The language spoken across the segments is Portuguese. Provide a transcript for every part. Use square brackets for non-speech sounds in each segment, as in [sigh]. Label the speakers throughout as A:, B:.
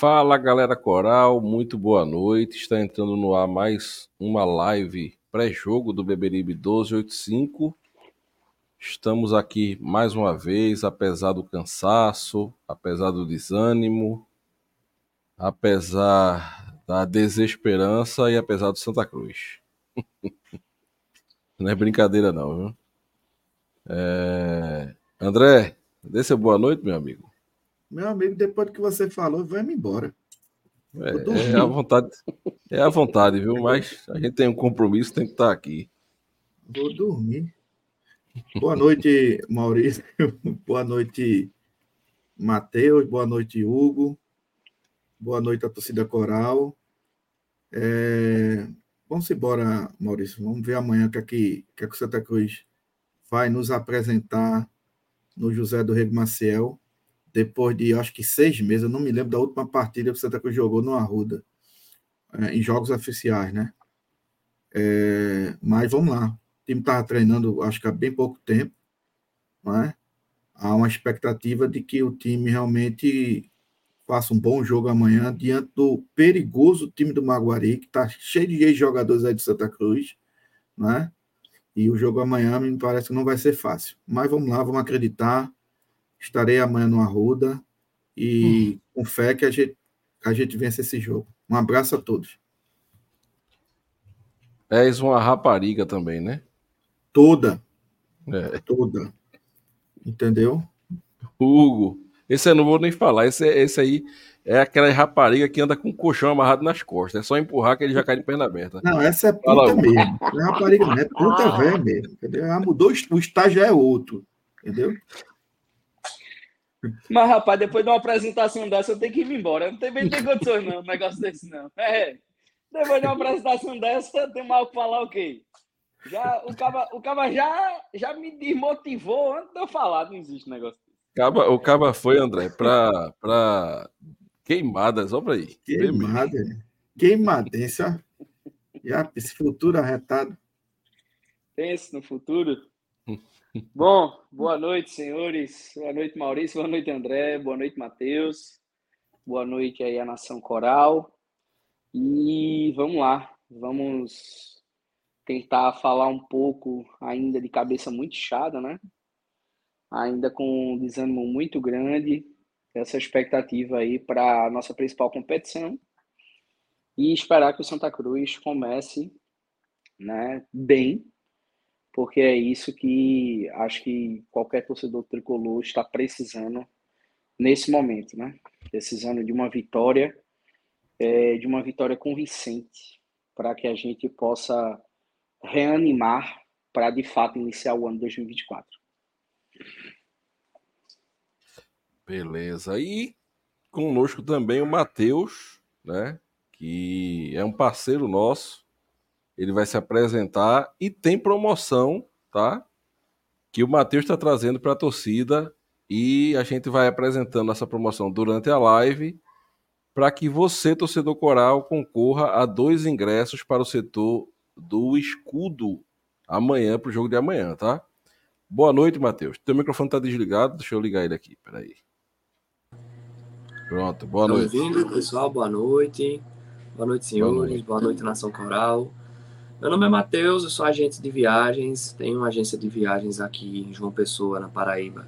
A: Fala galera coral, muito boa noite. Está entrando no ar mais uma live pré-jogo do Beberibe 1285. Estamos aqui mais uma vez, apesar do cansaço, apesar do desânimo, apesar da desesperança e apesar do Santa Cruz. [laughs] não é brincadeira não, viu? É... André, dê seu boa noite, meu amigo.
B: Meu amigo, depois que você falou, vai-me embora.
A: É, é a vontade, é a vontade, viu? Mas a gente tem um compromisso, tem que estar aqui.
B: Vou dormir. Boa noite, Maurício. [laughs] Boa noite, Matheus. Boa noite, Hugo. Boa noite, a torcida coral. É... Vamos embora, Maurício. Vamos ver amanhã o que, é que, que, é que o Santa Cruz vai nos apresentar no José do Rego Maciel depois de acho que seis meses, eu não me lembro da última partida que o Santa Cruz jogou no Arruda, é, em jogos oficiais, né? É, mas vamos lá. O time estava treinando, acho que há bem pouco tempo, é? Há uma expectativa de que o time realmente faça um bom jogo amanhã diante do perigoso time do Maguari, que está cheio de jogadores aí de Santa Cruz, né? E o jogo amanhã me parece que não vai ser fácil. Mas vamos lá, vamos acreditar Estarei amanhã no Arruda e hum. com fé que a gente, a gente vence esse jogo. Um abraço a todos.
A: És uma rapariga também, né?
B: Toda. É. Toda. Entendeu?
A: Hugo. Esse eu não vou nem falar. Esse, esse aí é aquela rapariga que anda com o colchão amarrado nas costas. É só empurrar que ele já cai de perna aberta.
B: Não, essa é puta Fala, mesmo. Não é rapariga, não. É puta ah. velha mesmo. Entendeu? Ela mudou, o estágio é outro. Entendeu?
C: Mas, rapaz, depois de uma apresentação dessa, eu tenho que ir embora. Não tem bem tem condições, não, um negócio desse, não. É. Depois de uma apresentação dessa, tem mal que falar o quê? Já, o Caba, o Caba já, já me desmotivou antes de eu falar. Não existe negócio
A: Caba, o Caba foi, André, para pra queimadas, olha aí.
B: Queimada. Queimadência. Já, esse futuro arretado.
C: Pense no futuro. [laughs] Bom, boa noite, senhores. Boa noite, Maurício. Boa noite, André. Boa noite, Matheus. Boa noite aí a Nação Coral. E vamos lá, vamos tentar falar um pouco ainda de cabeça muito inchada, né? Ainda com um desânimo muito grande, essa expectativa aí para a nossa principal competição e esperar que o Santa Cruz comece né, bem porque é isso que acho que qualquer torcedor tricolor está precisando nesse momento, né? Precisando de uma vitória, é, de uma vitória convincente, para que a gente possa reanimar para de fato iniciar o ano 2024.
A: Beleza. E conosco também o Matheus, né? Que é um parceiro nosso ele vai se apresentar e tem promoção, tá? Que o Matheus está trazendo para a torcida e a gente vai apresentando essa promoção durante a live para que você, torcedor coral, concorra a dois ingressos para o setor do escudo amanhã, para o jogo de amanhã, tá? Boa noite, Matheus. Teu microfone está desligado, deixa eu ligar ele aqui, peraí. Pronto, boa noite.
D: Bem-vindo, pessoal, boa noite. Boa noite, senhores. Boa noite, boa noite Nação Coral. Meu nome é Matheus, eu sou agente de viagens, tenho uma agência de viagens aqui em João Pessoa, na Paraíba,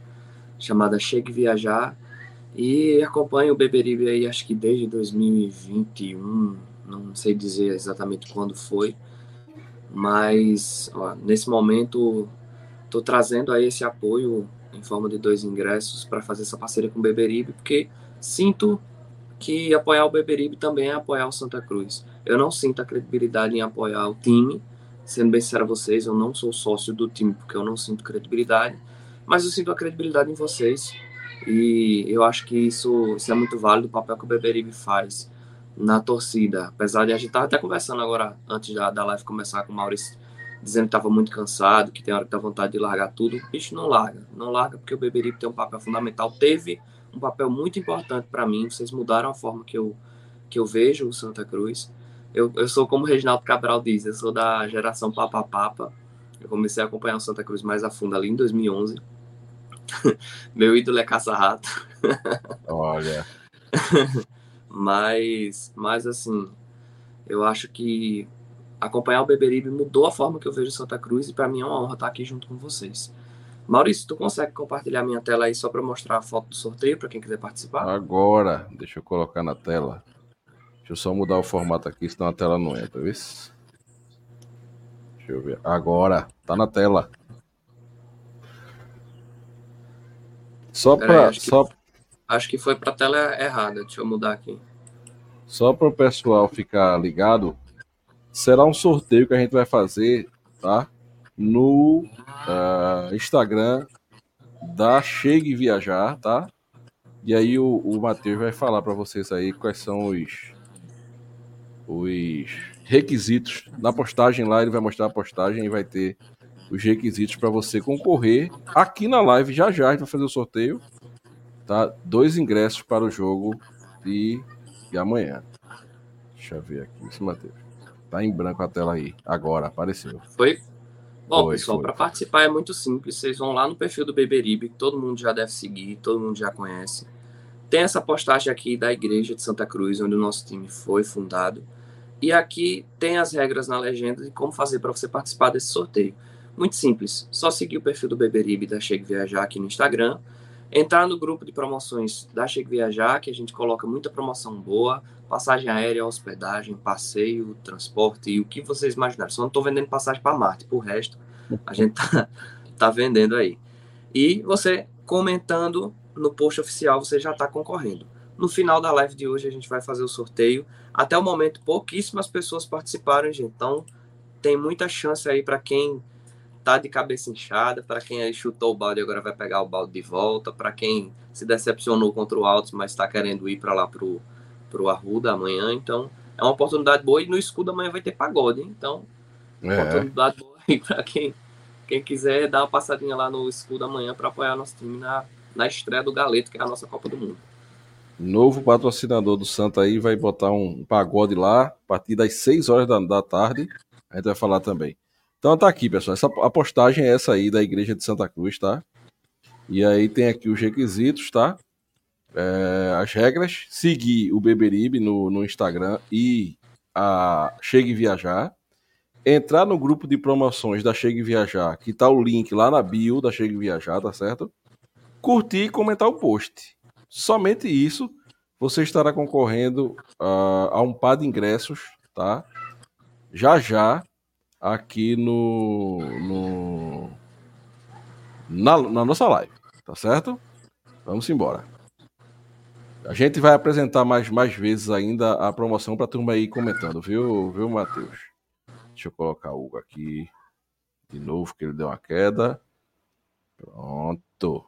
D: chamada Chegue Viajar, e acompanho o Beberibe aí acho que desde 2021, não sei dizer exatamente quando foi, mas ó, nesse momento estou trazendo aí esse apoio em forma de dois ingressos para fazer essa parceria com o Beberibe, porque sinto que apoiar o Beberibe também é apoiar o Santa Cruz. Eu não sinto a credibilidade em apoiar o time. Sendo bem sincero a vocês, eu não sou sócio do time porque eu não sinto credibilidade. Mas eu sinto a credibilidade em vocês E eu acho que isso, isso é muito válido, o papel que o Beberibe faz na torcida. Apesar de a gente estar até conversando agora, antes da, da live começar com o Maurício, dizendo que estava muito cansado, que tem hora que tá vontade de largar tudo. O bicho não larga, não larga, porque o Beberibe tem um papel fundamental. Teve um papel muito importante para mim. Vocês mudaram a forma que eu, que eu vejo o Santa Cruz. Eu, eu sou como o Reginaldo Cabral diz, eu sou da geração Papa Papa. Eu comecei a acompanhar o Santa Cruz mais a fundo ali em 2011. [laughs] Meu ídolo é Caça-Rato. [laughs]
A: Olha.
D: mas, mas, assim, eu acho que acompanhar o Beberibe mudou a forma que eu vejo Santa Cruz e para mim é uma honra estar aqui junto com vocês. Maurício, tu consegue compartilhar minha tela aí só para mostrar a foto do sorteio para quem quiser participar?
A: Agora, deixa eu colocar na tela. Deixa eu só mudar o formato aqui, senão a tela não entra, viu? Deixa eu ver. Agora, tá na tela. Só para
D: acho,
A: só...
D: que, acho que foi para tela errada. Deixa eu mudar aqui.
A: Só para o pessoal ficar ligado, será um sorteio que a gente vai fazer, tá? No uh, Instagram da Chegue Viajar, tá? E aí o, o Matheus vai falar para vocês aí quais são os, os requisitos. Na postagem lá, ele vai mostrar a postagem e vai ter os requisitos para você concorrer. Aqui na live, já já, a gente vai fazer o sorteio. Tá? Dois ingressos para o jogo de amanhã. Deixa eu ver aqui, esse Matheus. Tá em branco a tela aí. Agora, apareceu.
D: Foi? Bom, foi, pessoal, para participar é muito simples. Vocês vão lá no perfil do Beberibe, que todo mundo já deve seguir, todo mundo já conhece. Tem essa postagem aqui da Igreja de Santa Cruz, onde o nosso time foi fundado. E aqui tem as regras na legenda de como fazer para você participar desse sorteio. Muito simples, só seguir o perfil do Beberibe da Chega Viajar aqui no Instagram, entrar no grupo de promoções da Chega Viajar, que a gente coloca muita promoção boa, passagem aérea, hospedagem, passeio, transporte e o que vocês imaginarem. Só não estou vendendo passagem para Marte, por resto a gente tá, [laughs] tá vendendo aí. E você comentando no post oficial, você já está concorrendo. No final da live de hoje a gente vai fazer o sorteio. Até o momento pouquíssimas pessoas participaram, gente. Então tem muita chance aí para quem tá de cabeça inchada, para quem aí chutou o balde agora vai pegar o balde de volta, para quem se decepcionou contra o Altos, mas está querendo ir para lá pro pro Arruda amanhã, então é uma oportunidade boa e no escudo amanhã vai ter pagode, hein? então é. oportunidade boa aí para quem quem quiser dar uma passadinha lá no escudo amanhã para apoiar nosso time na, na estreia do Galeto, que é a nossa Copa do Mundo.
A: Novo patrocinador do Santa aí vai botar um pagode lá a partir das 6 horas da, da tarde. A gente vai falar também. Então tá aqui, pessoal. Essa, a postagem é essa aí da Igreja de Santa Cruz, tá? E aí tem aqui os requisitos, tá? É, as regras. Seguir o Beberibe no, no Instagram e a Chegue Viajar. Entrar no grupo de promoções da Chegue Viajar, que tá o link lá na bio da Chegue Viajar, tá certo? Curtir e comentar o post. Somente isso, você estará concorrendo uh, a um par de ingressos, tá? Já já aqui no, no na, na nossa live, tá certo? Vamos embora. A gente vai apresentar mais, mais vezes ainda a promoção para a turma aí comentando, viu, viu, Matheus? Deixa eu colocar o Hugo aqui de novo, que ele deu uma queda. Pronto.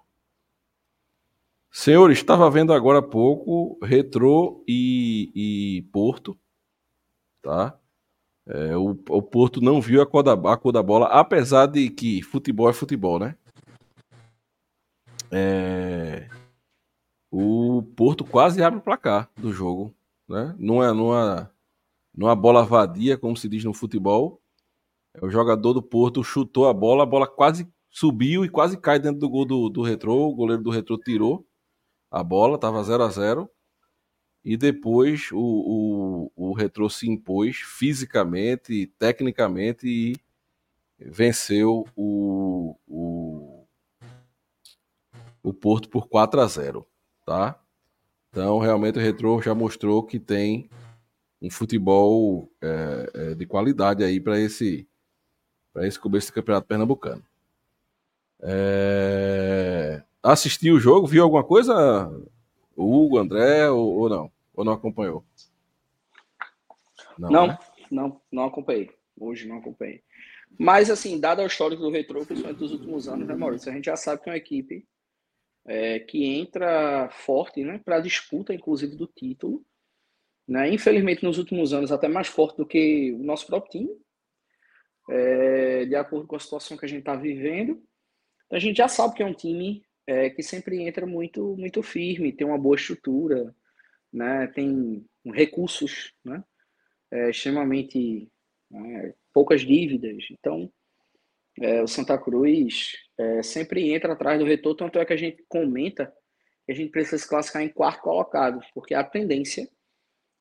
A: Senhores, estava vendo agora há pouco Retrô e, e Porto, tá? É, o, o, Porto não viu a cor, da, a cor da bola, apesar de que futebol é futebol, né? É, o Porto quase abre o placar do jogo, né? Numa, numa, numa bola vadia, como se diz no futebol. É, o jogador do Porto chutou a bola, a bola quase subiu e quase cai dentro do gol do, do Retrô. O goleiro do Retrô tirou a bola, estava 0 a 0 e depois o, o, o Retro se impôs fisicamente, tecnicamente e venceu o, o, o Porto por 4 a 0 tá? Então, realmente o Retro já mostrou que tem um futebol é, é, de qualidade aí para esse esse começo do campeonato pernambucano. É... Assistiu o jogo? Viu alguma coisa? Hugo, André ou, ou não? Ou não acompanhou?
C: Não, não, né? não, não acompanhei. Hoje não acompanhei. Mas, assim, dado o histórico do Retro, principalmente dos últimos anos, né, Maurício? A gente já sabe que é uma equipe é, que entra forte né, para a disputa, inclusive, do título. Né? Infelizmente, nos últimos anos, até mais forte do que o nosso próprio time, é, de acordo com a situação que a gente está vivendo. Então, a gente já sabe que é um time é, que sempre entra muito, muito firme, tem uma boa estrutura, né? tem recursos né? É, extremamente né? poucas dívidas. Então, é, o Santa Cruz é, sempre entra atrás do retorno, tanto é que a gente comenta que a gente precisa se classificar em quarto colocado, porque a tendência,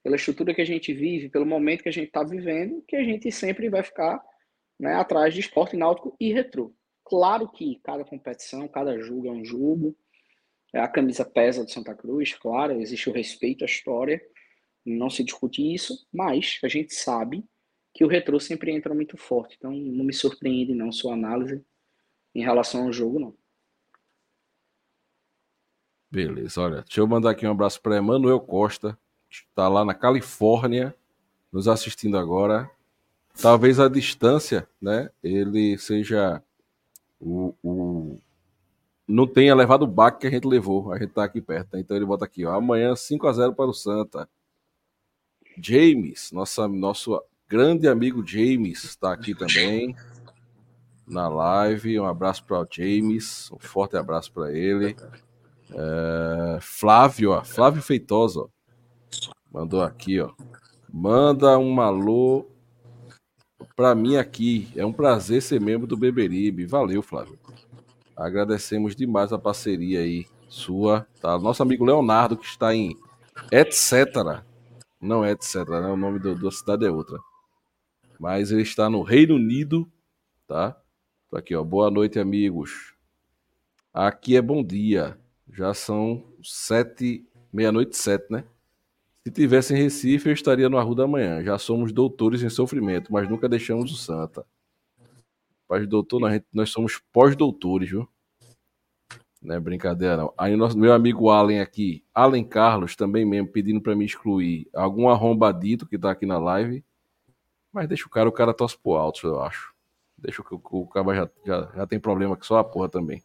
C: pela estrutura que a gente vive, pelo momento que a gente está vivendo, que a gente sempre vai ficar né, atrás de esporte náutico e retrô. Claro que cada competição, cada jogo é um jogo, é, a camisa pesa do Santa Cruz, claro, existe o respeito à história, não se discute isso, mas a gente sabe que o retrô sempre entra muito forte. Então não me surpreende não sua análise em relação ao jogo, não.
A: Beleza, olha, deixa eu mandar aqui um abraço para Emanuel Costa, que está lá na Califórnia, nos assistindo agora. Talvez a distância, né, ele seja o, o não tenha levado o baque que a gente levou. A gente está aqui perto, né? então ele bota aqui, ó, amanhã 5 a 0 para o Santa. James, nossa, nosso grande amigo James está aqui também na live. Um abraço para o James, um forte abraço para ele. É, Flávio, ó, Flávio Feitosa, mandou aqui, ó. Manda um alô para mim aqui. É um prazer ser membro do Beberibe. Valeu, Flávio. Agradecemos demais a parceria aí sua. Tá? Nosso amigo Leonardo, que está em etc. Não é etc, né? O nome da cidade é outra mas ele está no Reino Unido, tá? Tô aqui, ó. Boa noite, amigos. Aqui é bom dia. Já são sete, meia-noite sete, né? Se tivesse em Recife, eu estaria no Arruda amanhã. Já somos doutores em sofrimento, mas nunca deixamos o Santa. Paz doutor, nós somos pós-doutores, viu? Não é brincadeira, não. Aí nosso, meu amigo Allen aqui, Allen Carlos, também mesmo, pedindo para me excluir algum arrombadito que tá aqui na live. Mas deixa o cara, o cara tosse pro alto, eu acho. Deixa o, o cara já, já, já tem problema que só a porra também.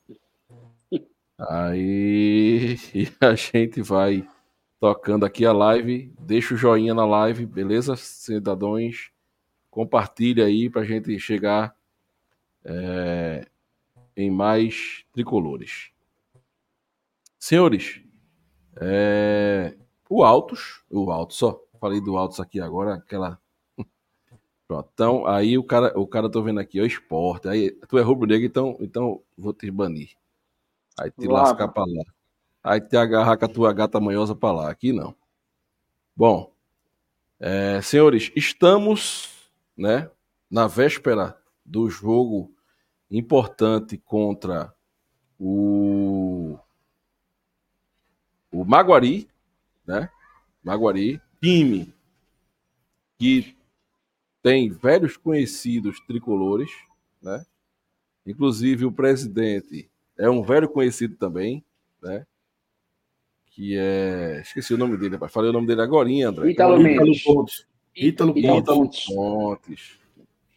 A: Aí [laughs] a gente vai tocando aqui a live. Deixa o joinha na live, beleza, cidadãos? Compartilha aí pra gente chegar é, em mais tricolores. Senhores, é, o Altos, o Altos, só falei do Altos aqui agora, aquela [laughs] Pronto, então aí o cara, o cara tô vendo aqui, é o esporte. Aí tu é rubro-negro, então, então vou te banir. Aí te lá. lascar pra lá. Aí te agarrar com a tua gata manhosa pra lá. Aqui não. Bom, é, senhores, estamos, né, na véspera do jogo importante contra o o Maguari, né? Maguari, time que tem velhos conhecidos tricolores, né? Inclusive o presidente é um velho conhecido também, né? Que é. Esqueci o nome dele, rapaz. Falei o nome dele agora, André.
C: Ítalo Mendes.
B: Pontes.
A: Ítalo, Pontes. Pontes.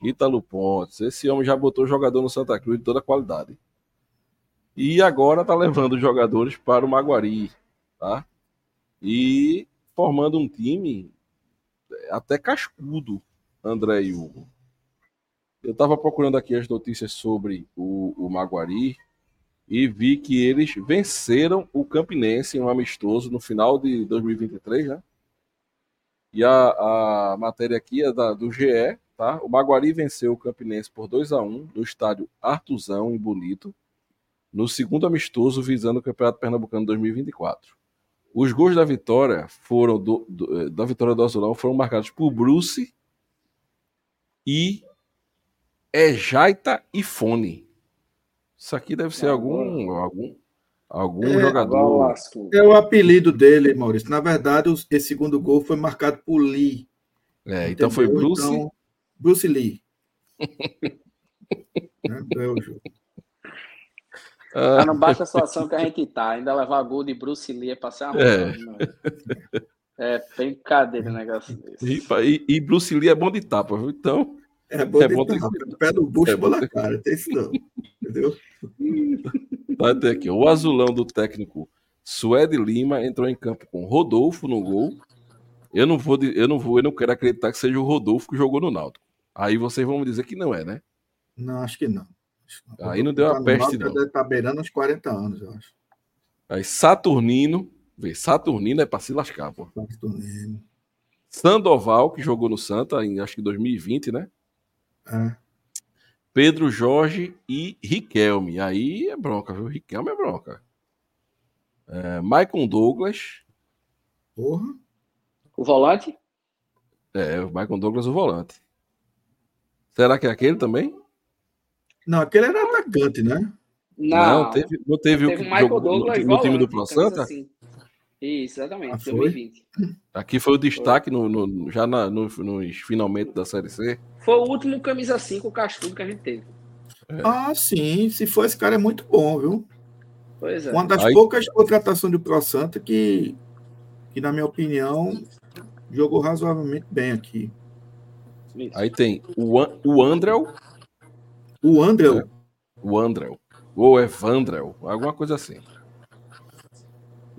A: Ítalo Pontes. Esse homem já botou jogador no Santa Cruz de toda qualidade. E agora tá levando jogadores para o Maguari, tá? E formando um time até cascudo, André e Hugo. Eu estava procurando aqui as notícias sobre o, o Maguari e vi que eles venceram o Campinense em um amistoso no final de 2023, né? E a, a matéria aqui é da, do GE, tá? O Maguari venceu o Campinense por 2 a 1 no estádio Artuzão, em Bonito, no segundo amistoso visando o Campeonato Pernambucano 2024. Os gols da vitória foram do, do, da vitória do Azulão foram marcados por Bruce e é Jaita e Fone. Isso aqui deve ser algum algum algum é, jogador.
B: É o apelido dele, Maurício. Na verdade, esse segundo gol foi marcado por Lee.
A: É, então foi Bruce. Então,
B: Bruce Lee. [laughs] é, o jogo.
C: Ah, não basta a [laughs] situação que a gente tá, ainda levar gol de Bruce Lee é passar uma é. É brincadeira o negócio desse.
A: E, e, Bruce Lee é bom de tapa, viu? Então.
B: É bom é de bom tapa. De... Pé no bucho, é bola na cara. Tem isso não. Entendeu?
A: Vai ter aqui. O azulão do técnico Suede Lima entrou em campo com Rodolfo no gol. Eu não vou, eu não vou, eu não quero acreditar que seja o Rodolfo que jogou no Náutico. Aí vocês vão me dizer que não é, né?
B: Não, acho que não.
A: Aí não deu a peste, não.
B: Deve estar beirando uns 40 anos, eu acho.
A: Aí Saturnino, vê, Saturnino é pra se lascar, pô.
B: Saturnino.
A: Sandoval, que jogou no Santa em acho que 2020, né?
B: É.
A: Pedro Jorge e Riquelme. Aí é bronca, viu? Riquelme é bronca. É, Maicon Douglas.
B: Porra.
C: O volante?
A: É, o Maicon Douglas, o volante. Será que é aquele também?
B: Não, aquele era atacante, né?
A: Não, não teve, não teve, teve o que jogou Douglas no, no time do Pro Santa?
C: Assim. Isso, exatamente, ah, 2020.
A: Aqui foi o destaque foi. No, no, já na, no, nos finalmente da Série C.
C: Foi o último camisa 5 o Castilho que a gente teve.
B: É. Ah, sim. Se for esse cara é muito bom, viu?
C: Pois é.
B: Uma das Aí... poucas contratações do Pro Santa que, que, na minha opinião, jogou razoavelmente bem aqui.
A: Isso. Aí tem o, o Andrel.
B: O Andrel? É,
A: o Andrel. Ou Evandrel, alguma coisa assim.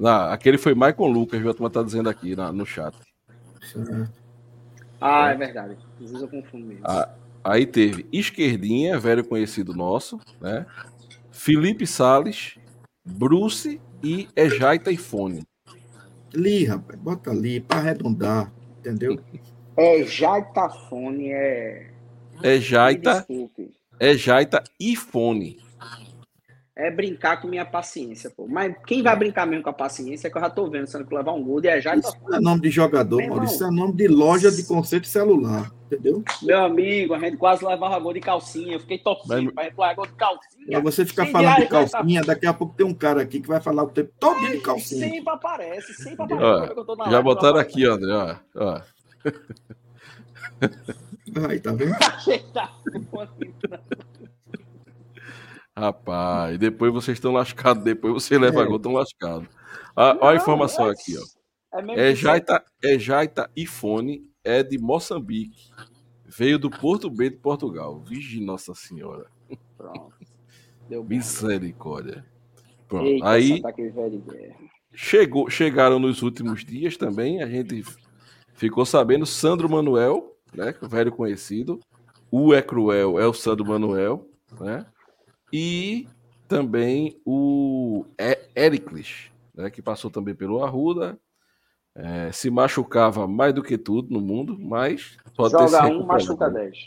A: Ah, aquele foi Michael Lucas, viu? A turma tá dizendo aqui na, no chat.
C: Ah, é verdade. Às vezes eu confundo mesmo.
A: Ah, aí teve Esquerdinha, velho conhecido nosso, né? Felipe Sales, Bruce e Ejaita e Fone.
B: Li, rapaz, bota ali para arredondar, entendeu? [laughs]
C: Ejaita Fone é.
A: Ejaita. Ejaita e Fone
C: é brincar com minha paciência, pô. Mas quem vai brincar mesmo com a paciência é que eu já tô vendo, sendo que levar um gol e é já.
B: Isso não é nome de jogador, Meu Maurício. Isso é nome de loja de conceito celular, entendeu?
C: Meu amigo, a gente quase levava gol de calcinha. Eu fiquei torcendo Mas... pra gol de calcinha.
B: Pra você ficar falando de calcinha, tá... daqui a pouco tem um cara aqui que vai falar o tempo todo de calcinha.
C: Sempre aparece, sempre aparece.
A: Ó, já botaram aqui, André, ó. ó. [laughs]
B: Aí, tá vendo? [laughs]
A: Rapaz, depois vocês estão lascados, depois você leva é. gol, estão lascados. Ah, olha a informação é, aqui, ó. É, é, Jaita, é Jaita iPhone, é de Moçambique. Veio do Porto B de Portugal. Vigi Nossa Senhora.
C: Pronto.
A: Deu Misericórdia. Pronto. Eita, Aí chegou, chegaram nos últimos dias também. A gente ficou sabendo Sandro Manuel, né? Velho conhecido. O é cruel é o Sandro Manuel, né? E também o Ericles, né, que passou também pelo Arruda. É, se machucava mais do que tudo no mundo, mas
C: pode Joga ter um, machuca 10.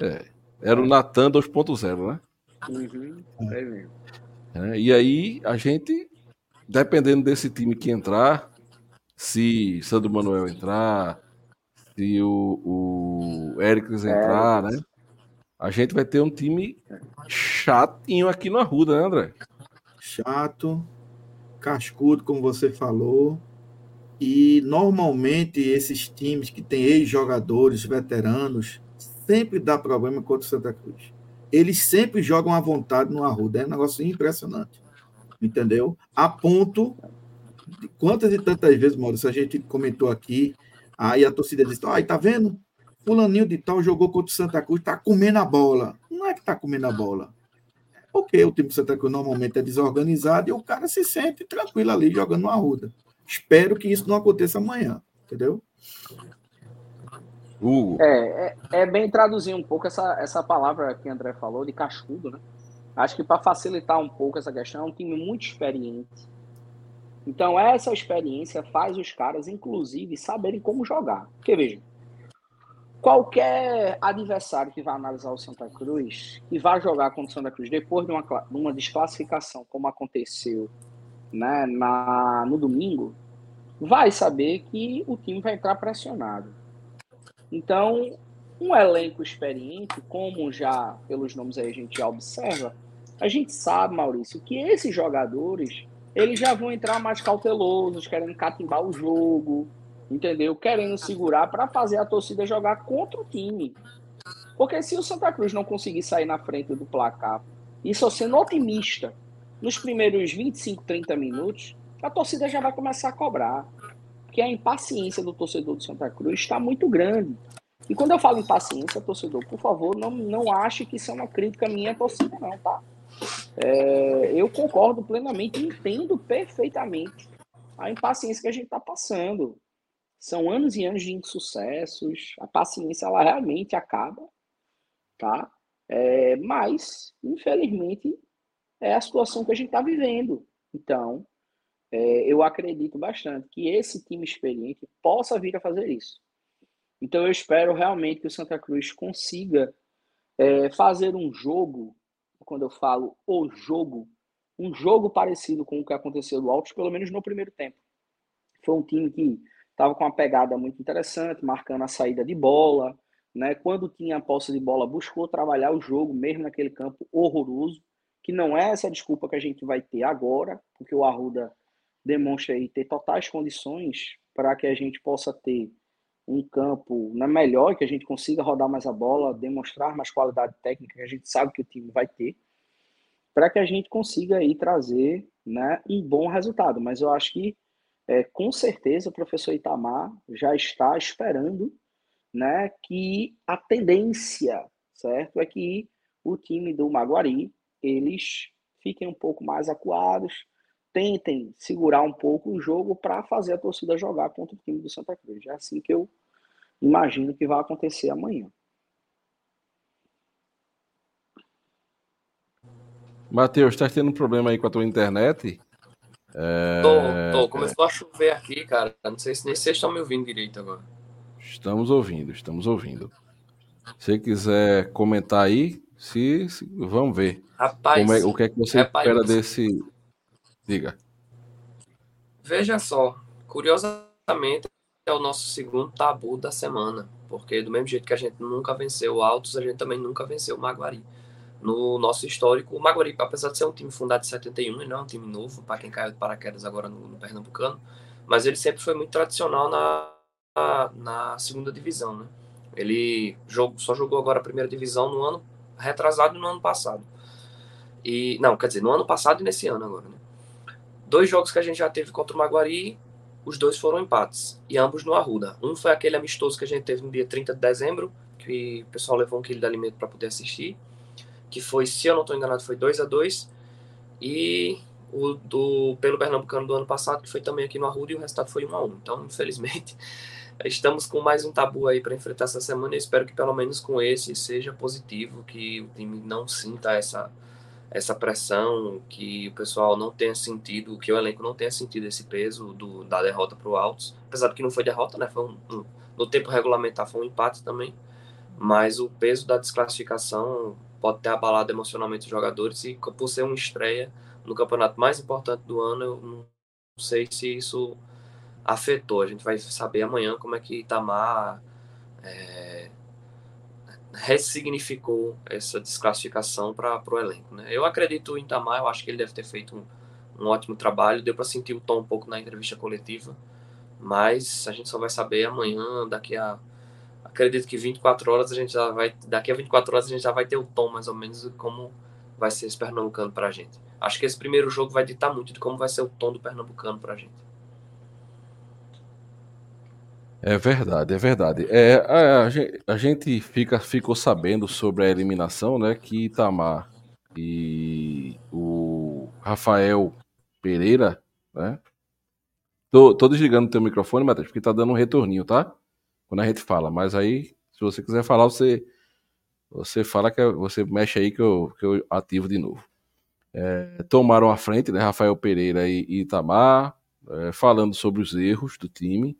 A: É, era o Natan 2.0,
C: né? Uhum, é mesmo.
A: É, e aí a gente, dependendo desse time que entrar, se Sandro Manuel entrar, se o, o Ericles entrar, é, né? A gente vai ter um time chatinho aqui no Arruda, né, André?
B: Chato, cascudo, como você falou. E normalmente esses times que têm ex-jogadores, veteranos, sempre dá problema contra o Santa Cruz. Eles sempre jogam à vontade no Arruda. É um negócio impressionante. Entendeu? A ponto de quantas e tantas vezes, Maurício, a gente comentou aqui, aí a torcida diz: ai, tá vendo? Fulaninho de tal jogou contra o Santa Cruz, tá comendo a bola. Não é que tá comendo a bola. Porque o time do Santa Cruz normalmente é desorganizado e o cara se sente tranquilo ali jogando no Arruda. Espero que isso não aconteça amanhã, entendeu?
A: Uh.
C: É, é, é, bem traduzir um pouco essa, essa palavra que o André falou, de cascudo, né? Acho que para facilitar um pouco essa questão, é um time muito experiente. Então, essa experiência faz os caras, inclusive, saberem como jogar. Porque, veja, qualquer adversário que vai analisar o Santa Cruz e vai jogar contra o Santa Cruz depois de uma, de uma desclassificação, como aconteceu né, na, no domingo, vai saber que o time vai entrar pressionado. Então, um elenco experiente, como já pelos nomes aí a gente já observa, a gente sabe, Maurício, que esses jogadores eles já vão entrar mais cautelosos, querendo catimbar o jogo, entendeu? Querendo segurar para fazer a torcida jogar contra o time. Porque se o Santa Cruz não conseguir sair na frente do placar, e só sendo otimista, nos primeiros 25, 30 minutos, a torcida já vai começar a cobrar. Porque a impaciência do torcedor do Santa Cruz está muito grande. E quando eu falo impaciência, torcedor, por favor, não, não ache que isso é uma crítica minha à torcida, não, tá? É, eu concordo plenamente, entendo perfeitamente a impaciência que a gente está passando. São anos e anos de insucessos, a paciência ela realmente acaba, tá? É, mas, infelizmente, é a situação que a gente está vivendo. Então, é, eu acredito bastante que esse time experiente possa vir a fazer isso. Então, eu espero realmente que o Santa Cruz consiga é, fazer um jogo, quando eu falo o jogo, um jogo parecido com o que aconteceu do Altos, pelo menos no primeiro tempo. Foi um time que estava com uma pegada muito interessante, marcando a saída de bola, né? Quando tinha a posse de bola, buscou trabalhar o jogo, mesmo naquele campo horroroso, que não é essa desculpa que a gente vai ter agora, porque o Arruda demonstra aí ter totais condições para que a gente possa ter um campo na melhor, que a gente consiga rodar mais a bola, demonstrar mais qualidade técnica, que a gente sabe que o time vai ter, para que a gente consiga aí trazer né, um bom resultado. Mas eu acho que, é, com certeza, o professor Itamar já está esperando né, que a tendência, certo, é que o time do Maguari, eles fiquem um pouco mais acuados, tentem segurar um pouco o jogo para fazer a torcida jogar contra o time do Santa Cruz. É assim que eu imagino que vai acontecer amanhã.
A: Matheus, está tendo um problema aí com a tua internet?
D: É... Tô, tô. Começou a chover aqui, cara. Não sei se nem vocês estão me ouvindo direito agora.
A: Estamos ouvindo, estamos ouvindo. Se quiser comentar aí, se, se vamos ver.
D: Rapaz,
A: é, o que é que você rapaz, espera desse, Diga.
D: Veja só, curiosamente é o nosso segundo tabu da semana, porque do mesmo jeito que a gente nunca venceu Altos, a gente também nunca venceu o Maguari. No nosso histórico, o Maguari, apesar de ser um time fundado em 71, ele não é um time novo, para quem caiu de paraquedas agora no, no Pernambucano, mas ele sempre foi muito tradicional na, na, na segunda divisão, né? Ele jogou, só jogou agora a primeira divisão no ano retrasado no ano passado. E, não, quer dizer, no ano passado e nesse ano agora, né? Dois jogos que a gente já teve contra o Maguari, os dois foram empates, e ambos no Arruda. Um foi aquele amistoso que a gente teve no dia 30 de dezembro, que o pessoal levou um quilo de alimento para poder assistir, que foi, se eu não estou enganado, foi 2 a 2 e o do pelo Pernambucano do ano passado, que foi também aqui no Arruda, e o resultado foi 1 a 1 Então, infelizmente, [laughs] estamos com mais um tabu aí para enfrentar essa semana, e espero que pelo menos com esse seja positivo, que o time não sinta essa essa pressão, que o pessoal não tenha sentido, que o elenco não tenha sentido esse peso do, da derrota para o Altos, apesar de que não foi derrota, né? Foi um, um, no tempo regulamentar foi um empate também, mas o peso da desclassificação pode ter abalado emocionalmente os jogadores e por ser uma estreia no campeonato mais importante do ano, eu não sei se isso afetou. A gente vai saber amanhã como é que Itamar é, ressignificou essa desclassificação para o elenco. Né? Eu acredito em Tamar, eu acho que ele deve ter feito um, um ótimo trabalho, deu para sentir o tom um pouco na entrevista coletiva, mas a gente só vai saber amanhã, daqui a acredito que 24 horas a gente já vai, daqui a 24 horas a gente já vai ter o tom mais ou menos de como vai ser esse pernambucano para a gente. Acho que esse primeiro jogo vai ditar muito de como vai ser o tom do pernambucano para a gente.
A: É verdade, é verdade. É, a, a, gente fica, ficou sabendo sobre a eliminação, né? Que Itamar e o Rafael Pereira, né? Tô, tô desligando o teu microfone, Matheus, porque tá dando um retorninho, tá? Quando a gente fala. Mas aí, se você quiser falar, você, você fala que você mexe aí que eu, que eu ativo de novo. É, tomaram a frente, né? Rafael Pereira e, e Itamar, é, falando sobre os erros do time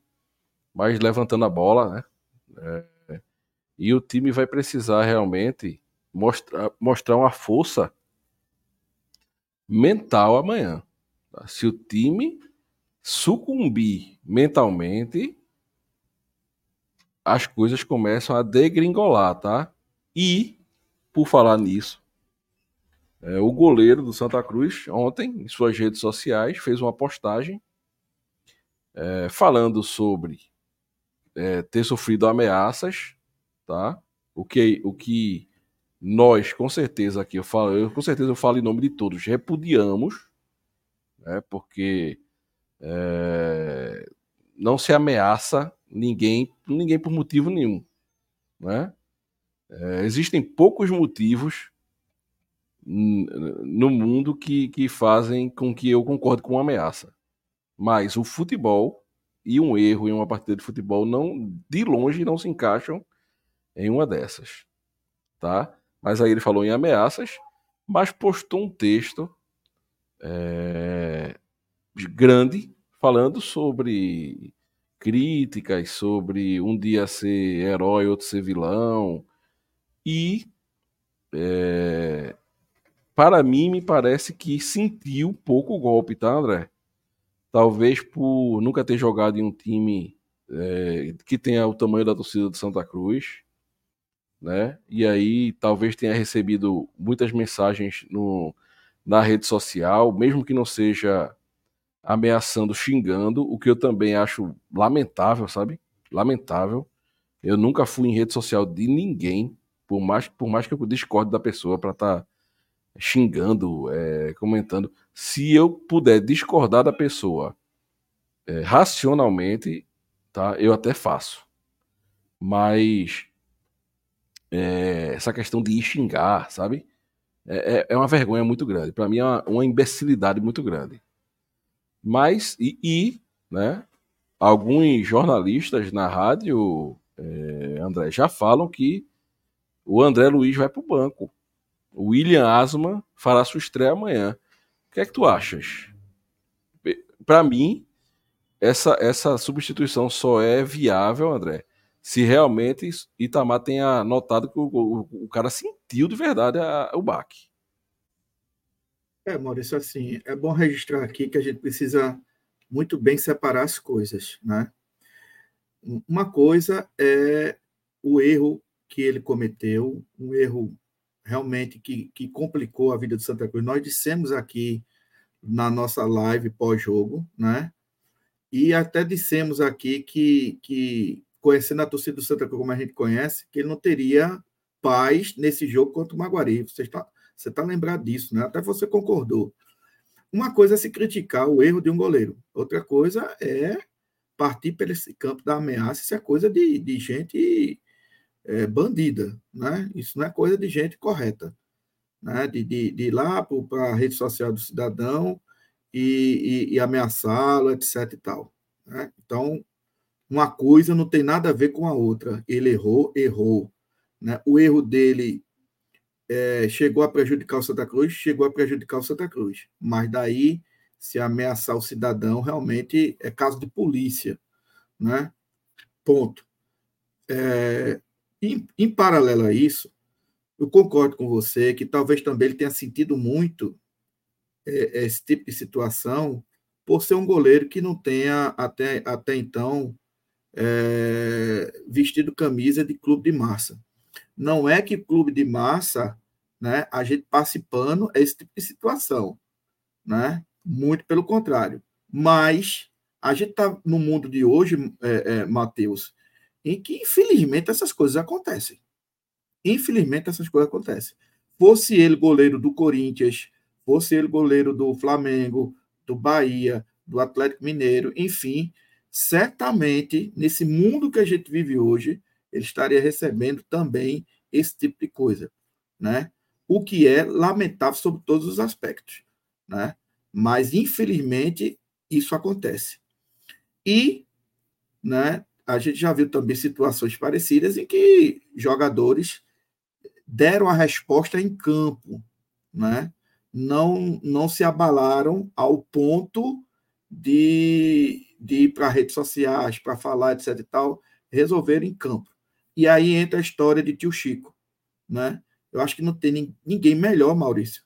A: mas levantando a bola, né? É, e o time vai precisar realmente mostrar, mostrar uma força mental amanhã. Tá? Se o time sucumbir mentalmente, as coisas começam a degringolar, tá? E, por falar nisso, é, o goleiro do Santa Cruz, ontem, em suas redes sociais, fez uma postagem é, falando sobre é, ter sofrido ameaças, tá? O que, o que nós, com certeza aqui, eu falo, eu, com certeza eu falo em nome de todos, repudiamos, né? Porque é, não se ameaça ninguém, ninguém por motivo nenhum, né? É, existem poucos motivos no mundo que, que fazem com que eu concorde com uma ameaça. Mas o futebol e um erro em uma partida de futebol não de longe não se encaixam em uma dessas, tá? Mas aí ele falou em ameaças, mas postou um texto é, grande falando sobre críticas, sobre um dia ser herói, outro ser vilão e é, para mim, me parece que sentiu pouco o golpe, tá, André? Talvez por nunca ter jogado em um time é, que tenha o tamanho da torcida do Santa Cruz, né? E aí talvez tenha recebido muitas mensagens no, na rede social, mesmo que não seja ameaçando, xingando, o que eu também acho lamentável, sabe? Lamentável. Eu nunca fui em rede social de ninguém, por mais, por mais que eu discorde da pessoa para estar tá xingando, é, comentando. Se eu puder discordar da pessoa é, racionalmente, tá? Eu até faço. Mas é, essa questão de ir xingar, sabe? É, é, é uma vergonha muito grande. Para mim é uma, uma, imbecilidade muito grande. Mas, e, e né? Alguns jornalistas na rádio, é, André, já falam que o André Luiz vai para o banco. William Asma fará sua estreia amanhã. O que é que tu achas? Para mim, essa, essa substituição só é viável, André, se realmente Itamar tenha notado que o, o, o cara sentiu de verdade a, o baque.
B: É, Maurício, assim, é bom registrar aqui que a gente precisa muito bem separar as coisas, né? Uma coisa é o erro que ele cometeu, um erro realmente que, que complicou a vida do Santa Cruz. Nós dissemos aqui na nossa live pós-jogo, né? E até dissemos aqui que, que, conhecendo a torcida do Santa Cruz como a gente conhece, que ele não teria paz nesse jogo contra o Maguari. Você está, você está lembrado disso, né? Até você concordou. Uma coisa é se criticar o erro de um goleiro, outra coisa é partir esse campo da ameaça, isso é coisa de, de gente é, bandida, né? Isso não é coisa de gente correta, né? De, de, de ir lá para a rede social do cidadão e, e, e ameaçá-lo, etc. e tal. Né? Então, uma coisa não tem nada a ver com a outra. Ele errou, errou. Né? O erro dele é, chegou a prejudicar o Santa Cruz, chegou a prejudicar o Santa Cruz. Mas daí, se ameaçar o cidadão, realmente é caso de polícia. Né? Ponto. É, em, em paralelo a isso, eu concordo com você que talvez também ele tenha sentido muito é, esse tipo de situação por ser um goleiro que não tenha até, até então é, vestido camisa de clube de massa. Não é que clube de massa né, a gente pano a esse tipo de situação. Né? Muito pelo contrário. Mas a gente está no mundo de hoje, é, é, Matheus, em que, infelizmente, essas coisas acontecem. Infelizmente, essas coisas acontecem. Fosse ele goleiro do Corinthians, fosse ele goleiro do Flamengo, do Bahia, do Atlético Mineiro, enfim, certamente, nesse mundo que a gente vive hoje, ele estaria recebendo também esse tipo de coisa, né? O que é lamentável sobre todos os aspectos, né? Mas, infelizmente, isso acontece. E, né, a gente já viu também situações parecidas em que jogadores deram a resposta em campo, né? não, não se abalaram ao ponto de, de ir para redes sociais, para falar, etc. e tal, resolveram em campo. E aí entra a história de tio Chico. Né? Eu acho que não tem ninguém melhor, Maurício,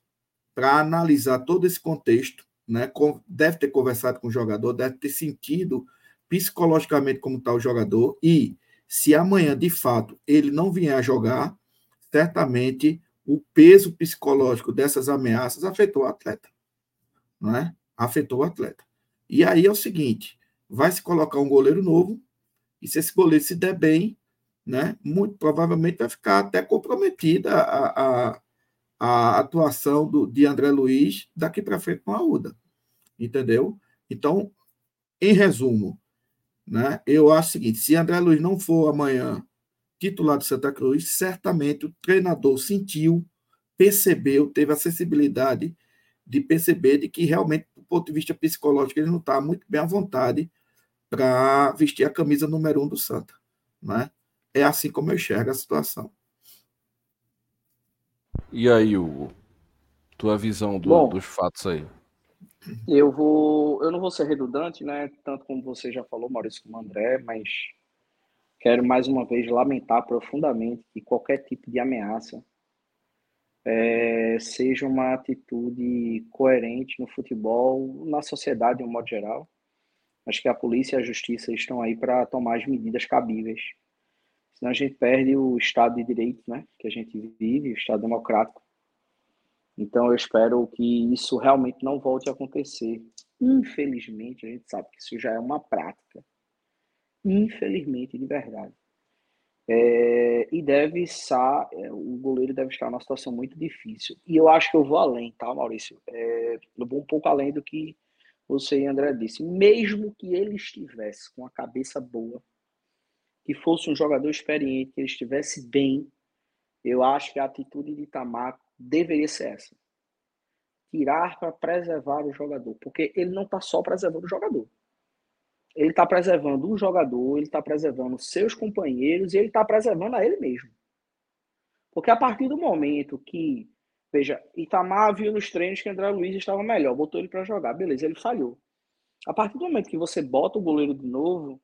B: para analisar todo esse contexto. Né? Deve ter conversado com o jogador, deve ter sentido psicologicamente como está o jogador e se amanhã, de fato, ele não vier a jogar, certamente o peso psicológico dessas ameaças afetou o atleta. Não é? Afetou o atleta. E aí é o seguinte: vai se colocar um goleiro novo, e se esse goleiro se der bem, né, muito provavelmente vai ficar até comprometida a, a, a atuação do, de André Luiz daqui para frente com a UDA. Entendeu? Então, em resumo, né? Eu acho o seguinte: se André Luiz não for amanhã titular do Santa Cruz, certamente o treinador sentiu percebeu, teve a sensibilidade de perceber de que realmente, do ponto de vista psicológico, ele não está muito bem à vontade para vestir a camisa número um do Santa. Né? É assim como eu enxergo a situação.
A: E aí, Hugo? Tua visão do, Bom, dos fatos aí?
C: Eu vou, eu não vou ser redundante, né? Tanto como você já falou, Maurício, como André, mas quero mais uma vez lamentar profundamente que qualquer tipo de ameaça é, seja uma atitude coerente no futebol, na sociedade de um modo geral. Acho que a polícia e a justiça estão aí para tomar as medidas cabíveis. Senão a gente perde o Estado de Direito, né? Que a gente vive, o Estado democrático. Então eu espero que isso realmente não volte a acontecer. Infelizmente, a gente sabe que isso já é uma prática. Infelizmente, de verdade. É, e deve estar, é, o goleiro deve estar numa situação muito difícil. E eu acho que eu vou além, tá, Maurício? É, eu vou um pouco além do que você e André disse. Mesmo que ele estivesse com a cabeça boa, que fosse um jogador experiente, que ele estivesse bem, eu acho que a atitude de Itamar deveria ser essa. Tirar para preservar o jogador. Porque ele não está só preservando o jogador. Ele está preservando o jogador, ele está preservando seus companheiros e ele está preservando a ele mesmo. Porque a partir do momento que, veja, Itamar viu nos treinos que André Luiz estava melhor, botou ele para jogar, beleza, ele falhou. A partir do momento que você bota o goleiro de novo,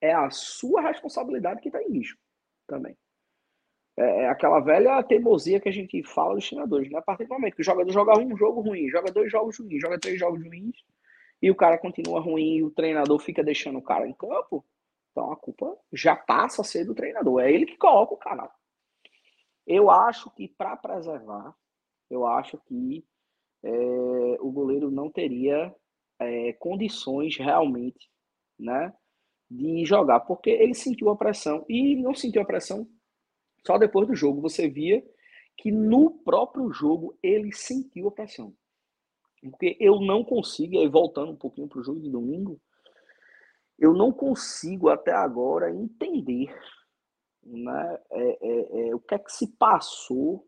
C: é a sua responsabilidade que está em risco também. É, é aquela velha teimosia que a gente fala dos treinadores, né? A partir do momento que o jogador joga um jogo ruim, joga dois jogos ruins, joga três jogos ruins, e o cara continua ruim e o treinador fica deixando o cara em campo, então a culpa já passa a ser do treinador. É ele que coloca o cara. Eu acho que para preservar, eu acho que é, o goleiro não teria é, condições realmente, né, de jogar, porque ele sentiu a pressão e não sentiu a pressão só depois do jogo. Você via que no próprio jogo ele sentiu a pressão. Porque eu não consigo, aí voltando um pouquinho para o jogo de domingo, eu não consigo até agora entender né, é, é, é, o que é que se passou.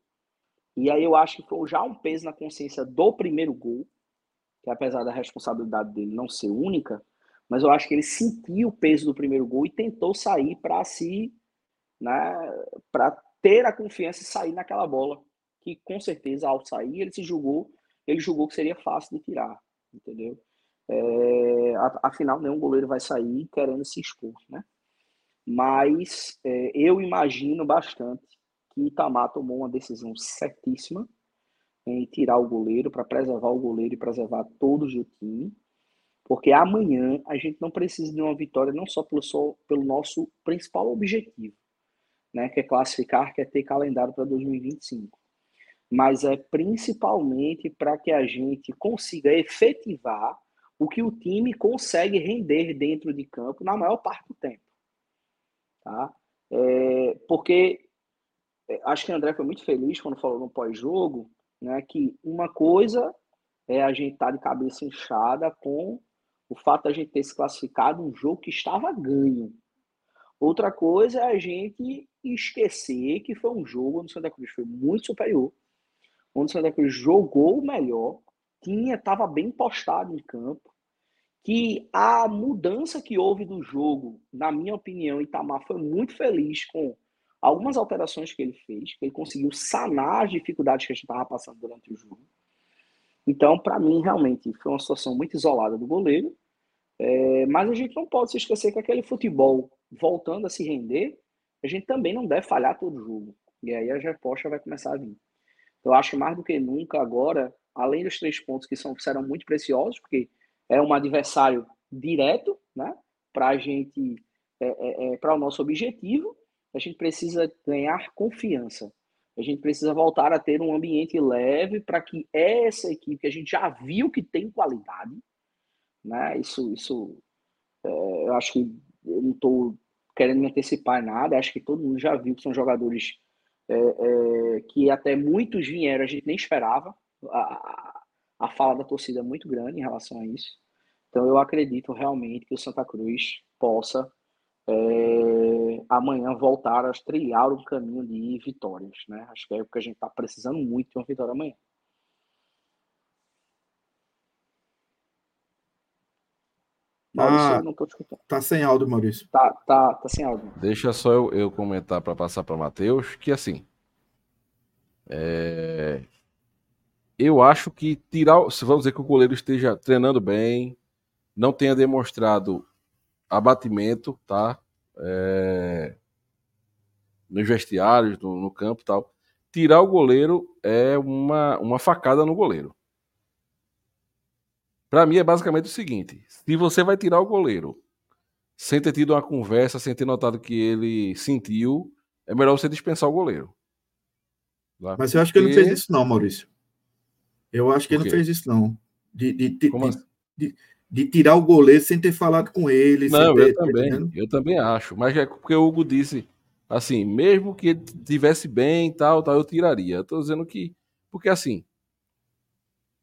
C: E aí eu acho que foi já um peso na consciência do primeiro gol, que apesar da responsabilidade dele não ser única, mas eu acho que ele sentiu o peso do primeiro gol e tentou sair para se, né, para ter a confiança e sair naquela bola, que com certeza ao sair ele se julgou ele julgou que seria fácil de tirar, entendeu? É, afinal, nenhum goleiro vai sair querendo se expor, né? Mas é, eu imagino bastante que Itamar tomou uma decisão certíssima em tirar o goleiro para preservar o goleiro e preservar todos do time, porque amanhã a gente não precisa de uma vitória não só pelo, só, pelo nosso principal objetivo, né, que é classificar, que é ter calendário para 2025 mas é principalmente para que a gente consiga efetivar o que o time consegue render dentro de campo na maior parte do tempo. Tá? É, porque é, acho que o André foi muito feliz quando falou no pós-jogo né, que uma coisa é a gente estar tá de cabeça inchada com o fato de a gente ter se classificado um jogo que estava ganho. Outra coisa é a gente esquecer que foi um jogo onde o Santa Cruz foi muito superior, onde o Santa Cruz jogou melhor, tinha, estava bem postado em campo, que a mudança que houve do jogo, na minha opinião, Itamar foi muito feliz com algumas alterações que ele fez, que ele conseguiu sanar as dificuldades que a gente estava passando durante o jogo. Então, para mim, realmente, foi uma situação muito isolada do goleiro, é, mas a gente não pode se esquecer que aquele futebol, voltando a se render, a gente também não deve falhar todo jogo. E aí a resposta vai começar a vir. Eu acho mais do que nunca agora, além dos três pontos que são, serão muito preciosos, porque é um adversário direto, né? Para a gente, é, é, é, para o nosso objetivo, a gente precisa ganhar confiança. A gente precisa voltar a ter um ambiente leve para que essa equipe que a gente já viu que tem qualidade, né? Isso, isso, é, eu acho que eu não estou querendo me antecipar nada. Acho que todo mundo já viu que são jogadores é, é, que até muitos vieram, a gente nem esperava. A, a fala da torcida é muito grande em relação a isso. Então eu acredito realmente que o Santa Cruz possa é, amanhã voltar a trilhar o caminho de vitórias, né? Acho que é o que a gente está precisando muito de uma vitória amanhã.
B: Maurício, ah, não tô te escutando. Tá sem áudio, Maurício.
C: Tá, tá, tá sem áudio.
A: Deixa só eu, eu comentar para passar para Matheus que assim. É... Eu acho que tirar. Se vamos dizer que o goleiro esteja treinando bem, não tenha demonstrado abatimento, tá? É... Nos vestiários, no, no campo tal. Tirar o goleiro é uma, uma facada no goleiro. Para mim é basicamente o seguinte: se você vai tirar o goleiro sem ter tido uma conversa, sem ter notado que ele sentiu, é melhor você dispensar o goleiro.
B: Tá? Mas eu acho que ele não fez isso, não, Maurício. Eu acho que ele não fez isso, não. De, de, de, assim? de, de, tirar o goleiro sem ter falado com ele.
A: Não,
B: ter,
A: eu também. eu também acho. Mas é porque o Hugo disse assim, mesmo que ele tivesse bem tal, tal, eu tiraria. Eu tô dizendo que. Porque assim.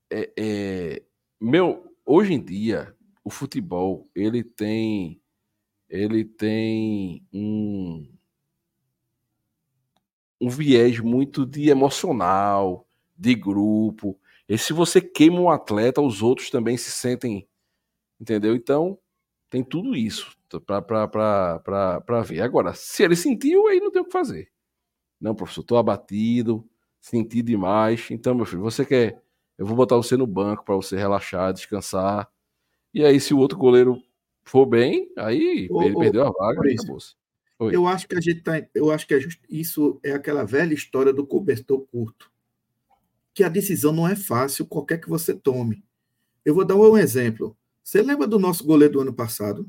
A: É, é, meu, hoje em dia, o futebol, ele tem ele tem um um viés muito de emocional, de grupo. E se você queima um atleta, os outros também se sentem, entendeu? Então, tem tudo isso para ver. Agora, se ele sentiu, aí não tem o que fazer. Não, professor, estou abatido, senti demais. Então, meu filho, você quer eu vou botar você no banco para você relaxar, descansar. E aí, se o outro goleiro for bem, aí ô, ele ô, perdeu a vaga.
B: Eu acho que a gente tá, eu acho que é just, isso é aquela velha história do cobertor curto. Que a decisão não é fácil, qualquer que você tome. Eu vou dar um exemplo. Você lembra do nosso goleiro do ano passado?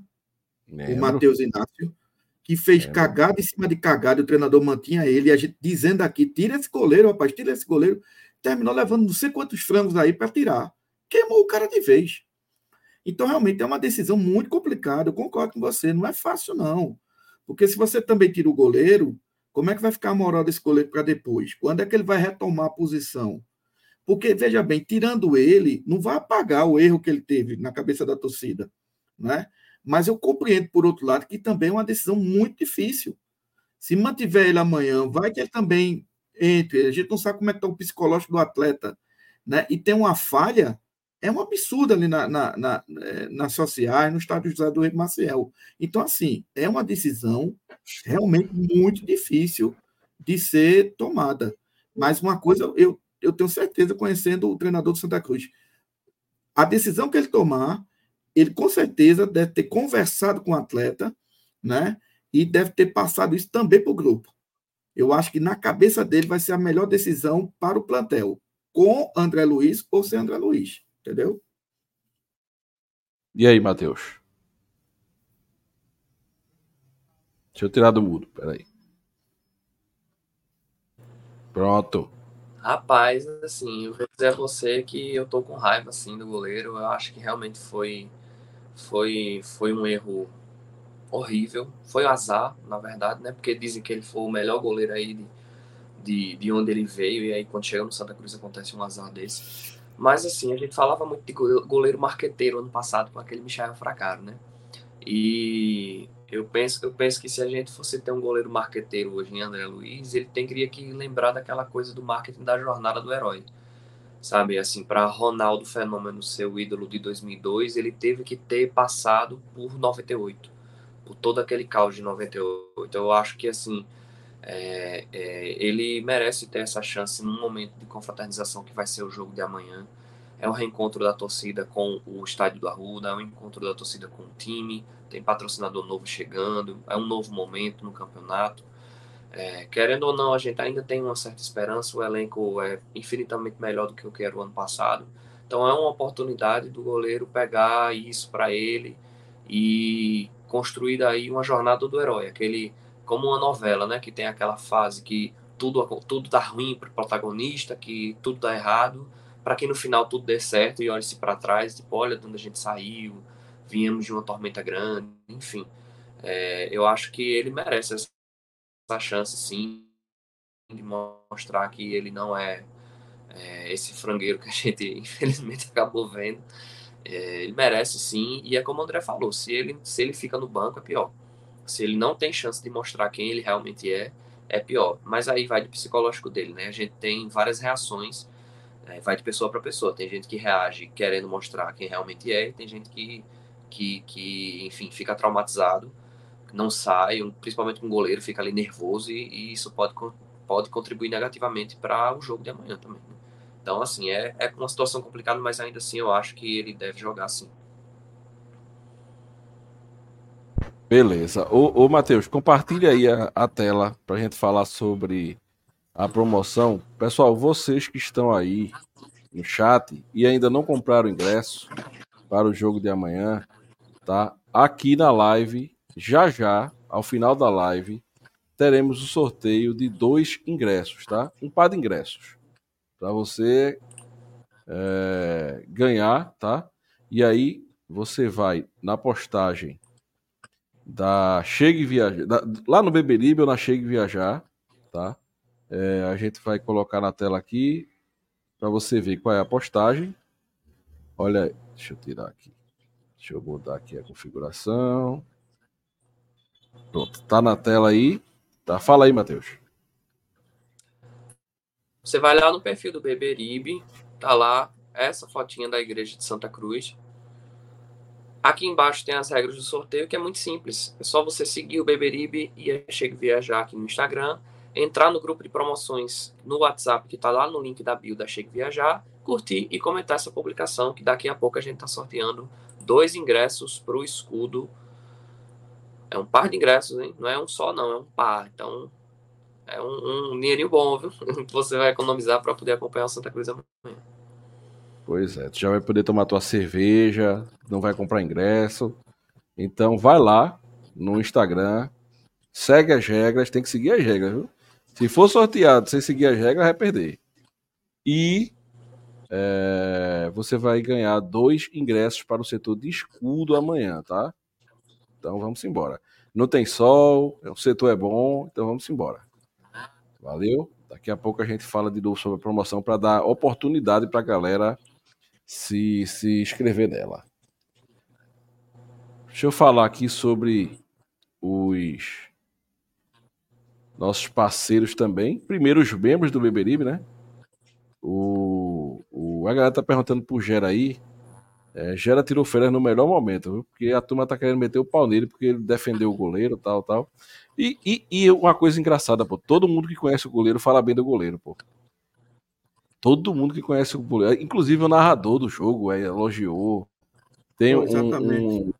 B: Lembro. O Matheus Inácio, que fez Lembro. cagada em cima de cagada, o treinador mantinha ele, e a gente dizendo aqui: tira esse goleiro, rapaz, tira esse goleiro terminou levando não sei quantos frangos aí para tirar. Queimou o cara de vez. Então, realmente, é uma decisão muito complicada. Eu concordo com você. Não é fácil, não. Porque se você também tira o goleiro, como é que vai ficar a moral desse goleiro para depois? Quando é que ele vai retomar a posição? Porque, veja bem, tirando ele, não vai apagar o erro que ele teve na cabeça da torcida. Né? Mas eu compreendo, por outro lado, que também é uma decisão muito difícil. Se mantiver ele amanhã, vai que ele também entre. A gente não sabe como é que está o psicológico do atleta. Né? E tem uma falha, é um absurdo ali na, na, na, eh, nas sociais, no estádio José do Rei Maciel. Então, assim, é uma decisão realmente muito difícil de ser tomada. Mas uma coisa, eu, eu tenho certeza, conhecendo o treinador do Santa Cruz, a decisão que ele tomar, ele com certeza deve ter conversado com o atleta, né? E deve ter passado isso também para o grupo eu acho que na cabeça dele vai ser a melhor decisão para o plantel, com André Luiz ou sem André Luiz, entendeu?
A: E aí, Matheus? Deixa eu tirar do mudo, peraí. Pronto.
D: Rapaz, assim, eu vou dizer a você que eu tô com raiva, assim, do goleiro. Eu acho que realmente foi, foi, foi um erro horrível. Foi azar, na verdade, né? Porque dizem que ele foi o melhor goleiro aí de, de, de onde ele veio, e aí quando chega no Santa Cruz acontece um azar desse. Mas assim, a gente falava muito de goleiro marqueteiro ano passado com aquele Michel Fracaro, né? E eu penso, eu penso que se a gente fosse ter um goleiro marqueteiro hoje em André Luiz, ele teria que lembrar daquela coisa do marketing da jornada do herói. Sabe, assim, para Ronaldo Fenômeno ser o ídolo de 2002, ele teve que ter passado por 98 por todo aquele caos de 98. Eu acho que, assim, é, é, ele merece ter essa chance num momento de confraternização que vai ser o jogo de amanhã. É um reencontro da torcida com o estádio do Arruda, é um encontro da torcida com o time, tem patrocinador novo chegando, é um novo momento no campeonato. É, querendo ou não, a gente ainda tem uma certa esperança, o elenco é infinitamente melhor do que o que era o ano passado. Então é uma oportunidade do goleiro pegar isso para ele e construída aí uma jornada do herói, aquele como uma novela, né, que tem aquela fase que tudo tudo dá ruim para o protagonista, que tudo dá errado, para que no final tudo dê certo e olhe-se para trás, tipo, olha de onde a gente saiu, viemos de uma tormenta grande, enfim. É, eu acho que ele merece essa chance, sim, de mostrar que ele não é, é esse frangueiro que a gente [laughs] infelizmente acabou vendo. É, ele merece sim, e é como o André falou, se ele, se ele fica no banco é pior. Se ele não tem chance de mostrar quem ele realmente é, é pior. Mas aí vai do psicológico dele, né? A gente tem várias reações, é, vai de pessoa para pessoa. Tem gente que reage querendo mostrar quem realmente é, e tem gente que, que, que enfim, fica traumatizado, não sai, principalmente um goleiro, fica ali nervoso e, e isso pode, pode contribuir negativamente para o jogo de amanhã também. Né? Então, assim, é, é uma situação complicada, mas ainda assim eu acho que ele deve jogar sim.
A: Beleza. Ô, ô Matheus, compartilha aí a, a tela para a gente falar sobre a promoção. Pessoal, vocês que estão aí no chat e ainda não compraram ingresso para o jogo de amanhã, tá? Aqui na live, já já, ao final da live, teremos o sorteio de dois ingressos, tá? Um par de ingressos para você é, ganhar, tá? E aí você vai na postagem da Chegue Viajar, da, lá no Beberibe ou na Chegue Viajar, tá? É, a gente vai colocar na tela aqui para você ver qual é a postagem. Olha, deixa eu tirar aqui. Deixa eu mudar aqui a configuração. Pronto, tá na tela aí. Tá, fala aí, Matheus.
D: Você vai lá no perfil do Beberibe, tá lá essa fotinha da igreja de Santa Cruz. Aqui embaixo tem as regras do sorteio, que é muito simples. É só você seguir o Beberibe e a Chega Viajar aqui no Instagram, entrar no grupo de promoções no WhatsApp, que está lá no link da bio da Chega Viajar, curtir e comentar essa publicação, que daqui a pouco a gente está sorteando dois ingressos para o escudo. É um par de ingressos, hein? Não é um só, não, é um par. Então, é um, um dinheirinho bom, viu? [laughs] Você vai economizar para poder acompanhar o Santa Cruz amanhã.
A: Pois é, tu já vai poder tomar tua cerveja, não vai comprar ingresso. Então vai lá no Instagram, segue as regras, tem que seguir as regras, viu? Se for sorteado sem seguir as regras, vai perder. E é, você vai ganhar dois ingressos para o setor de escudo amanhã, tá? Então vamos embora. Não tem sol, o setor é bom, então vamos embora. Valeu? Daqui a pouco a gente fala de novo sobre a promoção para dar oportunidade para a galera se, se inscrever nela. Deixa eu falar aqui sobre os nossos parceiros também. Primeiro, os membros do Beberibe, né? O, o, a galera tá perguntando pro Gera aí. É, Gera tirou férias no melhor momento, viu? porque a turma tá querendo meter o pau nele, porque ele defendeu o goleiro, tal, tal. E, e, e uma coisa engraçada, pô, todo mundo que conhece o goleiro fala bem do goleiro, pô. Todo mundo que conhece o goleiro, inclusive o narrador do jogo, é, elogiou. Tem um, um,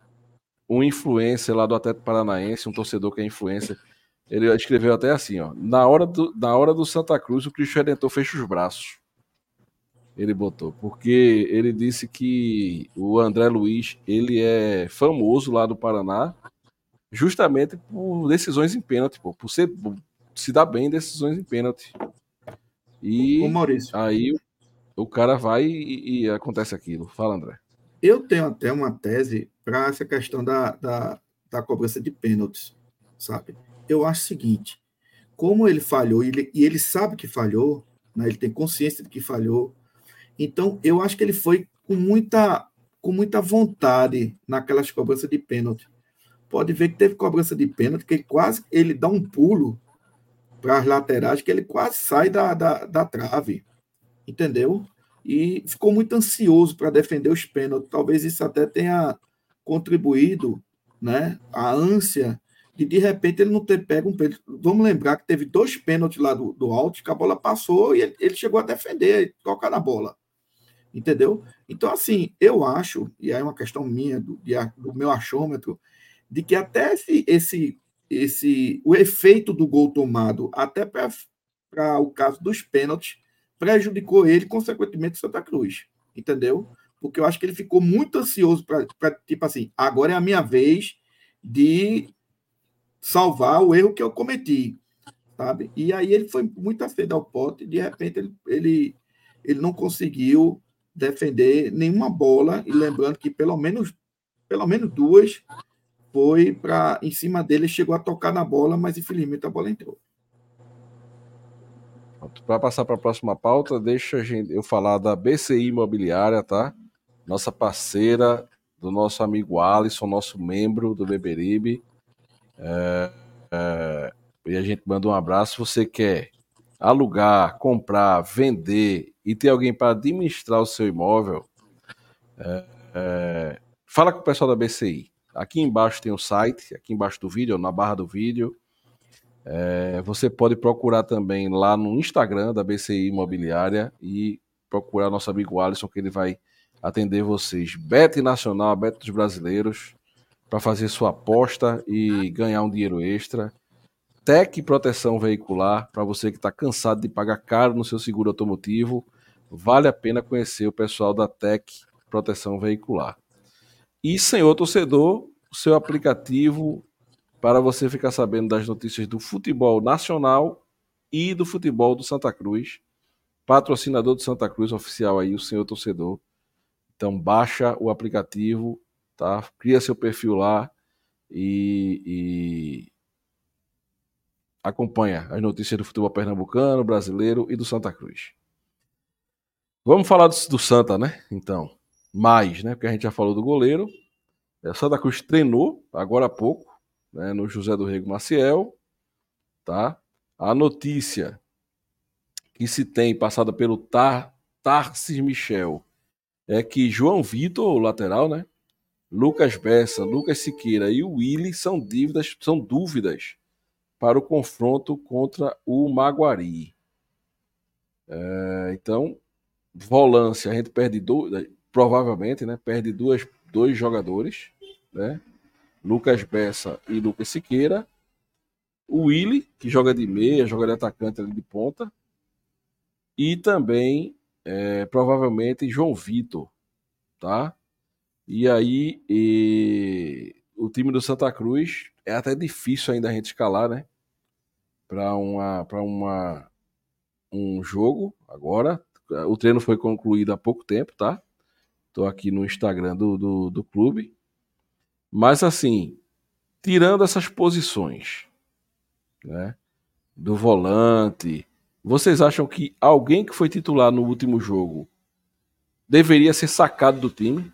A: um influencer lá do Atlético Paranaense, um torcedor que é influencer. Ele escreveu até assim, ó. Na hora do, na hora do Santa Cruz, o Cristo Redentor fecha os braços. Ele botou. Porque ele disse que o André Luiz, ele é famoso lá do Paraná, justamente por decisões em pênalti, pô, por ser, se dar bem em decisões em pênalti. E
B: Ô, Maurício.
A: aí o cara vai e, e, acontece aquilo. Fala, André.
B: Eu tenho até uma tese para essa questão da, da, da, cobrança de pênaltis, sabe? Eu acho o seguinte: como ele falhou, e ele, e ele sabe que falhou, né, ele tem consciência de que falhou, então eu acho que ele foi com muita, com muita vontade naquelas cobranças de pênalti. Pode ver que teve cobrança de pênalti, que quase ele dá um pulo para as laterais, que ele quase sai da, da, da trave, entendeu? E ficou muito ansioso para defender os pênaltis. Talvez isso até tenha contribuído, né? A ânsia de de repente ele não ter pego um pênalti. Vamos lembrar que teve dois pênaltis lá do, do alto, que a bola passou e ele, ele chegou a defender, tocar na bola. Entendeu? Então, assim, eu acho, e aí é uma questão minha, do, do meu achômetro, de que até esse, esse esse o efeito do gol tomado até para o caso dos pênaltis prejudicou ele, consequentemente, Santa Cruz. Entendeu? Porque eu acho que ele ficou muito ansioso para, tipo assim, agora é a minha vez de salvar o erro que eu cometi. Sabe? E aí ele foi muito cedo ao pote, de repente ele, ele, ele não conseguiu defender nenhuma bola, e lembrando que pelo menos, pelo menos duas foi para em cima dele, chegou a tocar na bola, mas infelizmente a bola entrou.
A: Para passar para a próxima pauta, deixa eu falar da BCI Imobiliária, tá? Nossa parceira, do nosso amigo Alisson, nosso membro do Beberibe, É, é, e a gente manda um abraço. Você quer alugar, comprar, vender e ter alguém para administrar o seu imóvel? É, é, fala com o pessoal da BCI. Aqui embaixo tem o site, aqui embaixo do vídeo, na barra do vídeo. É, você pode procurar também lá no Instagram da BCI Imobiliária e procurar nosso amigo Alisson, que ele vai atender vocês. Bet Nacional, Bet dos Brasileiros, para fazer sua aposta e ganhar um dinheiro extra. Tec Proteção Veicular, para você que está cansado de pagar caro no seu seguro automotivo, vale a pena conhecer o pessoal da Tec Proteção Veicular. E, senhor torcedor, o seu aplicativo para você ficar sabendo das notícias do futebol nacional e do futebol do Santa Cruz. Patrocinador do Santa Cruz oficial aí, o senhor torcedor. Então baixa o aplicativo, tá? Cria seu perfil lá e, e acompanha as notícias do futebol pernambucano, brasileiro e do Santa Cruz. Vamos falar do, do Santa, né? Então, mais, né? Porque a gente já falou do goleiro. É, Santa Cruz treinou agora há pouco, né, no José do Rego Maciel, tá? A notícia que se tem passada pelo Tar, Tarsis Michel é que João Vitor, o lateral, né? Lucas Bessa, Lucas Siqueira e o Willi são dívidas, são dúvidas para o confronto contra o Maguari. É, então, volância, a gente perde dois, provavelmente, né? Perde duas, dois jogadores, né? Lucas Bessa e Lucas Siqueira. O Willi, que joga de meia, joga de atacante ali de ponta. E também, é, provavelmente, João Vitor, tá? E aí, e... o time do Santa Cruz é até difícil ainda a gente escalar, né? Para uma, para uma, um jogo agora. O treino foi concluído há pouco tempo, tá? Estou aqui no Instagram do, do, do clube. Mas assim, tirando essas posições, né, do volante, vocês acham que alguém que foi titular no último jogo deveria ser sacado do time?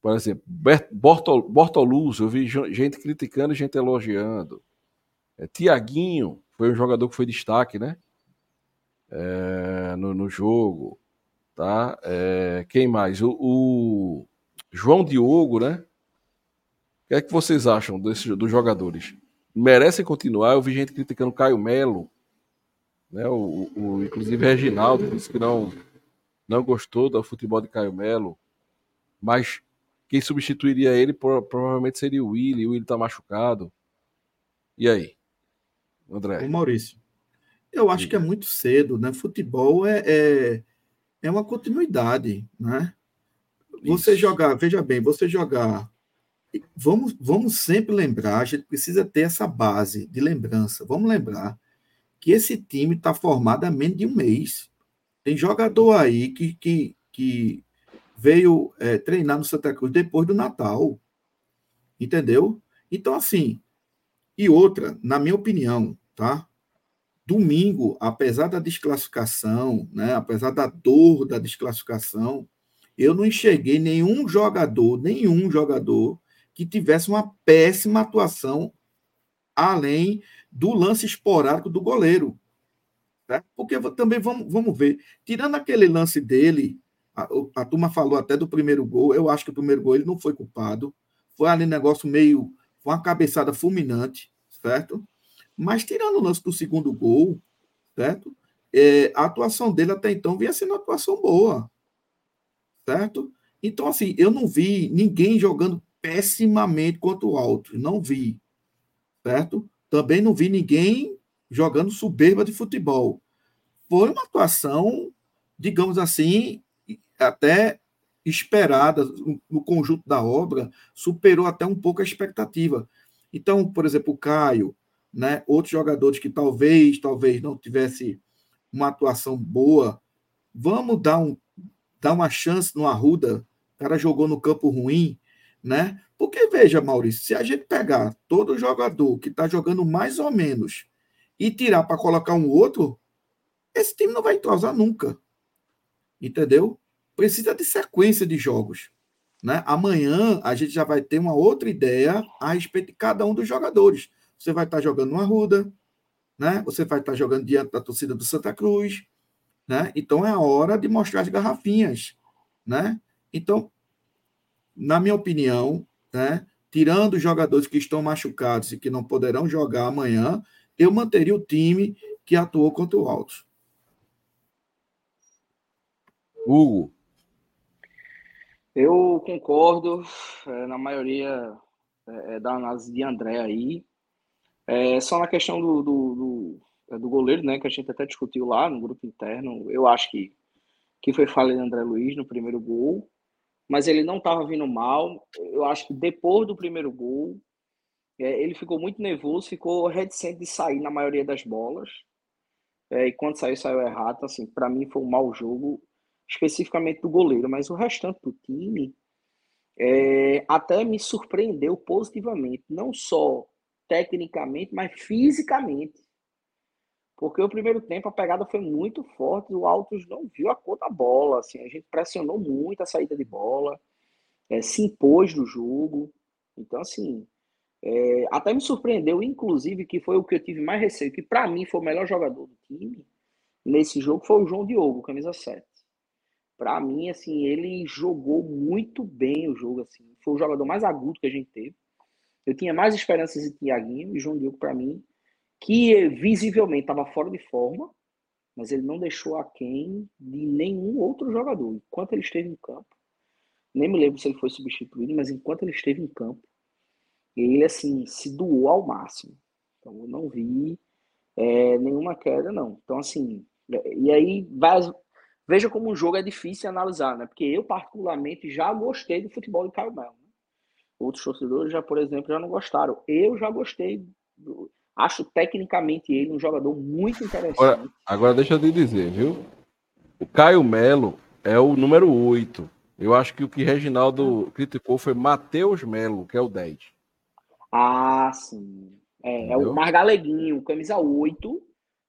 A: Por exemplo, Bortoluz, eu vi gente criticando e gente elogiando. É, Tiaguinho foi um jogador que foi destaque, né? É, no, no, jogo. Tá? É, quem mais? O, o, João Diogo, né? O que é que vocês acham desses, dos jogadores? Merecem continuar? Eu vi gente criticando Caio Melo, né? O, o, inclusive Reginaldo disse que não, não gostou do futebol de Caio Melo, mas quem substituiria ele provavelmente seria o Willi. O Willi tá machucado. E aí, André?
B: O Maurício. Eu acho que é muito cedo, né? Futebol é, é, é uma continuidade, né? Você Isso. jogar, veja bem, você jogar. Vamos, vamos sempre lembrar, a gente precisa ter essa base de lembrança. Vamos lembrar que esse time está formado há menos de um mês. Tem jogador aí que, que, que veio é, treinar no Santa Cruz depois do Natal. Entendeu? Então, assim. E outra, na minha opinião, tá? Domingo, apesar da desclassificação, né, apesar da dor da desclassificação, eu não enxerguei nenhum jogador, nenhum jogador que tivesse uma péssima atuação além do lance esporádico do goleiro. Né? Porque também vamos, vamos ver, tirando aquele lance dele, a, a, turma falou até do primeiro gol, eu acho que o primeiro gol ele não foi culpado, foi ali um negócio meio, foi uma cabeçada fulminante, certo? Mas tirando o lance do segundo gol, certo? É, a atuação dele até então vinha sendo uma atuação boa certo? Então, assim, eu não vi ninguém jogando pessimamente contra o Alto, não vi, certo? Também não vi ninguém jogando soberba de futebol. Foi uma atuação, digamos assim, até esperada no conjunto da obra, superou até um pouco a expectativa. Então, por exemplo, o Caio, né, outros jogadores que talvez, talvez não tivesse uma atuação boa, vamos dar um dar uma chance no Arruda, o cara jogou no campo ruim, né? Porque veja, Maurício, se a gente pegar todo jogador que está jogando mais ou menos e tirar para colocar um outro, esse time não vai entrosar nunca. Entendeu? Precisa de sequência de jogos. Né? Amanhã a gente já vai ter uma outra ideia a respeito de cada um dos jogadores. Você vai estar jogando no Arruda, né? você vai estar jogando diante da torcida do Santa Cruz. Né? Então é a hora de mostrar as garrafinhas. Né? Então, na minha opinião, né, tirando os jogadores que estão machucados e que não poderão jogar amanhã, eu manteria o time que atuou contra o Altos.
A: Hugo.
C: Eu concordo é, na maioria é, é, da análise de André aí. É, só na questão do, do, do, é, do, goleiro, né, que a gente até discutiu lá no grupo interno, eu acho que, que foi falha de André Luiz no primeiro gol, mas ele não estava vindo mal. Eu acho que depois do primeiro gol, é, ele ficou muito nervoso, ficou reticente de sair na maioria das bolas. É, e quando saiu, saiu errado. Então, assim, para mim foi um mau jogo especificamente do goleiro, mas o restante do time é, até me surpreendeu positivamente, não só tecnicamente, mas fisicamente. Porque o primeiro tempo a pegada foi muito forte, o Altos não viu a cor da bola, assim, a gente pressionou muito a saída de bola, é, se impôs no jogo. Então, assim, é, até me surpreendeu, inclusive, que foi o que eu tive mais receio, que para mim foi o melhor jogador do time nesse jogo, foi o João Diogo, camisa 7 para mim, assim, ele jogou muito bem o jogo, assim. Foi o jogador mais agudo que a gente teve. Eu tinha mais esperanças em Tiaguinho e João Diogo, para mim, que visivelmente estava fora de forma, mas ele não deixou a quem de nenhum outro jogador. Enquanto ele esteve em campo, nem me lembro se ele foi substituído, mas enquanto ele esteve em campo, ele, assim, se doou ao máximo. Então, eu não vi é, nenhuma queda, não. Então, assim, e aí Veja como um jogo é difícil analisar, né? Porque eu, particularmente, já gostei do futebol de Caio Melo. Outros torcedores, já, por exemplo, já não gostaram. Eu já gostei. Do... Acho tecnicamente ele um jogador muito interessante.
A: Agora, agora deixa eu te dizer, viu? O Caio Melo é o número 8. Eu acho que o que Reginaldo criticou foi Matheus Melo, que é o 10.
C: Ah, sim. É, é o Margaleguinho, camisa 8.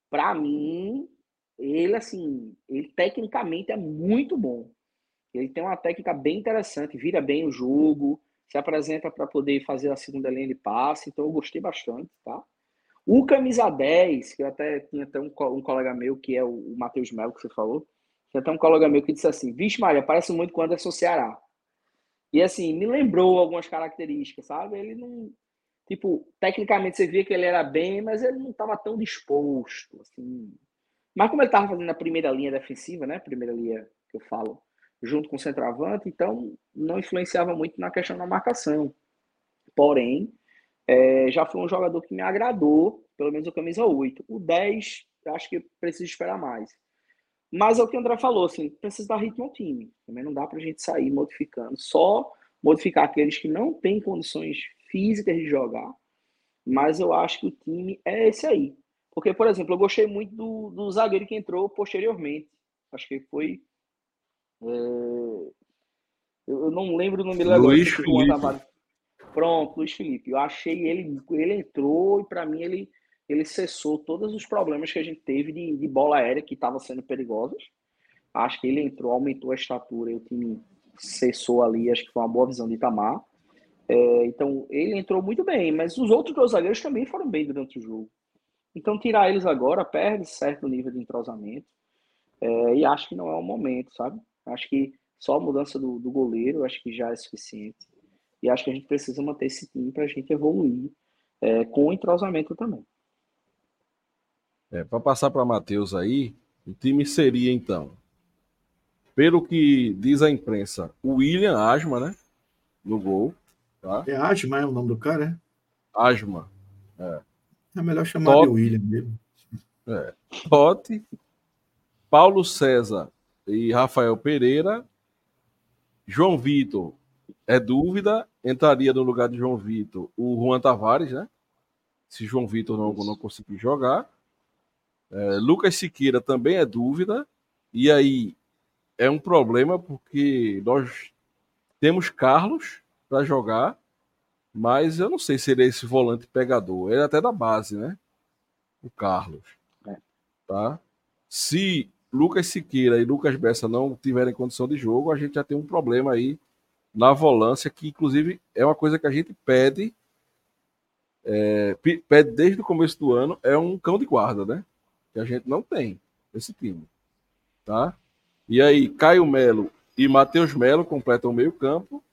C: Para mim, ele, assim, ele tecnicamente é muito bom. Ele tem uma técnica bem interessante, vira bem o jogo, se apresenta para poder fazer a segunda linha de passe, então eu gostei bastante, tá? O camisa 10, que eu até tinha até um, um colega meu, que é o, o Matheus Melo, que você falou, tinha até um colega meu que disse assim, vixe Maria, parece muito com o Anderson Ceará. E assim, me lembrou algumas características, sabe? Ele não, tipo, tecnicamente você via que ele era bem, mas ele não estava tão disposto, assim, mas como ele estava fazendo a primeira linha defensiva, né? Primeira linha que eu falo, junto com o centroavante, então não influenciava muito na questão da marcação. Porém, é, já foi um jogador que me agradou, pelo menos o camisa 8. O 10, eu acho que preciso esperar mais. Mas é o que o André falou, assim, precisa dar ritmo ao time. Também não dá para a gente sair modificando. Só modificar aqueles que não têm condições físicas de jogar. Mas eu acho que o time é esse aí. Porque, por exemplo, eu gostei muito do, do zagueiro que entrou posteriormente. Acho que foi. É... Eu, não lembro o nome
A: dele Luiz Felipe.
C: Pronto, Luiz Felipe. Eu achei ele. Ele entrou e, para mim, ele, ele cessou todos os problemas que a gente teve de, de bola aérea que estavam sendo perigosos. Acho que ele entrou, aumentou a estatura e o time cessou ali. Acho que foi uma boa visão de Itamar. É, então, ele entrou muito bem, mas os outros dois zagueiros também foram bem durante o jogo. Então, tirar eles agora perde certo nível de entrosamento. É, e acho que não é o momento, sabe? Acho que só a mudança do, do goleiro acho que já é suficiente. E acho que a gente precisa manter esse time para a gente evoluir é, com entrosamento também.
A: É, para passar para Matheus aí, o time seria então, pelo que diz a imprensa, o William Asma, né? No gol. Tá?
B: É Asma, é o nome do cara, é?
A: Asma. É.
B: É melhor chamar Totti, de William mesmo.
A: É. Totti, Paulo César e Rafael Pereira. João Vitor é dúvida. Entraria no lugar de João Vitor o Juan Tavares, né? Se João Vitor não, não conseguir jogar. É, Lucas Siqueira também é dúvida. E aí é um problema porque nós temos Carlos para jogar mas eu não sei se ele é esse volante pegador. Ele é até da base, né? O Carlos. É. Tá? Se Lucas Siqueira e Lucas Bessa não tiverem condição de jogo, a gente já tem um problema aí na volância, que inclusive é uma coisa que a gente pede, é, pede desde o começo do ano, é um cão de guarda, né? Que a gente não tem esse time, tá? E aí, Caio Melo e Matheus Melo completam o meio campo,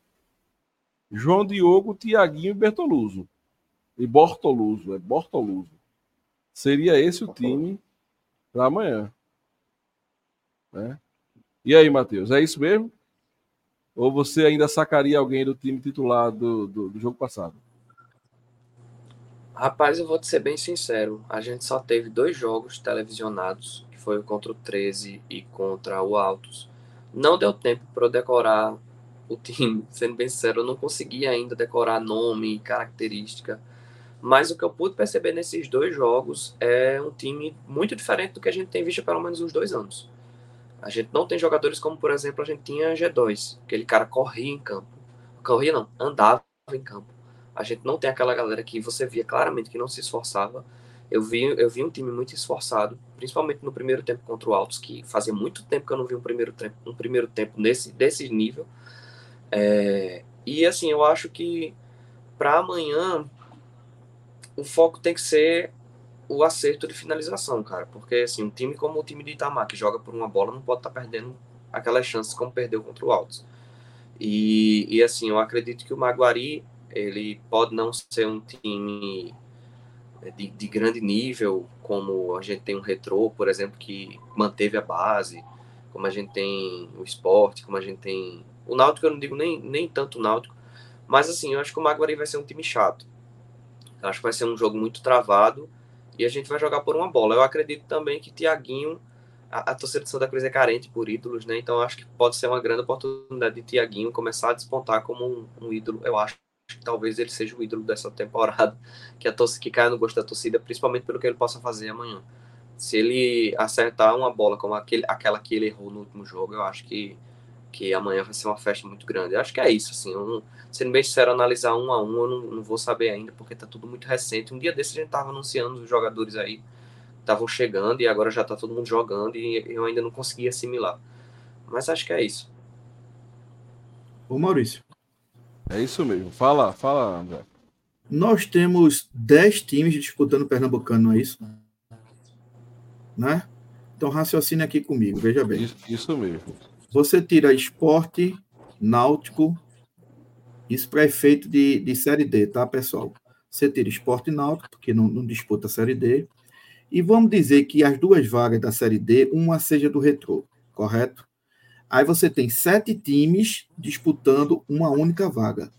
A: João Diogo, Tiaguinho e Bertoluso. E Bortoluso, é Bortoluso. Seria esse o time para amanhã. Né? E aí, Matheus, é isso mesmo? Ou você ainda sacaria alguém do time titular do, do, do, jogo passado?
D: Rapaz, eu vou te ser bem sincero. A gente só teve dois jogos televisionados, que foi contra o 13 e contra o Altos. Não deu tempo para eu decorar o time, [laughs] sendo bem sincero, eu não consegui ainda decorar nome, característica. Mas o que eu pude perceber nesses dois jogos é um time muito diferente do que a gente tem visto pelo menos uns dois anos. A gente não tem jogadores como, por exemplo, a gente tinha G2, aquele cara corria em campo. Corria não, andava em campo. A gente não tem aquela galera que você via claramente que não se esforçava. Eu vi, eu vi um time muito esforçado, principalmente no primeiro tempo contra o Altos, que fazia muito tempo que eu não vi um primeiro tempo, um primeiro tempo nesse, desse nível. É, e assim, eu acho que para amanhã o foco tem que ser o acerto de finalização, cara. Porque, assim, um time como o time de Itamar, que joga por uma bola, não pode estar tá perdendo aquelas chances como perdeu contra o Altos. E, e, assim, eu acredito que o Maguari, ele pode não ser um time de, de grande nível, como a gente tem um Retrô, por exemplo, que manteve a base, como a gente tem o esporte, como a gente tem... O Náutico, eu não digo nem, nem tanto o Náutico, mas, assim, eu acho que o Maguari vai ser um time chato. Eu acho que vai ser um jogo muito travado, e a gente vai jogar por uma bola. Eu acredito também que Tiaguinho, a, a torcida de Santa Cruz é carente por ídolos, né? Então acho que pode ser uma grande oportunidade de Tiaguinho começar a despontar como um, um ídolo. Eu acho que talvez ele seja o ídolo dessa temporada, [laughs] que a torcida que caia no gosto da torcida, principalmente pelo que ele possa fazer amanhã. Se ele acertar uma bola como aquele, aquela que ele errou no último jogo, eu acho que que amanhã vai ser uma festa muito grande. Eu acho que é isso, assim, eu não, sendo bem sincero, analisar um a um, eu não, não, vou saber ainda, porque tá tudo muito recente. Um dia desse a gente tava anunciando os jogadores aí, estavam chegando e agora já tá todo mundo jogando e eu ainda não consegui assimilar. Mas acho que é isso.
B: Ô Maurício.
A: É isso mesmo. Fala, fala, André.
B: Nós temos 10 times disputando o Pernambucano, não é isso? Né? Então raciocine aqui comigo, veja bem.
A: Isso, isso mesmo.
B: Você tira esporte, náutico, isso para efeito de, de Série D, tá, pessoal? Você tira esporte náutico, porque não, não disputa a Série D. E vamos dizer que as duas vagas da Série D, uma seja do Retrô, correto? Aí você tem sete times disputando uma única vaga.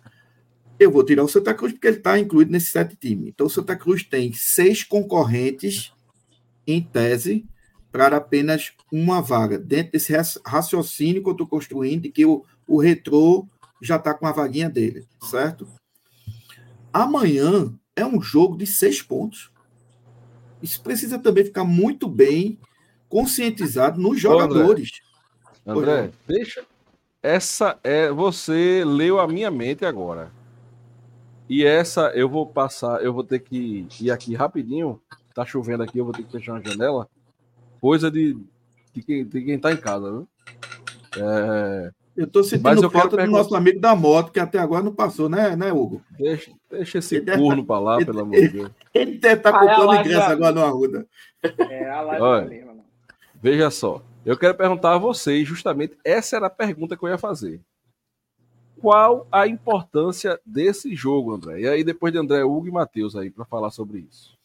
B: Eu vou tirar o Santa Cruz porque ele está incluído nesses sete times. Então o Santa Cruz tem seis concorrentes, em tese, para apenas uma vaga. Dentro desse raciocínio que eu estou construindo, de que o, o retrô já está com a vaguinha dele, certo? Amanhã é um jogo de seis pontos. Isso precisa também ficar muito bem conscientizado nos jogadores.
A: André, André deixa. Essa é. Você leu a minha mente agora. E essa eu vou passar, eu vou ter que ir aqui rapidinho. Tá chovendo aqui, eu vou ter que fechar uma janela coisa de, de, quem, de quem tá em casa, viu?
B: É... Eu tô sentindo falta do nosso amigo da moto, que até agora não passou, né, né Hugo?
A: Deixa, deixa esse ele corno para lá,
B: ele,
A: pelo amor de Deus.
B: Ele deve estar tá ah, comprando ingresso já... agora no Arruda.
A: É, a live Olha, Veja só, eu quero perguntar a vocês, justamente, essa era a pergunta que eu ia fazer. Qual a importância desse jogo, André? E aí, depois de André, Hugo e Matheus aí, para falar sobre isso.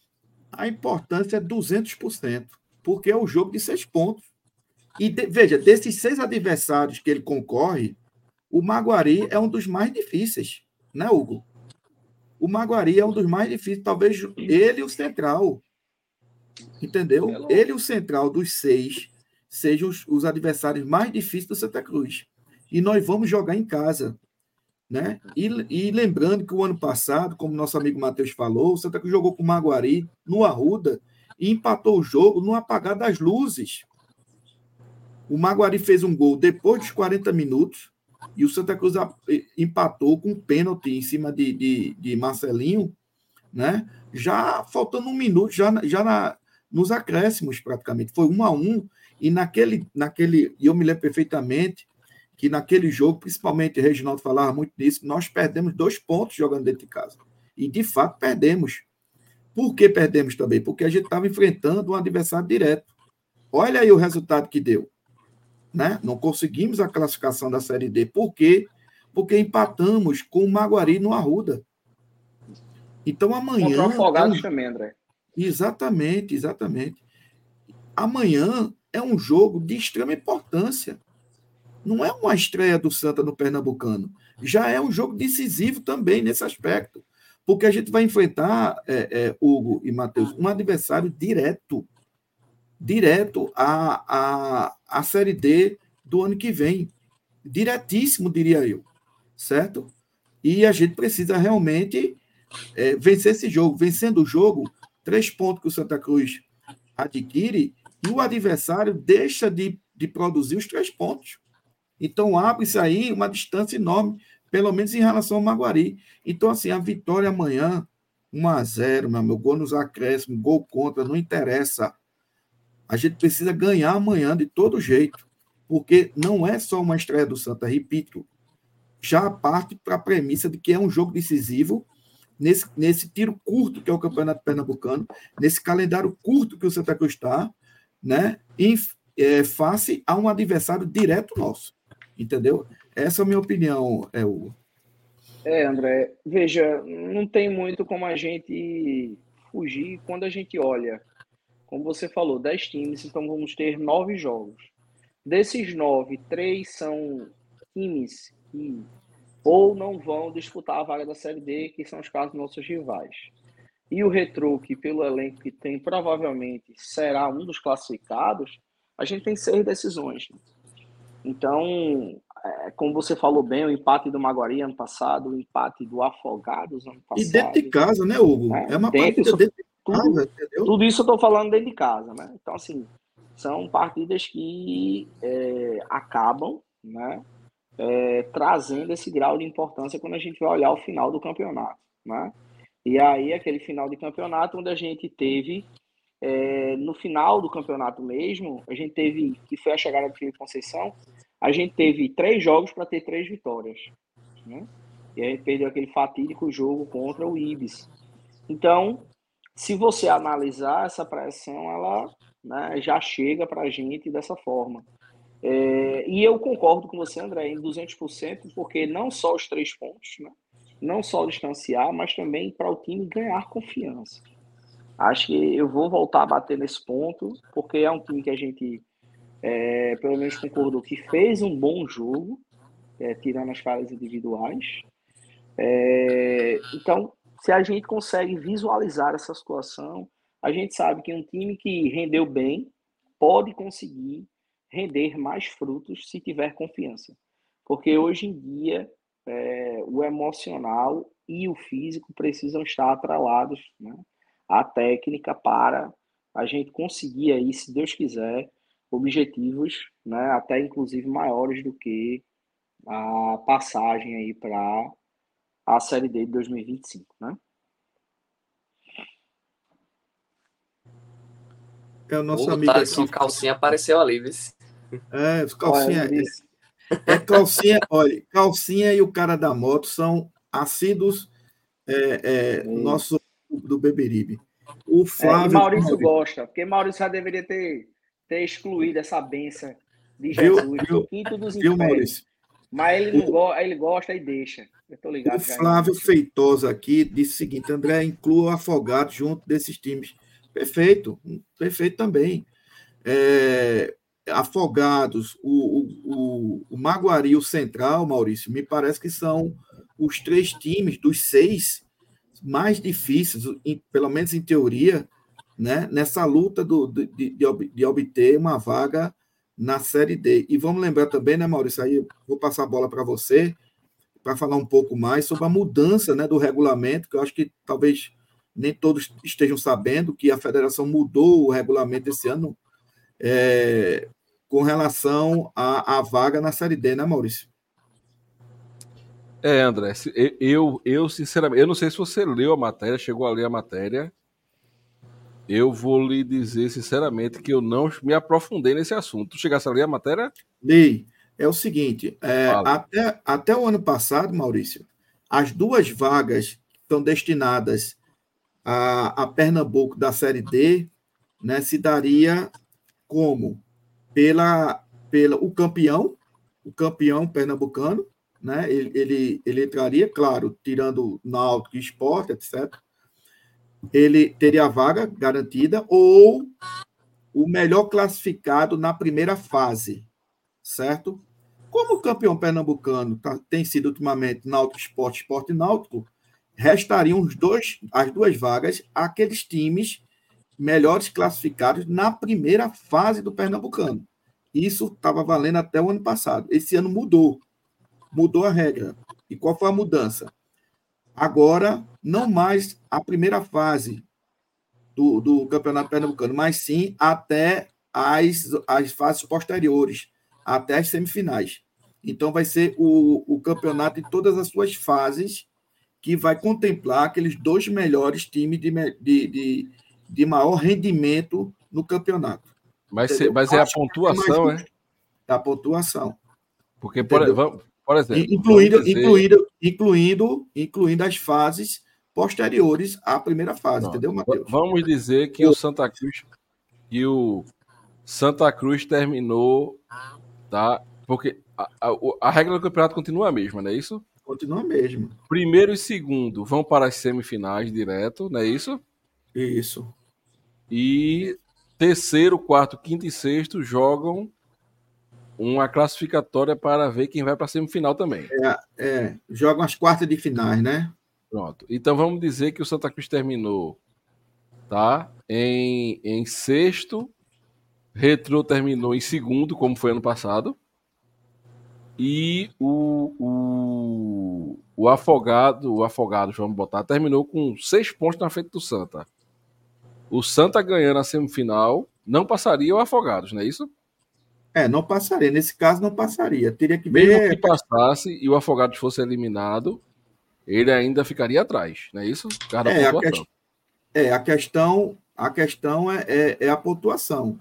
B: A importância é 200% porque é um jogo de seis pontos. E de, veja, desses seis adversários que ele concorre, o Maguari é um dos mais difíceis, né, Hugo? O Maguari é um dos mais difíceis, talvez ele e o Central. Entendeu? Ele e o Central dos seis sejam os, os adversários mais difíceis do Santa Cruz. E nós vamos jogar em casa. Né? E, e, lembrando que o ano passado, como nosso amigo Matheus falou, o Santa Cruz jogou com o Maguari no Arruda e empatou o jogo no apagar das luzes. O Maguari fez um gol depois dos 40 minutos e o Santa Cruz empatou com um pênalti em cima de, de, de Marcelinho, né? Já faltando um minuto, já, já na, nos acréscimos praticamente. Foi um a um, e naquele, naquele, e eu me lembro perfeitamente que naquele jogo, principalmente o Reginaldo falava muito disso, nós perdemos dois pontos jogando dentro de casa. E de fato perdemos. Por que perdemos também? Porque a gente estava enfrentando um adversário direto. Olha aí o resultado que deu. Né? Não conseguimos a classificação da Série D. Por quê? Porque empatamos com o Maguari no Arruda. Então amanhã. Contra o
C: Afogados é um... também, André.
B: Exatamente, exatamente. Amanhã é um jogo de extrema importância. Não é uma estreia do Santa no Pernambucano. Já é um jogo decisivo também nesse aspecto. Porque a gente vai enfrentar, é, é, Hugo e Matheus, um adversário direto. Direto à, à, à Série D do ano que vem. Diretíssimo, diria eu. Certo? E a gente precisa realmente é, vencer esse jogo. Vencendo o jogo, três pontos que o Santa Cruz adquire e o adversário deixa de, de produzir os três pontos. Então abre-se aí uma distância enorme, pelo menos em relação ao Maguari. Então, assim, a vitória amanhã, 1 a 0 meu amigo, gol nos acréscimos, gol contra, não interessa. A gente precisa ganhar amanhã de todo jeito, porque não é só uma estreia do Santa, repito, já parte para a premissa de que é um jogo decisivo nesse, nesse tiro curto que é o Campeonato Pernambucano, nesse calendário curto que o Santa Cruz está, né, em, é, face a um adversário direto nosso. Entendeu? Essa é a minha opinião, é o.
C: É, André, veja, não tem muito como a gente fugir quando a gente olha, como você falou, 10 times, então vamos ter nove jogos. Desses nove, três são times que ou não vão disputar a vaga da Série D, que são os casos nossos rivais. E o Retro, que pelo elenco que tem, provavelmente será um dos classificados, a gente tem seis decisões. Então, como você falou bem, o empate do Maguari ano passado, o empate do Afogados ano passado.
B: E dentro de casa, né, Hugo? É, é uma dentro, partida dentro de
C: casa, tudo, entendeu? Tudo isso eu estou falando dentro de casa, né? Então, assim, são partidas que é, acabam, né? É, trazendo esse grau de importância quando a gente vai olhar o final do campeonato, né? E aí, aquele final de campeonato onde a gente teve, é, no final do campeonato mesmo, a gente teve, que foi a chegada do Felipe Conceição, a gente teve três jogos para ter três vitórias. Né? E aí perdeu aquele fatídico jogo contra o Ibis. Então, se você analisar essa pressão, ela né, já chega para a gente dessa forma. É, e eu concordo com você, André, em 200%, porque não só os três pontos, né? não só distanciar, mas também para o time ganhar confiança. Acho que eu vou voltar a bater nesse ponto, porque é um time que a gente, é, pelo menos concordou, que fez um bom jogo, é, tirando as falhas individuais. É, então, se a gente consegue visualizar essa situação, a gente sabe que um time que rendeu bem pode conseguir render mais frutos se tiver confiança. Porque hoje em dia é, o emocional e o físico precisam estar atrelados né, à técnica para a gente conseguir aí, se Deus quiser, objetivos, né, até inclusive maiores do que a passagem aí para a Série D de 2025, né?
B: É o nosso o amigo
D: aqui. Calcinha apareceu ali, viu?
B: É, calcinha. Olha, é calcinha, olha, calcinha e o cara da moto são assíduos é, é, nosso do Beberibe.
C: O Flávio. É, Maurício Maurício gosta, porque Maurício já deveria ter, ter excluído essa benção de Jesus, viu, viu, quinto dos viu, Maurício? Mas ele, não o, go ele gosta e deixa. Eu tô ligado.
B: O Flávio Feitosa aqui disse o seguinte: André, inclua o Afogado junto desses times. Perfeito, perfeito também. É, Afogados, o, o, o Maguari e o Central, Maurício, me parece que são os três times dos seis mais difíceis, em, pelo menos em teoria, né, nessa luta do, de, de, de, obter uma vaga na Série D. E vamos lembrar também, né, Maurício, aí vou passar a bola para você, para falar um pouco mais sobre a mudança né, do regulamento, que eu acho que talvez nem todos estejam sabendo que a federação mudou o regulamento esse ano é, com relação à, vaga na Série D, né, Maurício?
A: É, André, eu, eu sinceramente, eu não sei se você leu a matéria, chegou a ler a matéria. Eu vou lhe dizer sinceramente que eu não me aprofundei nesse assunto. Tu chegasse a ler a matéria?
B: Li. é o seguinte: é, até, até o ano passado, Maurício, as duas vagas que estão destinadas a, a Pernambuco da Série D né, se daria como pela, pela o campeão, o campeão pernambucano, né, ele, ele, ele entraria, claro, tirando Náutico, Esporte, etc. Ele teria a vaga garantida, ou o melhor classificado na primeira fase, certo? Como o campeão pernambucano tá, tem sido ultimamente Náutico Esporte, Esporte Náutico, restariam os dois, as duas vagas àqueles times melhores classificados na primeira fase do Pernambucano. Isso estava valendo até o ano passado. Esse ano mudou. Mudou a regra. E qual foi a mudança? Agora, não mais a primeira fase do, do Campeonato Pernambucano, mas sim até as, as fases posteriores, até as semifinais. Então, vai ser o, o campeonato em todas as suas fases, que vai contemplar aqueles dois melhores times de, de, de, de maior rendimento no campeonato.
A: Mas, mas é a pontuação, é?
B: É a pontuação.
A: Porque, por, por exemplo.
B: Incluindo, dizer... incluindo, incluindo, incluindo as fases posteriores à primeira fase, Não. entendeu, Matheus?
A: Vamos dizer que o Santa Cruz e o Santa Cruz terminou, tá? Porque a, a, a, regra do campeonato continua a mesma, não é isso?
B: Continua a mesma.
A: Primeiro e segundo vão para as semifinais direto, não é isso?
B: Isso.
A: E terceiro, quarto, quinto e sexto jogam uma classificatória para ver quem vai para a semifinal também.
B: É, é, jogam as quartas de finais, né?
A: Pronto. Então vamos dizer que o Santa Cruz terminou tá? em, em sexto, Retro terminou em segundo, como foi ano passado. E o, o, o Afogado, o Afogado, vamos botar, terminou com seis pontos na frente do Santa. O Santa ganhando a semifinal não passaria o Afogados, não é isso?
B: É, não passaria. Nesse caso, não passaria. Teria que
A: ver. Mesmo que passasse e o Afogados fosse eliminado, ele ainda ficaria atrás, não é isso?
B: É a, que... é, a questão, a questão é, é, é a pontuação.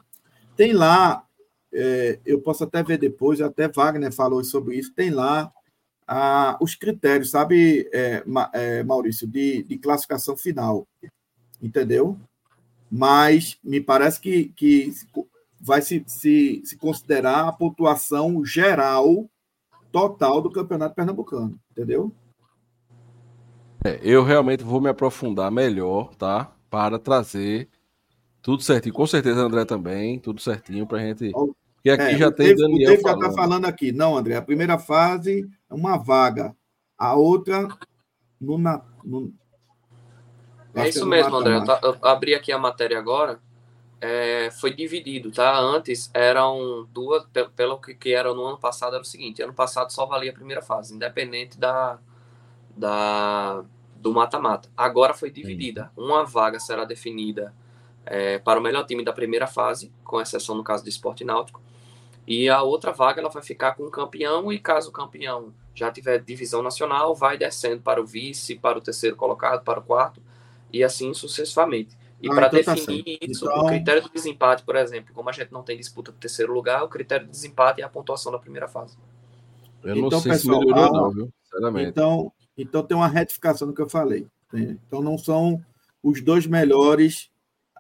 B: Tem lá, é, eu posso até ver depois, até Wagner falou sobre isso, tem lá ah, os critérios, sabe, é, é, Maurício, de, de classificação final. Entendeu? Mas me parece que, que vai se, se, se considerar a pontuação geral total do Campeonato Pernambucano, entendeu?
A: É, eu realmente vou me aprofundar melhor, tá? Para trazer tudo certinho. Com certeza, André também, tudo certinho para a gente. Porque aqui é, já tem Dave, Daniel. O Dave
B: já está falando aqui. Não, André, a primeira fase é uma vaga, a outra no, na, no...
D: É isso mesmo, André. Eu, eu abri aqui a matéria agora é, foi dividido, tá? Antes eram duas, pelo que, que era no ano passado, era o seguinte: ano passado só valia a primeira fase, independente da, da do mata-mata. Agora foi dividida. Uma vaga será definida é, para o melhor time da primeira fase, com exceção no caso do esporte náutico, e a outra vaga ela vai ficar com o campeão, e caso o campeão já tiver divisão nacional, vai descendo para o vice, para o terceiro colocado, para o quarto, e assim sucessivamente. E ah, para então tá definir tá isso, então... o critério do desempate, por exemplo, como a gente não tem disputa do terceiro lugar, o critério do desempate é a pontuação da primeira fase.
A: Eu não então, sei pessoal, se melhorou, não, viu?
B: Sinceramente. Então, então tem uma retificação do que eu falei. Então não são os dois melhores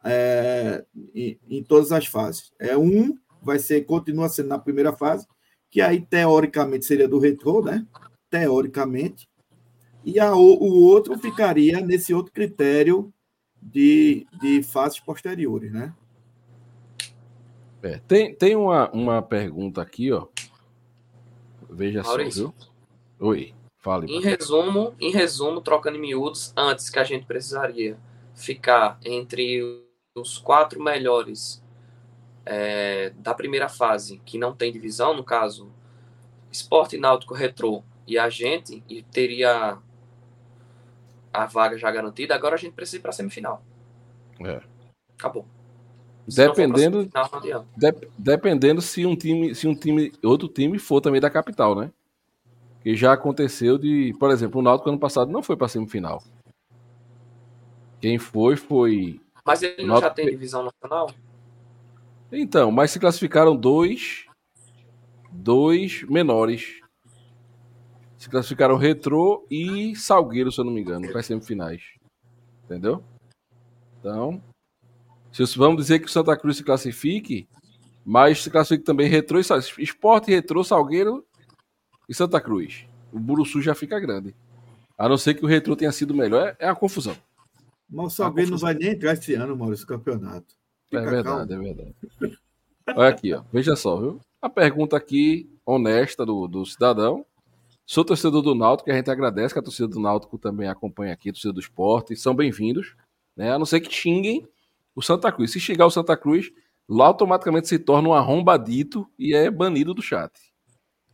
B: é, em, em, todas as fases. É um vai ser continua sendo na primeira fase, que aí teoricamente seria do retrô, né? Teoricamente. E a, o outro ficaria nesse outro critério de, de fases posteriores, né?
A: É, tem tem uma, uma pergunta aqui, ó. Veja Maurício. só, viu? Oi, fale.
D: Em resumo, em resumo, trocando em miúdos, antes que a gente precisaria ficar entre os quatro melhores é, da primeira fase, que não tem divisão, no caso, Esporte Náutico Retrô e a gente, e teria a vaga já garantida, agora a gente precisa ir para a semifinal.
A: É.
D: Acabou.
A: Se dependendo, semifinal, de, dependendo se um time, se um time, outro time for também da capital, né? Que já aconteceu de, por exemplo, o Náutico ano passado não foi para semifinal. Quem foi foi.
D: Mas ele não já tem divisão nacional?
A: Então, mas se classificaram dois dois menores. Se classificaram Retrô e Salgueiro, se eu não me engano, para as semifinais. Entendeu? Então, se vamos dizer que o Santa Cruz se classifique, mas se classifique também Retrô e Esporte, Retrô, Salgueiro e Santa Cruz. O Buruçu já fica grande. A não ser que o Retrô tenha sido melhor, é, é a confusão.
B: Mas o Salgueiro não vai nem entrar esse ano, Maurício, campeonato.
A: Fica é verdade, calmo. é verdade. Olha aqui, ó. Veja só, viu? A pergunta aqui, honesta do, do cidadão. Sou torcedor do Náutico, que a gente agradece que a torcida do Náutico também acompanha aqui, a torcida do esporte, são bem-vindos, né? A não ser que xinguem o Santa Cruz. Se xingar o Santa Cruz, lá automaticamente se torna um arrombadito e é banido do chat.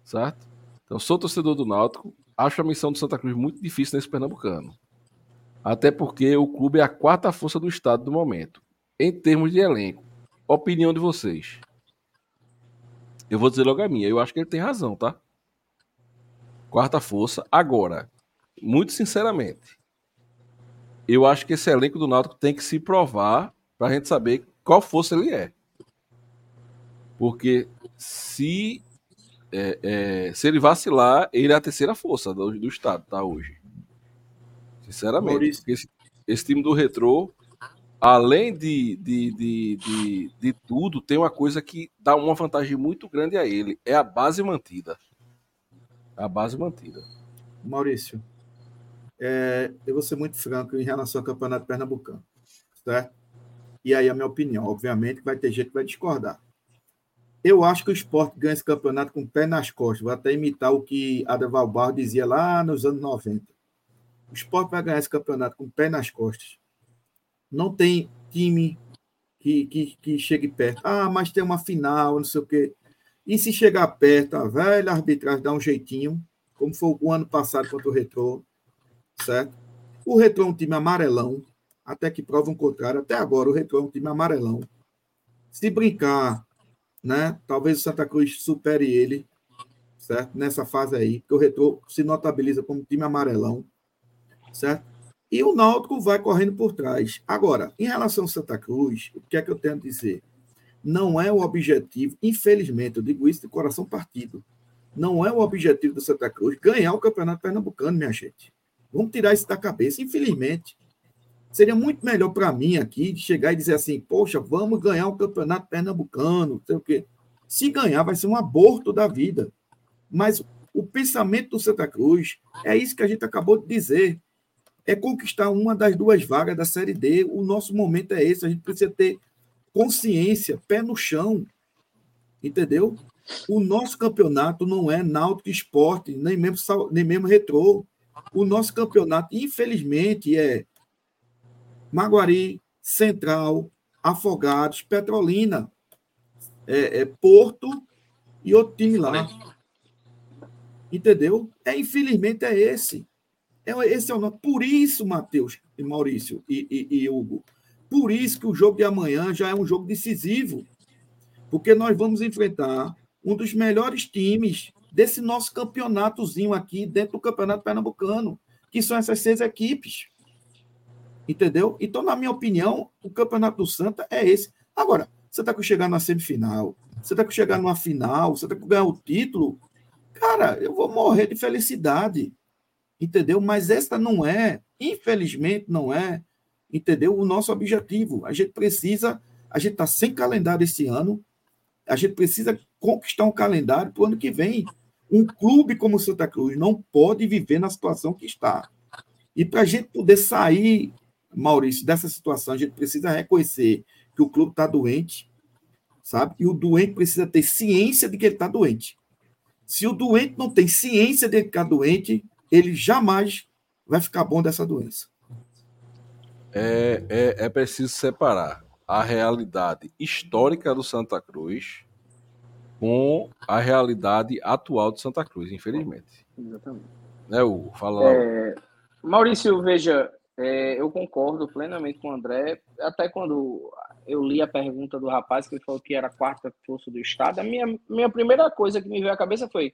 A: Certo? Então, sou torcedor do Náutico, acho a missão do Santa Cruz muito difícil nesse Pernambucano. Até porque o clube é a quarta força do estado do momento. Em termos de elenco, opinião de vocês. Eu vou dizer logo a minha. Eu acho que ele tem razão, tá? Quarta força. Agora, muito sinceramente, eu acho que esse elenco do Náutico tem que se provar para a gente saber qual força ele é. Porque se é, é, se ele vacilar, ele é a terceira força do, do estado, tá? Hoje. Sinceramente. Esse, esse, time do Retrô, além de, de, de, de, de tudo, tem uma coisa que dá uma vantagem muito grande a ele: é a base mantida. A base mantida.
B: Maurício, é, eu vou ser muito franco em relação ao Campeonato Pernambucano, certo? E aí a minha opinião, obviamente, vai ter gente que vai discordar. Eu acho que o esporte ganha esse campeonato com o pé nas costas. Vou até imitar o que Adeval Barro dizia lá nos anos 90. O esporte vai ganhar esse campeonato com o pé nas costas. Não tem time que, que, que chegue perto. Ah, mas tem uma final, não sei o quê. E se chegar perto, a velha arbitragem dá um jeitinho, como foi o ano passado contra o Retrô, certo? O Retrô é um time amarelão, até que prova um contrário. Até agora, o Retrô é um time amarelão. Se brincar, né? Talvez o Santa Cruz supere ele, certo? Nessa fase aí, porque o Retrô se notabiliza como time amarelão certo? E o Náutico vai correndo por trás. Agora, em relação ao Santa Cruz, o que é que eu tenho a dizer? Não é o objetivo, infelizmente, eu digo isso de coração partido, não é o objetivo do Santa Cruz ganhar o Campeonato Pernambucano, minha gente. Vamos tirar isso da cabeça, infelizmente. Seria muito melhor para mim aqui chegar e dizer assim: poxa, vamos ganhar o Campeonato Pernambucano, sei o quê. Se ganhar, vai ser um aborto da vida. Mas o pensamento do Santa Cruz é isso que a gente acabou de dizer é conquistar uma das duas vagas da Série D. O nosso momento é esse. A gente precisa ter consciência, pé no chão. Entendeu? O nosso campeonato não é Náutico Esporte, nem mesmo, nem mesmo Retrô. O nosso campeonato, infelizmente, é Maguari, Central, Afogados, Petrolina, é, é Porto e outro time lá. Entendeu? É, infelizmente é esse. É, esse é o nome. Por isso, Matheus e Maurício e, e, e Hugo, por isso que o jogo de amanhã já é um jogo decisivo. Porque nós vamos enfrentar um dos melhores times desse nosso campeonatozinho aqui, dentro do Campeonato Pernambucano, que são essas seis equipes. Entendeu? Então, na minha opinião, o Campeonato do Santa é esse. Agora, você está com chegar na semifinal, você está com chegar numa final, você está com ganhar o título, cara, eu vou morrer de felicidade entendeu? Mas esta não é, infelizmente, não é, entendeu? O nosso objetivo. A gente precisa, a gente está sem calendário esse ano, a gente precisa conquistar um calendário para o ano que vem. Um clube como o Santa Cruz não pode viver na situação que está. E para a gente poder sair, Maurício, dessa situação, a gente precisa reconhecer que o clube está doente, sabe? E o doente precisa ter ciência de que ele está doente. Se o doente não tem ciência de que está doente, ele jamais vai ficar bom dessa doença.
A: É, é, é preciso separar a realidade histórica do Santa Cruz com a realidade atual de Santa Cruz, infelizmente.
C: Exatamente.
A: Né, Hugo? Fala.
C: É, Maurício, veja, é, eu concordo plenamente com o André. Até quando eu li a pergunta do rapaz, que ele falou que era a quarta força do Estado, a minha, minha primeira coisa que me veio à cabeça foi: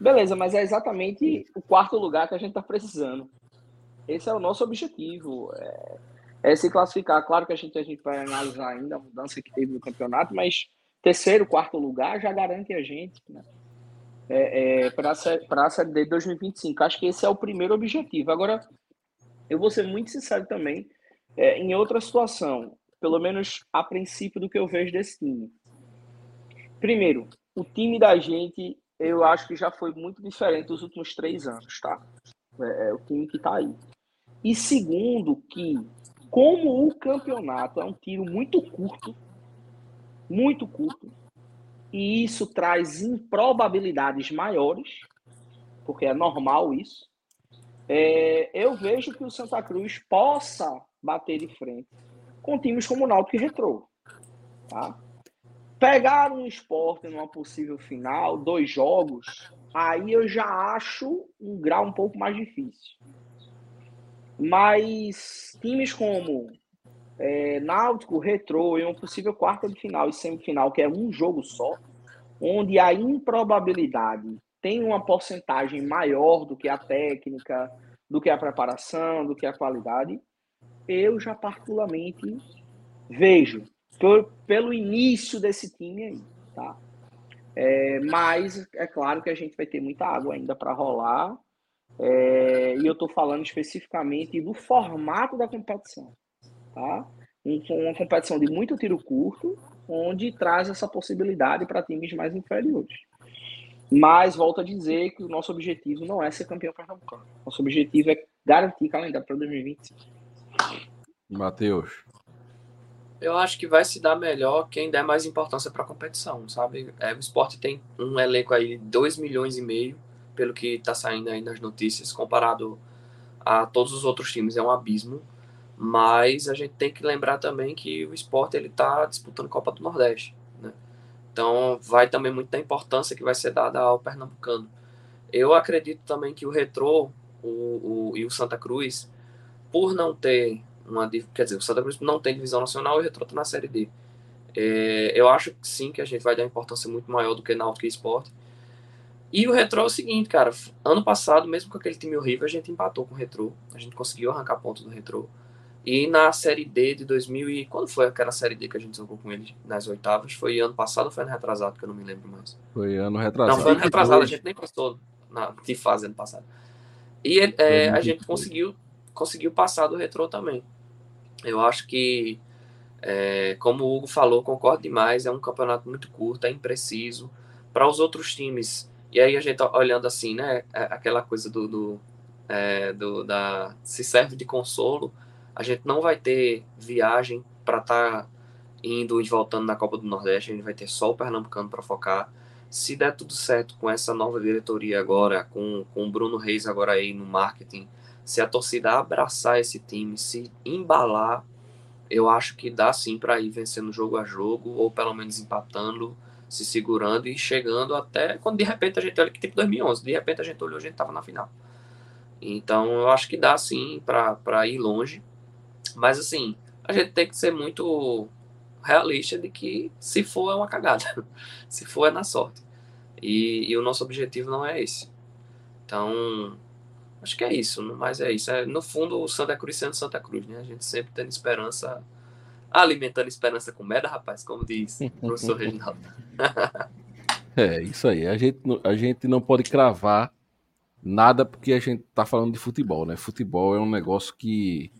C: Beleza, mas é exatamente o quarto lugar que a gente está precisando. Esse é o nosso objetivo. É, é, se classificar. Claro que a gente, a gente vai analisar ainda a mudança que teve no campeonato, mas terceiro, quarto lugar já garante a gente. Né? é, é, para a Série D de 2025. Acho que esse é o primeiro objetivo. Agora, eu vou ser muito sincero também, é, em outra situação, pelo menos a princípio do que eu vejo desse time. Primeiro, o time da gente, eu acho que já foi muito diferente dos últimos três anos, tá? É, é o time que tá aí. E segundo, que como o campeonato é um tiro muito curto, muito curto, e isso traz improbabilidades maiores, porque é normal isso, é, eu vejo que o Santa Cruz possa bater de frente com times como o Náutico e Retrô. Tá? Pegar um esporte numa possível final, dois jogos, aí eu já acho um grau um pouco mais difícil. Mas times como é, Náutico, Retrô, em uma possível quarta de final e semifinal, que é um jogo só, onde a improbabilidade tem uma porcentagem maior do que a técnica, do que a preparação, do que a qualidade, eu já particularmente vejo pelo início desse time aí, tá? É, mas é claro que a gente vai ter muita água ainda para rolar. É, e eu estou falando especificamente do formato da competição. Tá? Uma competição de muito tiro curto, onde traz essa possibilidade para times mais inferiores. Mas volto a dizer que o nosso objetivo não é ser campeão pernambucano. Nosso objetivo é garantir calendário para 2025.
A: Matheus.
D: Eu acho que vai se dar melhor quem der mais importância para a competição, sabe? É, o esporte tem um elenco aí de 2 milhões e meio, pelo que está saindo aí nas notícias, comparado a todos os outros times, é um abismo. Mas a gente tem que lembrar também que o esporte está disputando Copa do Nordeste. Né? Então vai também muito da importância que vai ser dada ao Pernambucano. Eu acredito também que o Retrô o, o, e o Santa Cruz, por não ter uma. Quer dizer, o Santa Cruz não tem divisão nacional e o Retrô está na Série D. É, eu acho que sim, que a gente vai dar importância muito maior do que Náutico e Esporte. E o Retrô é o seguinte, cara. Ano passado, mesmo com aquele time horrível, a gente empatou com o Retrô. A gente conseguiu arrancar pontos do Retrô. E na Série D de 2000 e... Quando foi aquela Série D que a gente jogou com ele nas oitavas? Foi ano passado ou foi ano retrasado, que eu não me lembro mais?
A: Foi ano retrasado.
D: Não, foi ano retrasado, a gente nem passou na de fase ano passado. E é, a gente conseguiu, conseguiu passar do retrô também. Eu acho que, é, como o Hugo falou, concordo demais, é um campeonato muito curto, é impreciso. Para os outros times, e aí a gente olhando assim, né, é aquela coisa do, do, é, do da se serve de consolo, a gente não vai ter viagem para estar tá indo e voltando na Copa do Nordeste, a gente vai ter só o Pernambucano para focar. Se der tudo certo com essa nova diretoria agora, com, com o Bruno Reis agora aí no marketing, se a torcida abraçar esse time, se embalar, eu acho que dá sim para ir vencendo jogo a jogo, ou pelo menos empatando, se segurando e chegando até quando de repente a gente olha que tipo 2011, de repente a gente olhou, a gente estava na final. Então eu acho que dá sim para ir longe. Mas assim, a gente tem que ser muito realista de que se for é uma cagada, [laughs] se for é na sorte. E, e, o nosso objetivo não é esse. Então, acho que é isso, mas é isso. É, no fundo, o Santa Cruz sendo Santa Cruz, né? A gente sempre tendo esperança, alimentando esperança com merda, rapaz, como diz o professor Reginaldo. [laughs]
A: é, isso aí. A gente, a gente não pode cravar nada porque a gente tá falando de futebol, né? Futebol é um negócio que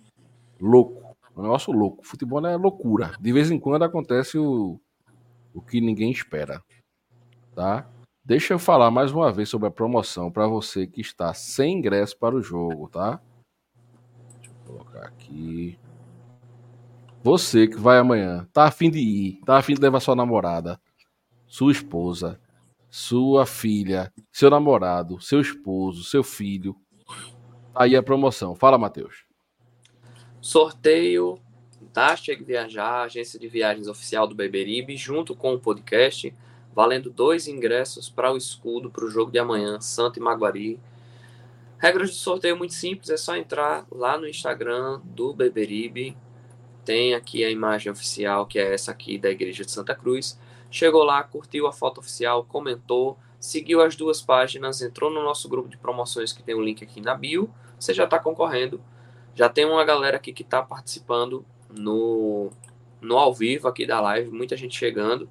A: louco. Um negócio louco. Futebol é loucura. De vez em quando acontece o, o que ninguém espera. Tá? Deixa eu falar mais uma vez sobre a promoção para você que está sem ingresso para o jogo, tá? Deixa eu colocar aqui. Você que vai amanhã, tá afim de ir, tá afim de levar sua namorada, sua esposa, sua filha, seu namorado, seu esposo, seu filho. Tá aí a promoção. Fala, Matheus.
D: Sorteio da Chega Viajar, agência de viagens oficial do Beberibe, junto com o podcast, valendo dois ingressos para o escudo para o jogo de amanhã, Santo e Maguari. Regras de sorteio muito simples, é só entrar lá no Instagram do Beberibe. Tem aqui a imagem oficial, que é essa aqui da Igreja de Santa Cruz. Chegou lá, curtiu a foto oficial, comentou, seguiu as duas páginas, entrou no nosso grupo de promoções que tem o um link aqui na bio. Você já está concorrendo já tem uma galera aqui que está participando no, no ao vivo aqui da live, muita gente chegando.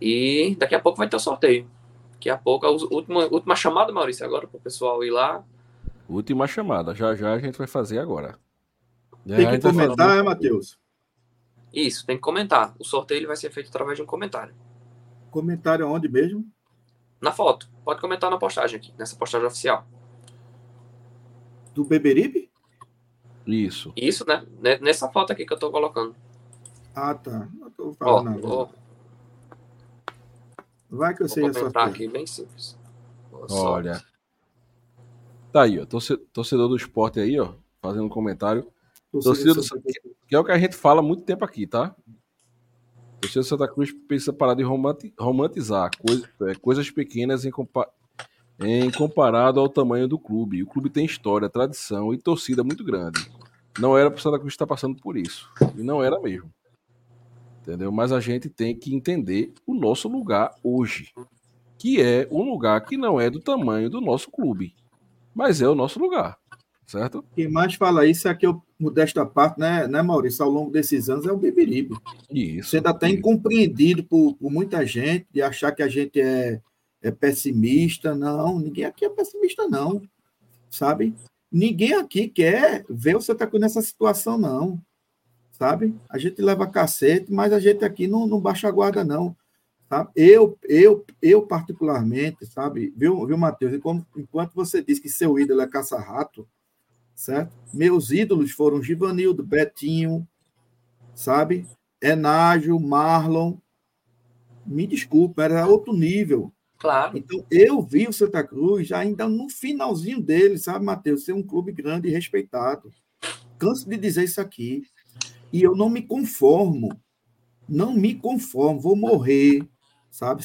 D: E daqui a pouco vai ter o sorteio. Daqui a pouco, a última, última chamada, Maurício, agora para o pessoal ir lá.
A: Última chamada. Já já a gente vai fazer agora.
B: Tem que comentar, é, Matheus?
D: Isso, tem que comentar. O sorteio ele vai ser feito através de um comentário.
B: Comentário onde mesmo?
D: Na foto. Pode comentar na postagem aqui, nessa postagem oficial.
B: Do Beberibe?
A: Isso.
D: Isso, né? Nessa foto aqui que eu tô colocando.
B: Ah, tá. Eu tô falando ó, ó. Vai que eu sei
D: essa aqui, bem simples.
A: Boa Olha. Sorte. Tá aí, ó. Torcedor do esporte aí, ó. Fazendo um comentário. Torcida do Santa que é o que a gente fala há muito tempo aqui, tá? Torcida do Santa Cruz precisa parar de romantizar coisa, é, coisas pequenas em, compa em comparado ao tamanho do clube. O clube tem história, tradição e torcida muito grande. Não era para o Santa Cruz estar passando por isso. E não era mesmo. Entendeu? Mas a gente tem que entender o nosso lugar hoje. Que é um lugar que não é do tamanho do nosso clube. Mas é o nosso lugar certo?
B: Quem mais fala isso é que eu, modesta parte, né, né, Maurício, ao longo desses anos é o Beberibe.
A: Isso.
B: Você ainda está incompreendido por, por, muita gente, de achar que a gente é, é pessimista. Não, ninguém aqui é pessimista, não. Sabe? Ninguém aqui quer ver o Santa Cruz nessa situação, não. Sabe? A gente leva cacete, mas a gente aqui não, não baixa a guarda, não. Sabe? Eu, eu, eu particularmente, sabe, viu, viu Matheus? Enquanto você diz que seu ídolo é caça-rato, certo? Meus ídolos foram Givanildo, Betinho, sabe? Enágio, Marlon. Me desculpa, era outro nível.
D: Claro.
B: Então, eu vi o Santa Cruz ainda no finalzinho dele, sabe, Matheus? Ser um clube grande e respeitado. Canso de dizer isso aqui. E eu não me conformo. Não me conformo. Vou morrer, sabe?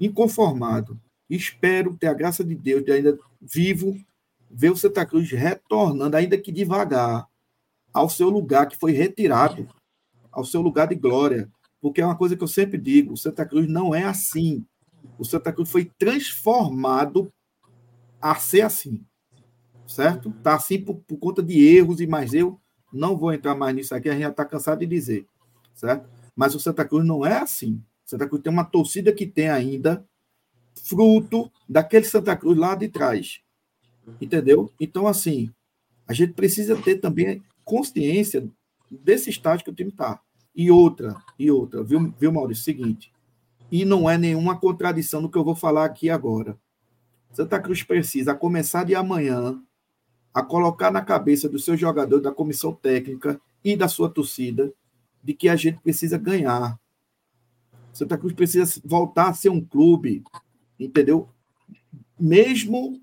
B: Inconformado. Espero ter a graça de Deus de ainda vivo ver o Santa Cruz retornando, ainda que devagar, ao seu lugar que foi retirado, ao seu lugar de glória. Porque é uma coisa que eu sempre digo: o Santa Cruz não é assim. O Santa Cruz foi transformado a ser assim. Certo? Está assim por, por, conta de erros e mais eu não vou entrar mais nisso aqui, a gente já está cansado de dizer. Certo? Mas o Santa Cruz não é assim. O Santa Cruz tem uma torcida que tem ainda fruto daquele Santa Cruz lá de trás. Entendeu? Então, assim, a gente precisa ter também consciência desse estágio que o time está. E outra, e outra, viu, viu, Maurício? Seguinte, e não é nenhuma contradição no que eu vou falar aqui agora. Santa Cruz precisa, começar de amanhã, a colocar na cabeça do seu jogador, da comissão técnica e da sua torcida, de que a gente precisa ganhar. Santa Cruz precisa voltar a ser um clube, entendeu? Mesmo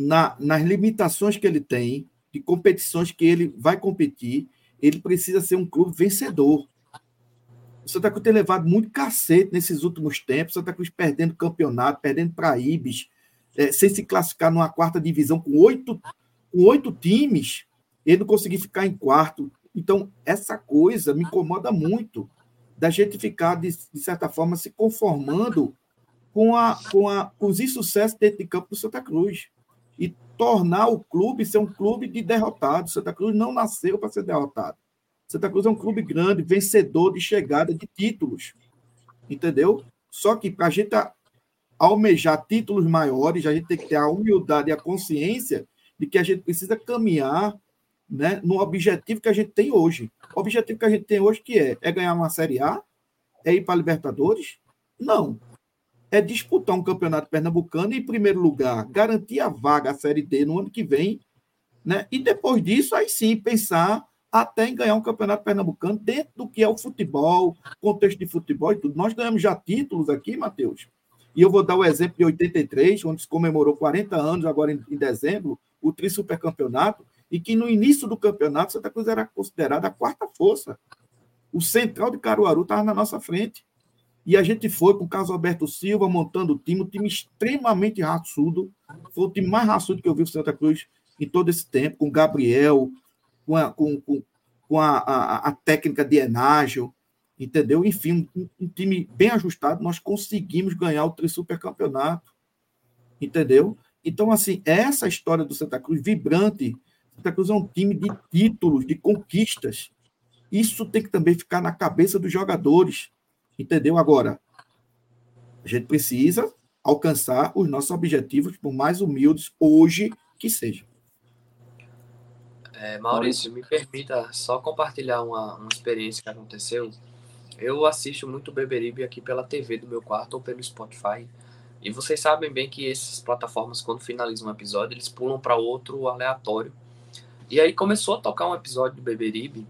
B: na, nas limitações que ele tem, de competições que ele vai competir, ele precisa ser um clube vencedor. O Santa Cruz tem levado muito cacete nesses últimos tempos. Santa Cruz perdendo campeonato, perdendo para Ibis, é, sem se classificar numa quarta divisão com oito, com oito times, ele não conseguir ficar em quarto. Então, essa coisa me incomoda muito, da gente ficar, de, de certa forma, se conformando com, a, com, a, com os insucessos dentro de campo do Santa Cruz e tornar o clube ser um clube de derrotados. Santa Cruz não nasceu para ser derrotado. Santa Cruz é um clube grande, vencedor de chegada de títulos. Entendeu? Só que para a gente almejar títulos maiores, a gente tem que ter a humildade e a consciência de que a gente precisa caminhar né, no objetivo que a gente tem hoje. O objetivo que a gente tem hoje que é, é ganhar uma Série A? É ir para a Libertadores? Não é disputar um campeonato pernambucano e, em primeiro lugar, garantir a vaga à Série D no ano que vem, né? E depois disso, aí sim, pensar até em ganhar um campeonato pernambucano dentro do que é o futebol, contexto de futebol e tudo. Nós ganhamos já títulos aqui, Matheus. E eu vou dar o exemplo de 83, onde se comemorou 40 anos, agora em, dezembro, o Tri Supercampeonato, e que no início do campeonato Santa Cruz era considerada a quarta força. O Central de Caruaru estava na nossa frente. E a gente foi com o Carlos Alberto Silva montando o time, um time extremamente raçudo. Foi o time mais raçudo que eu vi o Santa Cruz em todo esse tempo, com o Gabriel, com a, com, com, com a, a, a, técnica de Enágio, entendeu? Enfim, um, um, time bem ajustado. Nós conseguimos ganhar o Tri-Supercampeonato, entendeu? Então, assim, essa história do Santa Cruz vibrante. Santa Cruz é um time de títulos, de conquistas. Isso tem que também ficar na cabeça dos jogadores Entendeu? Agora, a gente precisa alcançar os nossos objetivos, por mais humildes hoje que sejam.
D: É, Maurício, me permita só compartilhar uma, uma experiência que aconteceu. Eu assisto muito Beberibe aqui pela TV do meu quarto ou pelo Spotify. E vocês sabem bem que essas plataformas, quando finalizam um episódio, eles pulam para outro aleatório. E aí começou a tocar um episódio do Beberibe,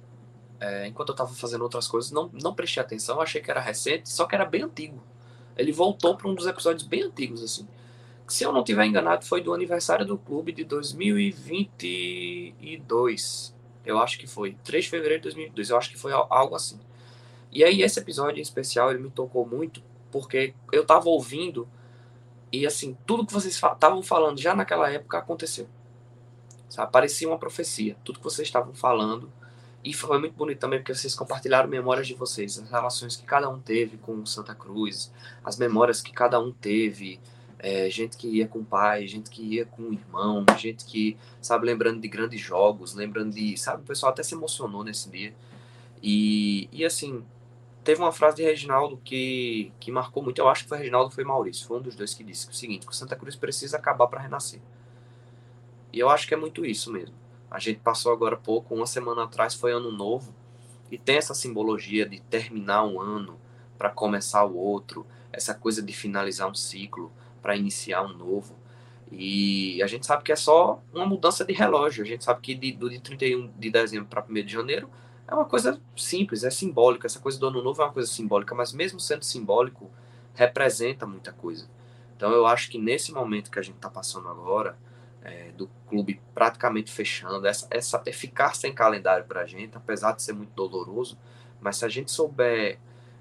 D: é, enquanto eu estava fazendo outras coisas, não, não prestei atenção, achei que era recente, só que era bem antigo. Ele voltou para um dos episódios bem antigos, assim se eu não tiver enganado, foi do aniversário do clube de 2022. Eu acho que foi. 3 de fevereiro de 2022. Eu acho que foi algo assim. E aí, esse episódio em especial, ele me tocou muito, porque eu tava ouvindo e, assim, tudo que vocês estavam falando já naquela época aconteceu. Sabe? Parecia uma profecia. Tudo que vocês estavam falando. E foi muito bonito também, porque vocês compartilharam memórias de vocês, as relações que cada um teve com Santa Cruz, as memórias que cada um teve é, gente que ia com o pai, gente que ia com o irmão, gente que, sabe, lembrando de grandes jogos, lembrando de, sabe, o pessoal até se emocionou nesse dia. E, e assim, teve uma frase de Reginaldo que, que marcou muito, eu acho que foi Reginaldo foi Maurício, foi um dos dois que disse o seguinte, que o Santa Cruz precisa acabar para renascer. E eu acho que é muito isso mesmo. A gente passou agora pouco, uma semana atrás foi ano novo, e tem essa simbologia de terminar um ano para começar o outro, essa coisa de finalizar um ciclo para iniciar um novo. E a gente sabe que é só uma mudança de relógio. A gente sabe que de, de 31 de dezembro para 1 de janeiro é uma coisa simples, é simbólica. Essa coisa do ano novo é uma coisa simbólica, mas mesmo sendo simbólico, representa muita coisa. Então eu acho que nesse momento que a gente está passando agora, é, do clube praticamente fechando, essa, essa eficácia em calendário para a gente, apesar de ser muito doloroso, mas se a gente souber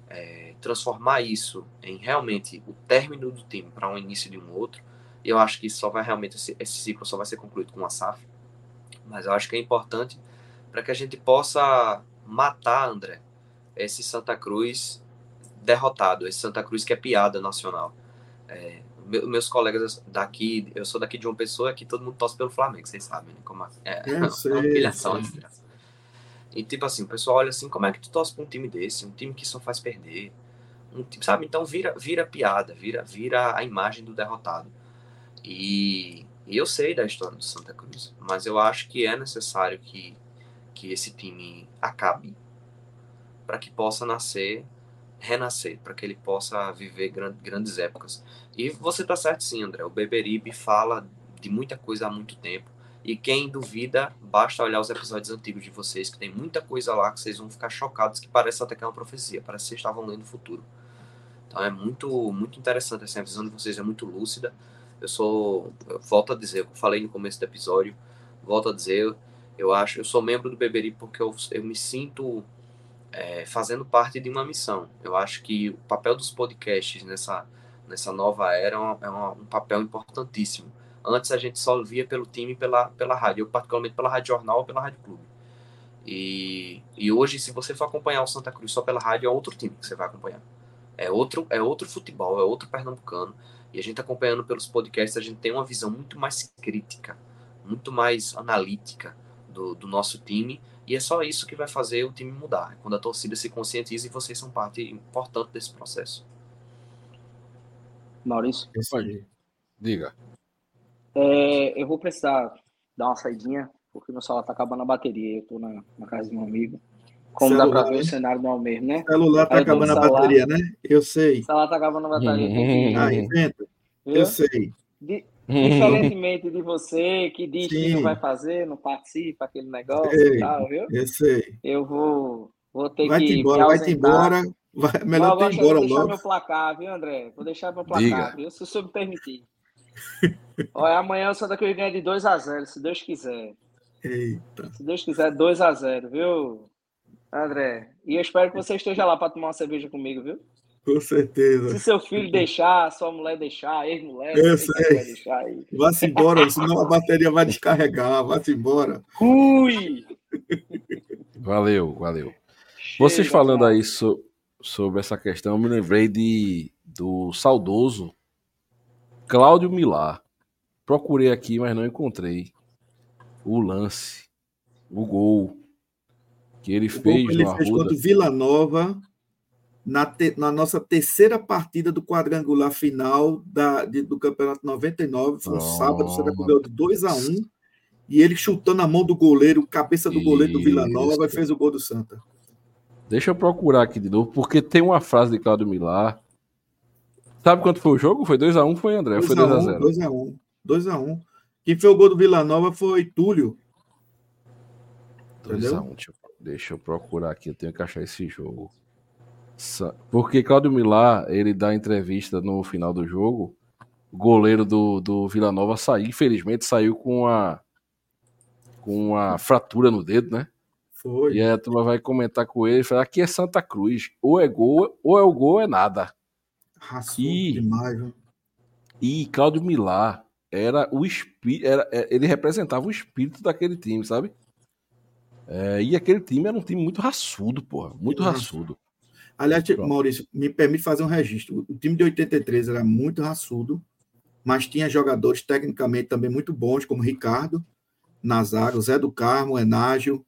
D: é, transformar isso em realmente o término do time para um início de um outro, eu acho que só vai realmente, esse, esse ciclo só vai ser concluído com a SAF. Mas eu acho que é importante para que a gente possa matar, André, esse Santa Cruz derrotado, esse Santa Cruz que é piada nacional. É, meus colegas daqui, eu sou daqui de uma pessoa que todo mundo torce pelo Flamengo, vocês sabem, né? Como é, é uma [laughs] humilhação. Assim, e tipo assim, o pessoal olha assim, como é que tu torce pra um time desse? Um time que só faz perder. Um time, sabe? Então vira, vira piada, vira, vira a imagem do derrotado. E, e eu sei da história do Santa Cruz, mas eu acho que é necessário que, que esse time acabe para que possa nascer, renascer, para que ele possa viver grand, grandes épocas. E você tá certo sim, André. O Beberibe fala de muita coisa há muito tempo e quem duvida, basta olhar os episódios antigos de vocês, que tem muita coisa lá que vocês vão ficar chocados, que parece até que é uma profecia, parece que vocês estavam lendo o futuro. Então é muito, muito interessante, essa visão de vocês é muito lúcida. Eu sou, eu volto a dizer, eu falei no começo do episódio, volto a dizer, eu acho, eu sou membro do Beberi porque eu, eu me sinto é, fazendo parte de uma missão. Eu acho que o papel dos podcasts nessa, nessa nova era é, uma, é uma, um papel importantíssimo Antes a gente só via pelo time pela, pela rádio, eu particularmente pela Rádio Jornal ou pela Rádio Clube. E, e hoje, se você for acompanhar o Santa Cruz só pela rádio, é outro time que você vai acompanhar. É outro, é outro futebol, é outro pernambucano. E a gente acompanhando pelos podcasts, a gente tem uma visão muito mais crítica, muito mais analítica do, do nosso time. E é só isso que vai fazer o time mudar. Quando a torcida se conscientiza e vocês são parte importante desse processo.
C: Maurício?
A: Diga.
C: É, eu vou precisar dar uma saidinha, porque meu celular tá acabando a bateria. Eu tô na, na casa de um amigo. Como celular, dá pra ver, né? o cenário não é o mesmo, né?
B: O celular tá acabando a bateria, né? Eu sei.
C: O celular tá acabando a bateria.
B: ah, inventa. Eu sei.
C: De, diferentemente de você, que diz Sim. que não vai fazer, não participa, aquele negócio
B: ei,
C: e tal, viu?
B: Eu sei.
C: Eu vou, vou ter
B: vai
C: que.
B: Embora, vai-te embora, vai Melhor ter embora
C: vou deixar
B: logo.
C: meu placar, viu, André? Vou deixar meu placar, Diga. viu? Se o senhor me permitir. Olha, amanhã o Santa Cruz ganha de 2x0, se Deus quiser.
B: Eita.
C: Se Deus quiser, 2x0, viu, André? E eu espero que você esteja lá para tomar uma cerveja comigo, viu?
B: Com certeza.
C: Se seu filho deixar, sua mulher deixar, ex-mulher,
B: eu sei. Vá-se embora, senão a bateria vai descarregar. Vá-se embora.
C: Ui!
A: Valeu, valeu. Chega, Vocês falando cara. aí so, sobre essa questão, eu me lembrei de, do saudoso Cláudio Milar. Procurei aqui, mas não encontrei o lance, o gol que ele
B: o
A: fez
B: que ele fez
A: Arruda.
B: contra o Vila Nova na, te, na nossa terceira partida do quadrangular final da, de, do Campeonato 99. Foi um sábado, o Santa Cruz de 2 a 1 um, e ele chutando a mão do goleiro, cabeça do goleiro do Vila Nova, e fez o gol do Santa.
A: Deixa eu procurar aqui de novo, porque tem uma frase de Claudio Milar. Sabe quanto foi o jogo? Foi 2x1, um, foi André? 2 foi 2x0.
B: 2x1. 2x1. Quem fez o gol do Vila Nova foi Túlio.
A: 2x1. Deixa, deixa eu procurar aqui, eu tenho que achar esse jogo. Porque Claudio Milar, ele dá entrevista no final do jogo. O goleiro do, do Vila Nova saiu, infelizmente, saiu com a com uma fratura no dedo, né?
B: Foi.
A: E a turma vai comentar com ele e falar: aqui é Santa Cruz, ou é gol, ou é o gol, é nada.
B: Raçou e, demais, viu?
A: E Claudio Milar era o espírito, é, ele representava o espírito daquele time, sabe? É, e aquele time era um time muito raçudo, porra, muito raçudo.
B: Aliás, Pronto. Maurício, me permite fazer um registro. O time de 83 era muito raçudo, mas tinha jogadores tecnicamente também muito bons, como Ricardo, Nazário, Zé do Carmo, Enágio,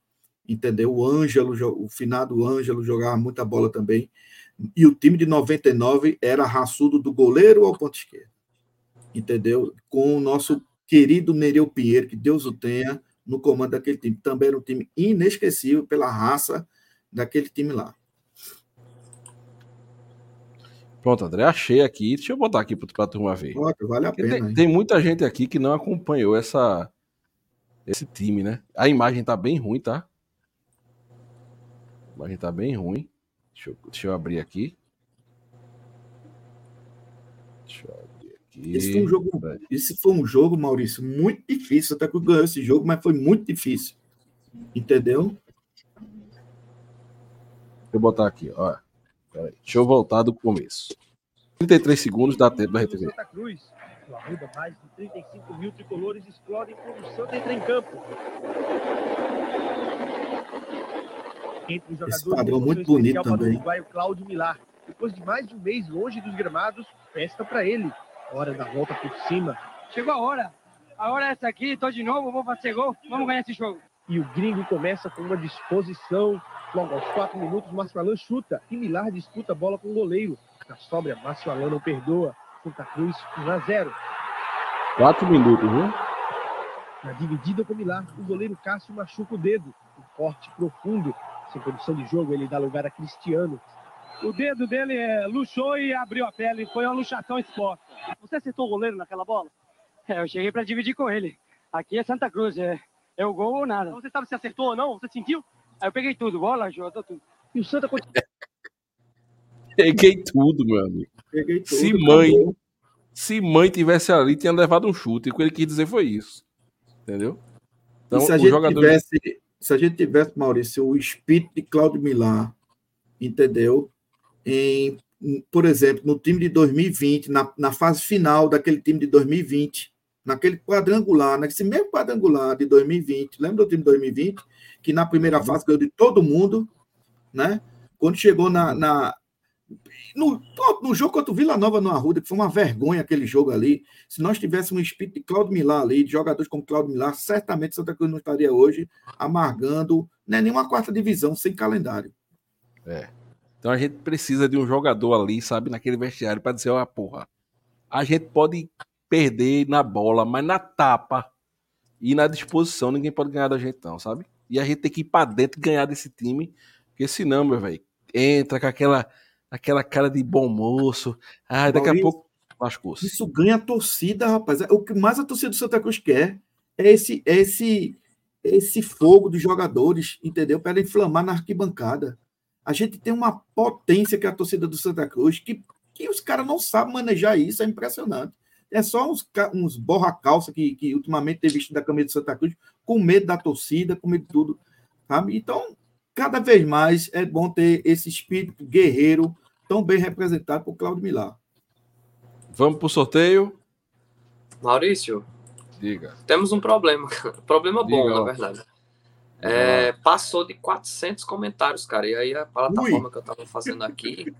B: entendeu? O Ângelo, o finado Ângelo jogava muita bola também. E o time de 99 era raçudo do goleiro ao ponto esquerdo. Entendeu? Com o nosso querido Nereu Pinheiro, que Deus o tenha, no comando daquele time. Também era um time inesquecível pela raça daquele time lá.
A: Pronto, André, achei aqui. Deixa eu botar aqui para a turma ver.
B: Pronto, vale a pena.
A: Tem, tem, muita gente aqui que não acompanhou essa, esse time, né? A imagem tá bem ruim, tá? A imagem tá bem ruim. Deixa eu, deixa eu abrir aqui.
B: Deixa eu abrir aqui. Esse foi um jogo, esse foi um jogo, Maurício, muito difícil. Até que eu ganhei esse jogo, mas foi muito difícil. Entendeu?
A: Deixa eu botar aqui, ó. Peraí, deixa eu voltar do começo. 33 segundos dá tempo da RTV. Santa Cruz Arruda, mais de 35 mil tricolores explodem quando o Santa entra em campo.
B: Entre os jogadores, Esse padrão muito bonito também. O uruguaio
E: Cláudio Milar. Depois de mais de um mês longe dos gramados, festa para ele. Hora da volta por cima.
F: Chegou a hora. A hora é essa aqui, tô de novo, vou fazer gol, vamos ganhar esse jogo.
E: E o gringo começa com uma disposição. Logo aos quatro minutos, Márcio Alan chuta e Milar disputa a bola com o goleiro. Na sobra, Márcio Alan não perdoa. Santa Cruz 1 a 0.
A: Quatro minutos, viu?
E: Na dividida com o Milar, o goleiro Cássio machuca o dedo. Um corte profundo. Sem condição de jogo, ele dá lugar a Cristiano.
F: O dedo dele é, luxou e abriu a pele. Foi uma luxação exposta. Você acertou o goleiro naquela bola? É, eu cheguei para dividir com ele. Aqui é Santa Cruz, é, é o gol ou nada. Você sabe se acertou ou não? Você sentiu? Aí eu peguei tudo, bola, jogou tudo.
E: E o Santa continua. [laughs]
A: Peguei tudo, meu amigo. Peguei tudo. Se mãe, se mãe tivesse ali, tinha levado um chute. E o que ele quis dizer foi isso. Entendeu?
B: Então, se a, gente jogador... tivesse, se a gente tivesse, Maurício, o espírito de Claudio Milar, entendeu? Em, por exemplo, no time de 2020, na, na fase final daquele time de 2020, naquele quadrangular, nesse mesmo quadrangular de 2020, lembra do time de 2020? Que na primeira fase ganhou de todo mundo, né? Quando chegou na, na, no, no jogo contra o Vila Nova no Arruda, que foi uma vergonha aquele jogo ali, se nós tivéssemos um espírito de Claudio Milar ali, de jogadores como Claudio Milar, certamente Santa Cruz não estaria hoje amargando né, nenhuma quarta divisão sem calendário.
A: É. Então a gente precisa de um jogador ali, sabe, naquele vestiário, para dizer, ó, porra, a gente pode perder na bola, mas na tapa e na disposição ninguém pode ganhar da gente, não, sabe? E a gente tem que ir para dentro e ganhar desse time, porque senão, meu velho, entra com aquela aquela cara de bom moço. Ah, daqui Maurício, a pouco lascou-se.
B: Isso ganha a torcida, rapaz. O que mais a torcida do Santa Cruz quer é esse, é esse, esse fogo dos jogadores, entendeu? Para inflamar na arquibancada. A gente tem uma potência que é a torcida do Santa Cruz, que, que os caras não sabem manejar isso, é impressionante. É só uns, uns borra-calça que, que ultimamente tem vestido da camisa do Santa Cruz, com medo da torcida, com medo de tudo. Sabe? Então, cada vez mais é bom ter esse espírito guerreiro tão bem representado por Claudio Milar.
A: Vamos para o sorteio?
D: Maurício,
A: diga.
D: Temos um problema, [laughs] problema bom, diga, na verdade. É, passou de 400 comentários, cara. E aí a plataforma Ui. que eu estava fazendo aqui,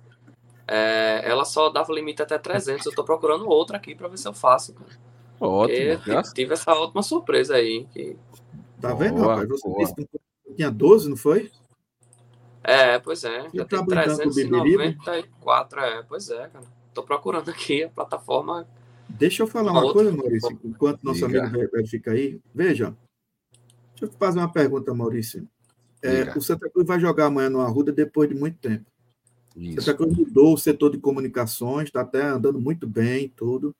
D: é, ela só dava limite até 300. Eu estou procurando outra aqui para ver se eu faço. Cara.
A: Ótimo.
D: Tive essa ótima surpresa aí. Que...
B: Tá vendo, boa, rapaz? Você boa. disse que tinha 12, não foi?
D: É, pois é. Já
B: tá
D: tem
B: brincando com o Beberibe?
D: 394, é, pois é, cara. Tô procurando aqui a plataforma.
B: Deixa eu falar
D: Uma
B: coisa, Maurício, enquanto nosso
A: Diga.
B: amigo verifica aí. Veja, deixa eu fazer uma pergunta, Maurício. É, o Santa Cruz vai jogar amanhã no Arruda depois de muito tempo.
A: Isso.
B: Santa Cruz mudou o setor de comunicações, está até andando muito bem, tudo.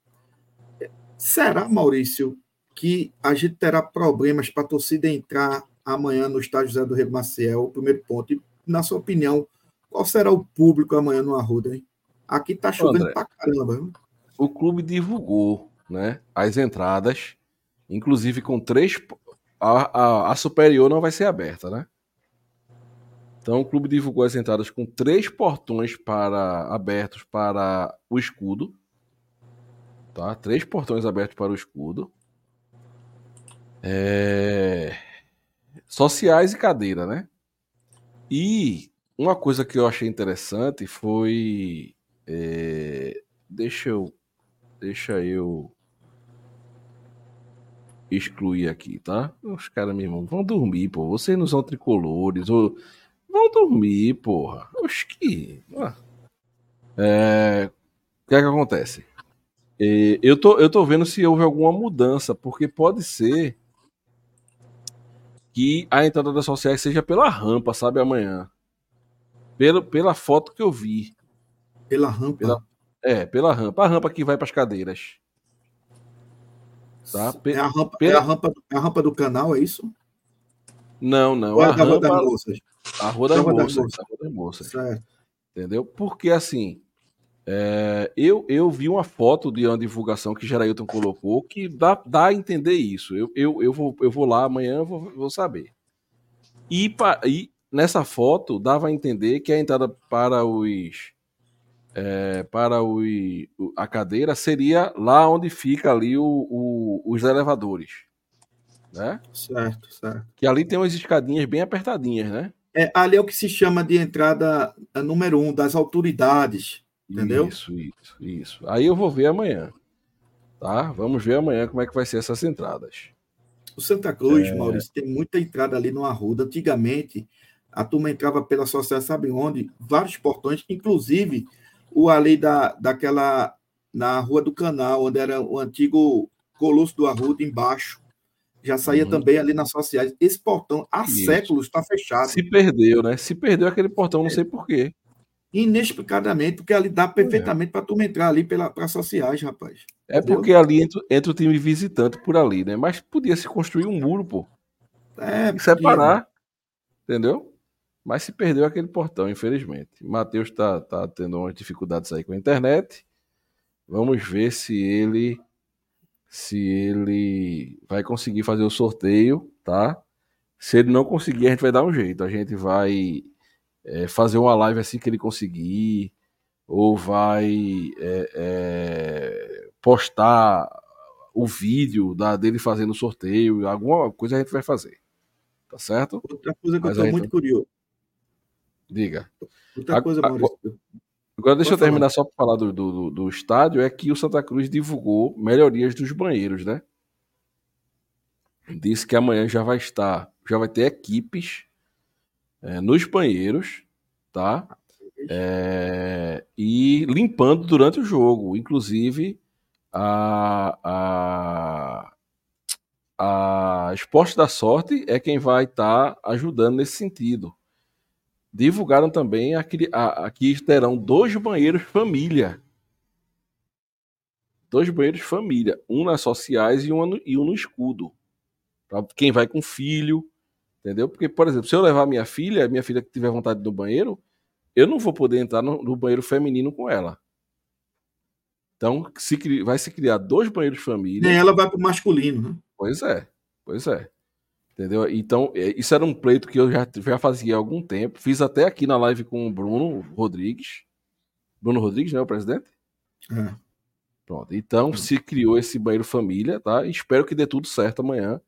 B: Será, Maurício, que a gente terá problemas para a torcida entrar amanhã no estádio José do Rego Maciel? O primeiro ponto. E, na sua opinião, qual será o público amanhã no Arruda, hein? Aqui tá chovendo
A: André.
B: pra caramba. viu?
A: o clube divulgou né, as entradas, inclusive com três. A, a, a superior não vai ser aberta, né? Então o clube divulgou as entradas com três portões para abertos para o escudo. Tá? Três portões abertos para o escudo. É, Sociais e cadeira, né? E uma coisa que eu achei interessante foi. é, Deixa eu Deixa eu excluir aqui, tá? Os caras, meu irmão, vão dormir, pô. Vocês não são tricolores. Ou... Vão dormir, porra. Oxe, que. Ah. É... O que é que acontece? É, Eu tô, eu tô vendo se houve alguma mudança, porque pode ser que a entrada das sociais seja pela rampa, sabe, amanhã. Pela, pela foto que eu vi.
B: Pela rampa.
A: Pela- É, pela rampa. A rampa que vai para as cadeiras. Tá? Pe-
B: É a rampa,
A: pela-
B: é a rampa, é a rampa do canal, é isso?
A: Não, não.
B: Ou é
A: A
B: a rampa das moças?
A: a rua das moças. A rua das moças.
B: Certo.
A: Entendeu? Porque assim, é, eu, eu vi uma foto de uma divulgação que Gerailton colocou que dá, dá a entender isso. Eu, eu, eu, vou, eu vou lá amanhã, vou, vou saber. E, pa- e nessa foto dava a entender que a entrada para os. é, para o- a cadeira seria lá onde fica ali o, o- os elevadores. Né?
B: Certo, certo.
A: Que ali tem umas escadinhas bem apertadinhas, né?
B: É, ali é o que se chama de entrada é, número um das autoridades. Entendeu?
A: Isso, isso, isso. Aí eu vou ver amanhã. Tá? Vamos ver amanhã como é que vai ser essas entradas.
B: O Santa Cruz,
A: É.
B: Maurício, tem muita entrada ali no Arruda. Antigamente, a turma entrava pela sociedade, sabe onde? Vários portões, inclusive o ali da, daquela. na Rua do Canal, onde era o antigo Colosso do Arruda, embaixo. Já saía
A: Uhum.
B: também ali nas sociais. Esse portão, há
A: Isso.
B: séculos, está fechado.
A: Se perdeu, né? Se perdeu aquele portão, não sei porquê.
B: Inexplicadamente, porque ali dá perfeitamente para a turma entrar ali para sociais, rapaz.
A: É
B: Entendeu?
A: porque ali entra, entra o time visitante por ali, né? Mas podia se construir um muro, pô.
B: É,
A: E separar. Entendeu? Mas se perdeu aquele portão, infelizmente. Matheus tá, tá tendo umas dificuldades aí com a internet. Vamos ver se ele se ele vai conseguir fazer o sorteio, tá? Se ele não conseguir, a gente vai dar um jeito. A gente vai é, fazer uma live assim que ele conseguir, ou vai é, é, postar o vídeo da, dele fazendo o sorteio, alguma coisa a gente vai fazer. Tá certo?
B: Outra coisa que
A: Mas
B: eu estou muito curioso.
A: Diga.
B: Outra coisa, Maurício.
A: Agora deixa
B: Pode
A: eu terminar só para falar do, do, do- do estádio, é que o Santa Cruz divulgou melhorias dos banheiros, né? Disse que amanhã já vai estar, já vai ter equipes é, nos banheiros, tá? É, e limpando durante o jogo. Inclusive, a, a, a Esporte da Sorte é quem vai estar ajudando nesse sentido. Divulgaram também aquele, a, aqui terão dois banheiros família. Dois banheiros família. Um nas sociais e um no, e um no escudo. Para quem vai com filho. Entendeu? Porque, por exemplo, se eu levar minha filha, minha filha que tiver vontade do banheiro, eu não vou poder entrar no, no banheiro feminino com ela. Então, se, vai se criar dois banheiros família.
B: Nem ela vai para o masculino, né?
A: Pois é, pois é. Entendeu? Então, é, isso era um pleito que eu já, já fazia há algum tempo. Fiz até aqui na live com o Bruno Rodrigues. Bruno Rodrigues, né, o presidente?
B: É.
A: Pronto. Então, se criou esse banheiro família, tá? Espero que dê tudo certo amanhã.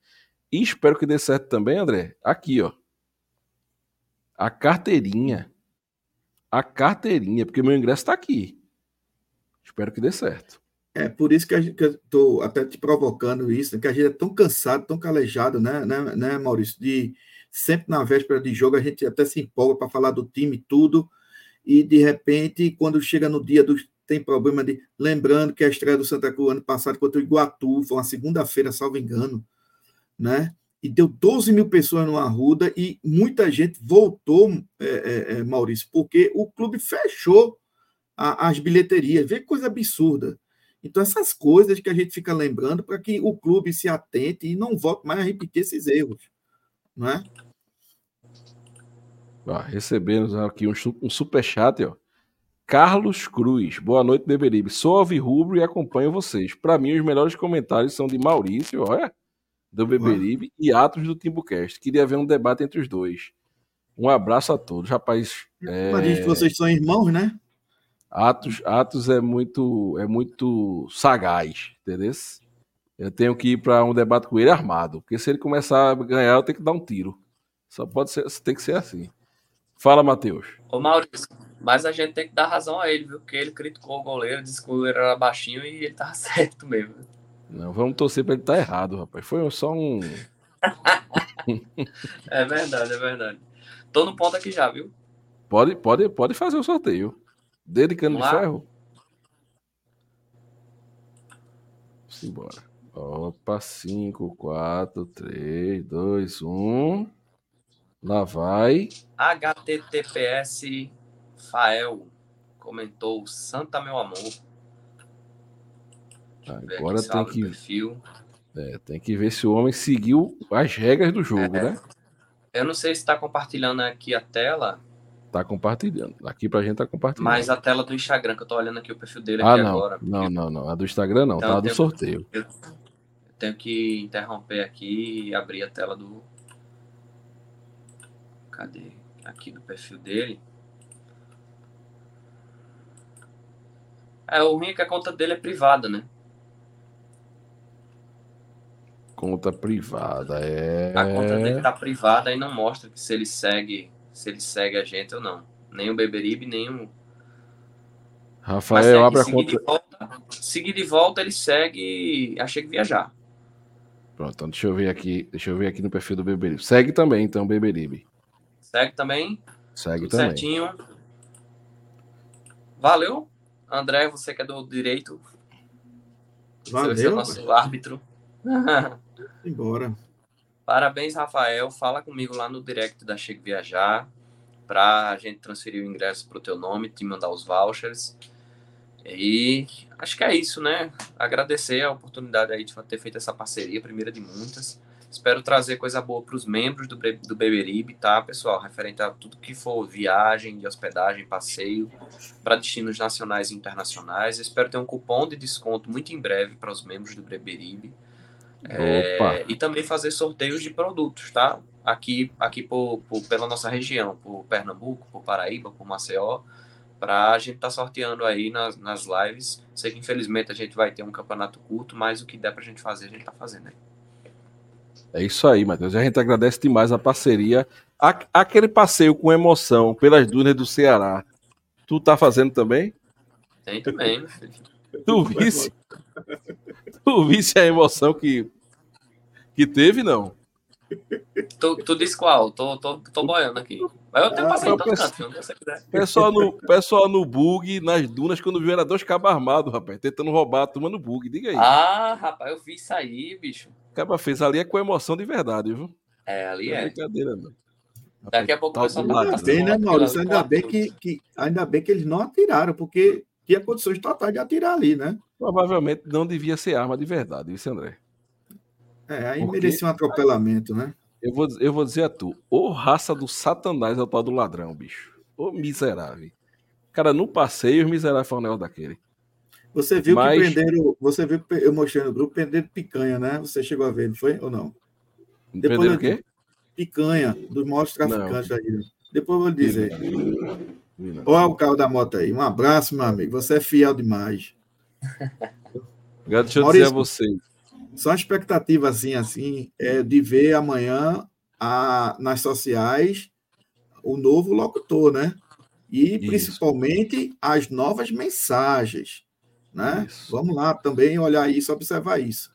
A: E espero que dê certo também, André. Aqui, ó. A carteirinha. A carteirinha, porque meu ingresso tá aqui. Espero que dê certo.
B: É por isso que, a gente, que eu estou até te provocando isso, que a gente é tão cansado, tão calejado, né, né, né, Maurício, de sempre na véspera de jogo, a gente até se empolga para falar do time tudo, e de repente, quando chega no dia do tem problema de. Lembrando que a estreia do Santa Cruz ano passado contra o Iguatu foi uma segunda-feira, salvo engano, né? E deu 12 mil pessoas no Arruda e muita gente voltou, é, é, é, Maurício, porque o clube fechou a, as bilheterias. Vê que coisa absurda. Então, essas coisas que a gente fica lembrando para que o clube se atente e não volte mais a repetir esses erros. Não é?
A: Ah, recebemos aqui um, um superchat, ó. Carlos Cruz, boa noite, Beberibe. Sou alvirrubro e acompanho vocês. Para mim, os melhores comentários são de Maurício, olha, do Beberibe, e Atos do Timbucast. Queria ver um debate entre os dois. Um abraço a todos, rapaz.
B: É... Mas que vocês são irmãos, né?
A: Atos, Atos é muito, é muito sagaz, entendeu? Eu tenho que ir para um debate com ele armado, porque se ele começar a ganhar, eu tenho que dar um tiro. Só pode ser, tem que ser assim. Fala, Matheus.
D: Ô, Maurício, mas a gente tem que dar razão a ele, viu? Porque ele criticou o goleiro, disse que o goleiro era baixinho e ele tava [laughs] certo mesmo.
A: Não, vamos torcer para ele estar tá errado, rapaz. Foi só um. [laughs]
D: é verdade, é verdade. Tô no ponto aqui já, viu?
A: Pode, pode, pode fazer o sorteio. Dedo cano de ferro. Simbora. Opa, 5, 4, 3, 2, 1. Lá vai.
D: HTTPS Fael comentou Santa Meu Amor.
A: Agora tem que. É, tem que ver se o homem seguiu as regras do jogo, é, né?
D: Eu não sei se está compartilhando aqui a tela.
A: Tá compartilhando. Aqui pra gente tá compartilhando.
D: Mas a tela do Instagram, que eu tô olhando aqui o perfil dele
A: ah,
D: aqui
A: não.
D: agora.
A: Não, não, não. A do Instagram não, então, tá a do tenho, sorteio.
D: Eu tenho que interromper aqui e abrir a tela do. Cadê? Aqui do perfil dele. É, o ruim é que a conta dele é privada, né?
A: Conta privada, é.
D: A conta dele tá privada e não mostra que se ele segue, se ele segue a gente ou não. Nem o Beberibe, nem o.
A: Rafael, abre a
D: conta. De volta, seguir de volta, ele segue. Achei que viajar.
A: Pronto, então deixa eu ver aqui. Deixa eu ver aqui no perfil do Beberibe. Segue também, então, Beberibe.
D: Segue também.
A: Segue Tudo também.
D: certinho. Valeu. André, você que é do direito.
B: Valeu.
D: Você é o nosso árbitro. [laughs]
B: Embora.
D: Parabéns, Rafael. Fala comigo lá no direct da Chega Viajar para a gente transferir o ingresso para o teu nome, te mandar os vouchers. E acho que é isso, né? Agradecer a oportunidade aí de ter feito essa parceria, primeira de muitas. Espero trazer coisa boa para os membros do, do Beberibe, tá, pessoal? Referente a tudo que for viagem, de hospedagem, passeio, para destinos nacionais e internacionais. Espero ter um cupom de desconto muito em breve para os membros do Beberibe. É, e também fazer sorteios de produtos, tá? Aqui, aqui por, por, pela nossa região, por Pernambuco, por Paraíba, por Maceió, para a gente estar tá sorteando aí nas, nas lives. Sei que infelizmente a gente vai ter um campeonato curto, mas o que der para a gente fazer, a gente está fazendo aí.
A: É isso aí, Matheus. A gente agradece demais a parceria. Aquele passeio com emoção pelas dunas do Ceará. Tu tá fazendo também?
D: Tem também.
A: Tu visse, [laughs] tu visse a emoção que, que teve, não?
D: Tu, tu disse qual? Tô, tô, tô boiando aqui. Mas eu tenho ah, passeio todo canto, se você quiser.
A: Pessoal no, pessoal no bug, nas dunas, quando viu, era dois cabos armados, rapaz, tentando roubar a turma no bug. Diga aí.
D: Ah, rapaz, eu vi isso aí, bicho.
A: Caba fez ali é com emoção de verdade, viu?
D: É, ali é.
A: é. Brincadeira, não.
D: Daqui a pouco o pessoal tá
B: Ainda bem, né, Maurício? Ainda bem que, que, ainda bem que eles não atiraram, porque tinha condições totais de atirar ali, né?
A: Provavelmente não devia ser arma de verdade, isso, André.
B: É, aí porque... merecia um atropelamento, né?
A: Eu vou, eu vou dizer a tu, ô raça do satanás é o tal do ladrão, bicho. Ô miserável. Cara, no passeio, os miseráveis foi um negócio daquele.
B: Você viu Mas... que prenderam. Você viu eu mostrei no grupo, prenderam picanha, né? Você chegou a ver, não foi? Ou não?
A: Depois o quê?
B: Picanha, dos maiores traficantes aí. Depois eu vou dizer. Olha o carro da moto aí. Um abraço, meu amigo. Você é fiel demais.
A: Deixa eu Maurício, dizer a vocês.
B: Só uma expectativa assim, assim, é de ver amanhã a, nas sociais o novo locutor, né? E Isso. principalmente as novas mensagens. Né? Vamos lá também olhar isso, observar isso.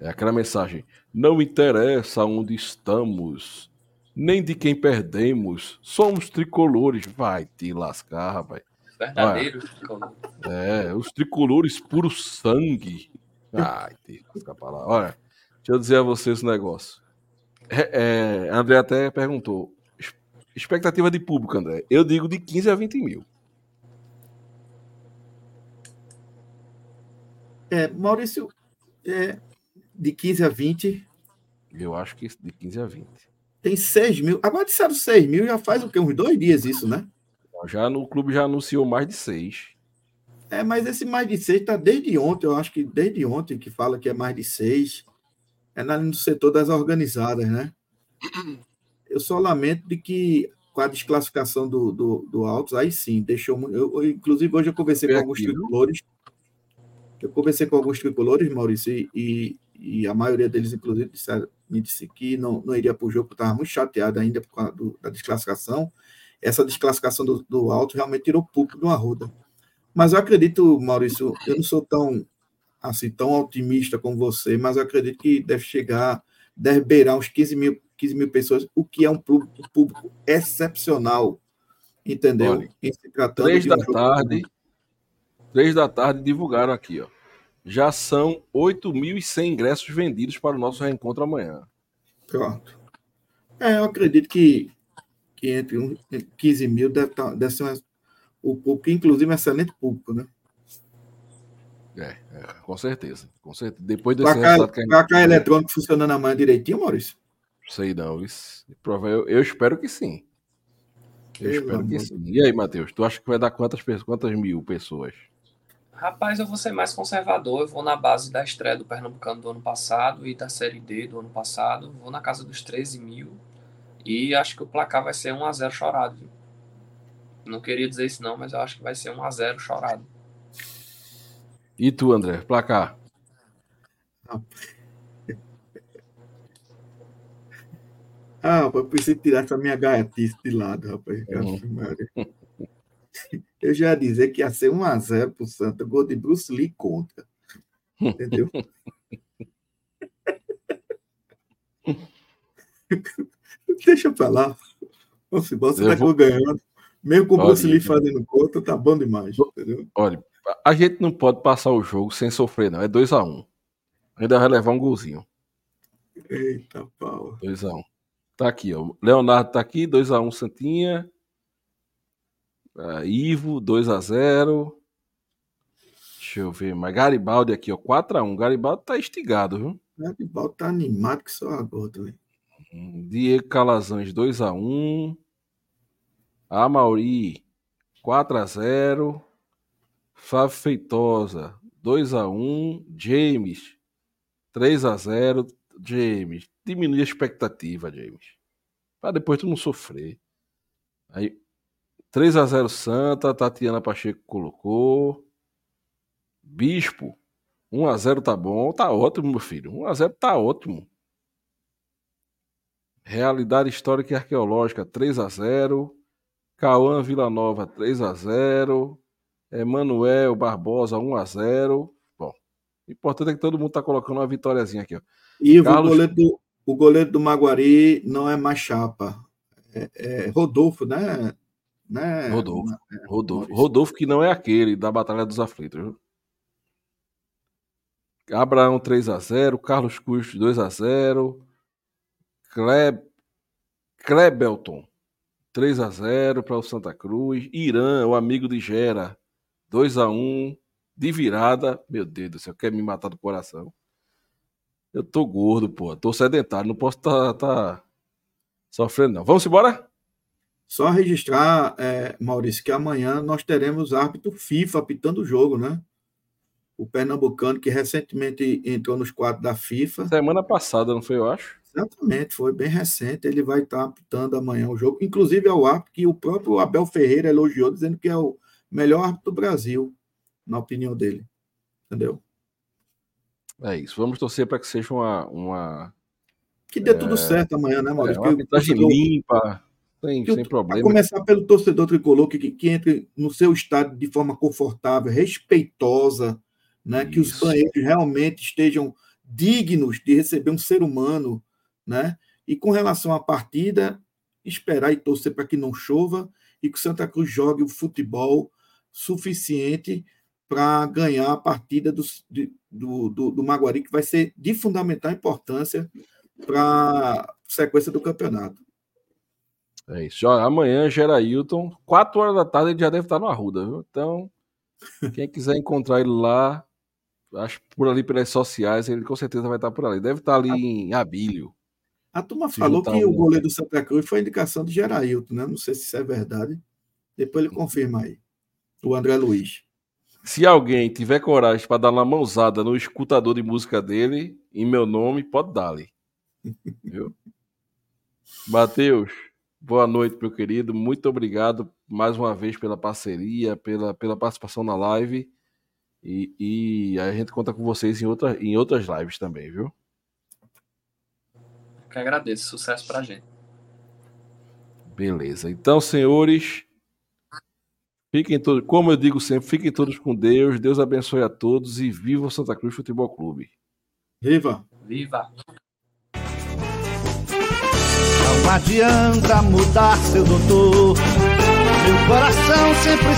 A: É aquela mensagem: não interessa onde estamos, nem de quem perdemos, somos tricolores. Vai te lascar, rapaz.
D: Verdadeiros
A: tricolores. É, os tricolores puro sangue. Ai, te lascar pra lá. Olha, deixa eu dizer a vocês um negócio. É, é, André até perguntou: expectativa de público, André? Eu digo de 15 a 20 mil.
B: É, Maurício, é, de 15 a 20.
A: Eu acho que de 15 a 20.
B: Tem 6 mil. Agora disseram 6 mil, já faz o quê? Uns dois dias isso, né?
A: Já no clube já anunciou mais de 6.
B: É, mas esse mais de 6 está desde ontem, eu acho que desde ontem que fala que é mais de 6. É no setor das organizadas, né? [clears throat] Eu só lamento de que com a desclassificação do, do, do Altos, aí sim, deixou. Eu, eu, inclusive, hoje eu conversei com alguns tricolores. Eu conversei com alguns tricolores, Maurício, e, e a maioria deles, inclusive, disseram, me disse que não, não iria para o jogo, porque estava muito chateado ainda por causa do, da desclassificação. Essa desclassificação do, do alto realmente tirou público do Arruda. Mas eu acredito, Maurício, eu não sou tão assim tão otimista como você, mas eu acredito que deve chegar, deve beirar uns 15 mil, 15 mil pessoas, o que é um público, um público excepcional, entendeu? Olha,
A: em se tratando três da um tarde, três da tarde divulgaram aqui, ó. Já são 8.100 ingressos vendidos para o nosso reencontro amanhã.
B: Pronto. É, eu acredito que, que entre um, 15 mil deve, tá, deve ser uma, o público, inclusive um excelente público, né?
A: É, é, com certeza. Com certeza. Depois desse
B: placar, resultado que a gente... placar eletrônico funcionando amanhã direitinho, Maurício?
A: Sei não, isso. Eu, eu espero que sim. Eu espero que sim. E aí, Matheus, tu acha que vai dar quantas, quantas mil pessoas?
D: Rapaz, eu vou ser mais conservador. Eu vou na base da estreia do Pernambucano do ano passado e da Série D do ano passado. Vou na casa dos 13 mil. E acho que o placar vai ser 1x0 chorado. Não queria dizer isso, não, mas eu acho que vai ser 1x0 chorado.
A: E tu, André? Placar?
B: Ah, rapaz, eu preciso tirar essa minha gaiatice de lado, rapaz. Uhum. Eu já ia dizer que ia ser 1x0 pro Santa, gol de Bruce Lee contra. Entendeu? [laughs] Deixa pra lá. Embora, você tá vou... ganhando. Mesmo com o Bruce Lee fazendo conta, tá bom demais. Entendeu?
A: Olha, a gente não pode passar o jogo sem sofrer, não. É 2x1. Um. Ainda vai levar um golzinho.
B: Eita, pau.
A: 2x1. Um. Tá aqui, ó. Leonardo tá aqui, 2x1 um, Santinha. Uh, Ivo, 2x0. Deixa eu ver, mas Garibaldi aqui, ó, 4x1. Garibaldi tá estigado, viu?
B: Garibaldi tá animado que só agora também.
A: Diego Calazans, 2x1. Amauri, 4x0. Flávio Feitosa, 2x1. James, 3x0. James, diminui a expectativa, James. Pra depois tu não sofrer. Aí, 3 a 0 Santa, Tatiana Pacheco colocou. Bispo, 1 a 0 tá bom, tá ótimo, meu filho. 1 a 0 tá ótimo. Realidade Histórica e Arqueológica, 3 a 0 Cauã Vila Nova, 3 a 0 Emanuel Barbosa, 1 a 0 Bom, o importante é que todo mundo tá colocando uma vitóriazinha aqui, ó.
B: E Carlos... o, goleiro do, o goleiro do Maguari não é mais chapa. É, é Rodolfo, né? Né?
A: Rodolfo. É, Rodolfo. Rodolfo, que não é aquele da Batalha dos Aflitos. Viu? Abraão 3x0, Carlos Custos 2x0, Kleb... Klebelton 3x0 para o Santa Cruz, Irã, o amigo de Gera 2x1, de virada, meu Deus do céu, quer me matar do coração. Eu tô gordo, pô, tô sedentário, não posso estar tá, tá sofrendo não. Vamos embora?
B: Só registrar, é, Maurício, que amanhã nós teremos árbitro FIFA apitando o jogo, né? O pernambucano que recentemente entrou nos quadros da FIFA.
A: Semana passada, não foi, eu acho?
B: Exatamente, foi bem recente. Ele vai estar apitando amanhã o jogo. Inclusive é o árbitro que o próprio Abel Ferreira elogiou, dizendo que é o melhor árbitro do Brasil, na opinião dele. Entendeu?
A: É isso. Vamos torcer para que seja uma. uma
B: que dê é... tudo certo amanhã, né, Maurício? É, uma
A: limpa, sem, sem problema.
B: começar pelo torcedor tricolor, que, que entre no seu estado de forma confortável, respeitosa, né? que os banheiros realmente estejam dignos de receber um ser humano, né? E com relação à partida, esperar e torcer para que não chova e que o Santa Cruz jogue o futebol suficiente para ganhar a partida do, do, do, do Maguari, que vai ser de fundamental importância para a sequência do campeonato.
A: É isso. amanhã, Gerailton, 4 horas da tarde, ele já deve estar no Arruda, viu? Então, quem quiser encontrar ele lá, acho por ali pelas sociais, ele com certeza vai estar por ali. Deve estar ali em Abílio.
B: A turma falou que o goleiro do Santa Cruz foi indicação de Gerailton, né? Não sei se isso é verdade. Depois ele confirma aí. O André Luiz.
A: Se alguém tiver coragem para dar uma mãozada no escutador de música dele, em meu nome, pode dar-lhe. [laughs] Viu? Matheus, boa noite, meu querido. Muito obrigado mais uma vez pela parceria, pela, pela participação na live. E, e a gente conta com vocês em, outra, em outras lives também, viu?
D: Que agradeço. Sucesso pra gente.
A: Beleza. Então, senhores, Fiquem todos, como eu digo sempre, fiquem todos com Deus. Deus abençoe a todos e viva o Santa Cruz Futebol Clube.
B: Viva!
D: Viva!
G: Não adianta mudar, seu doutor. Meu coração sempre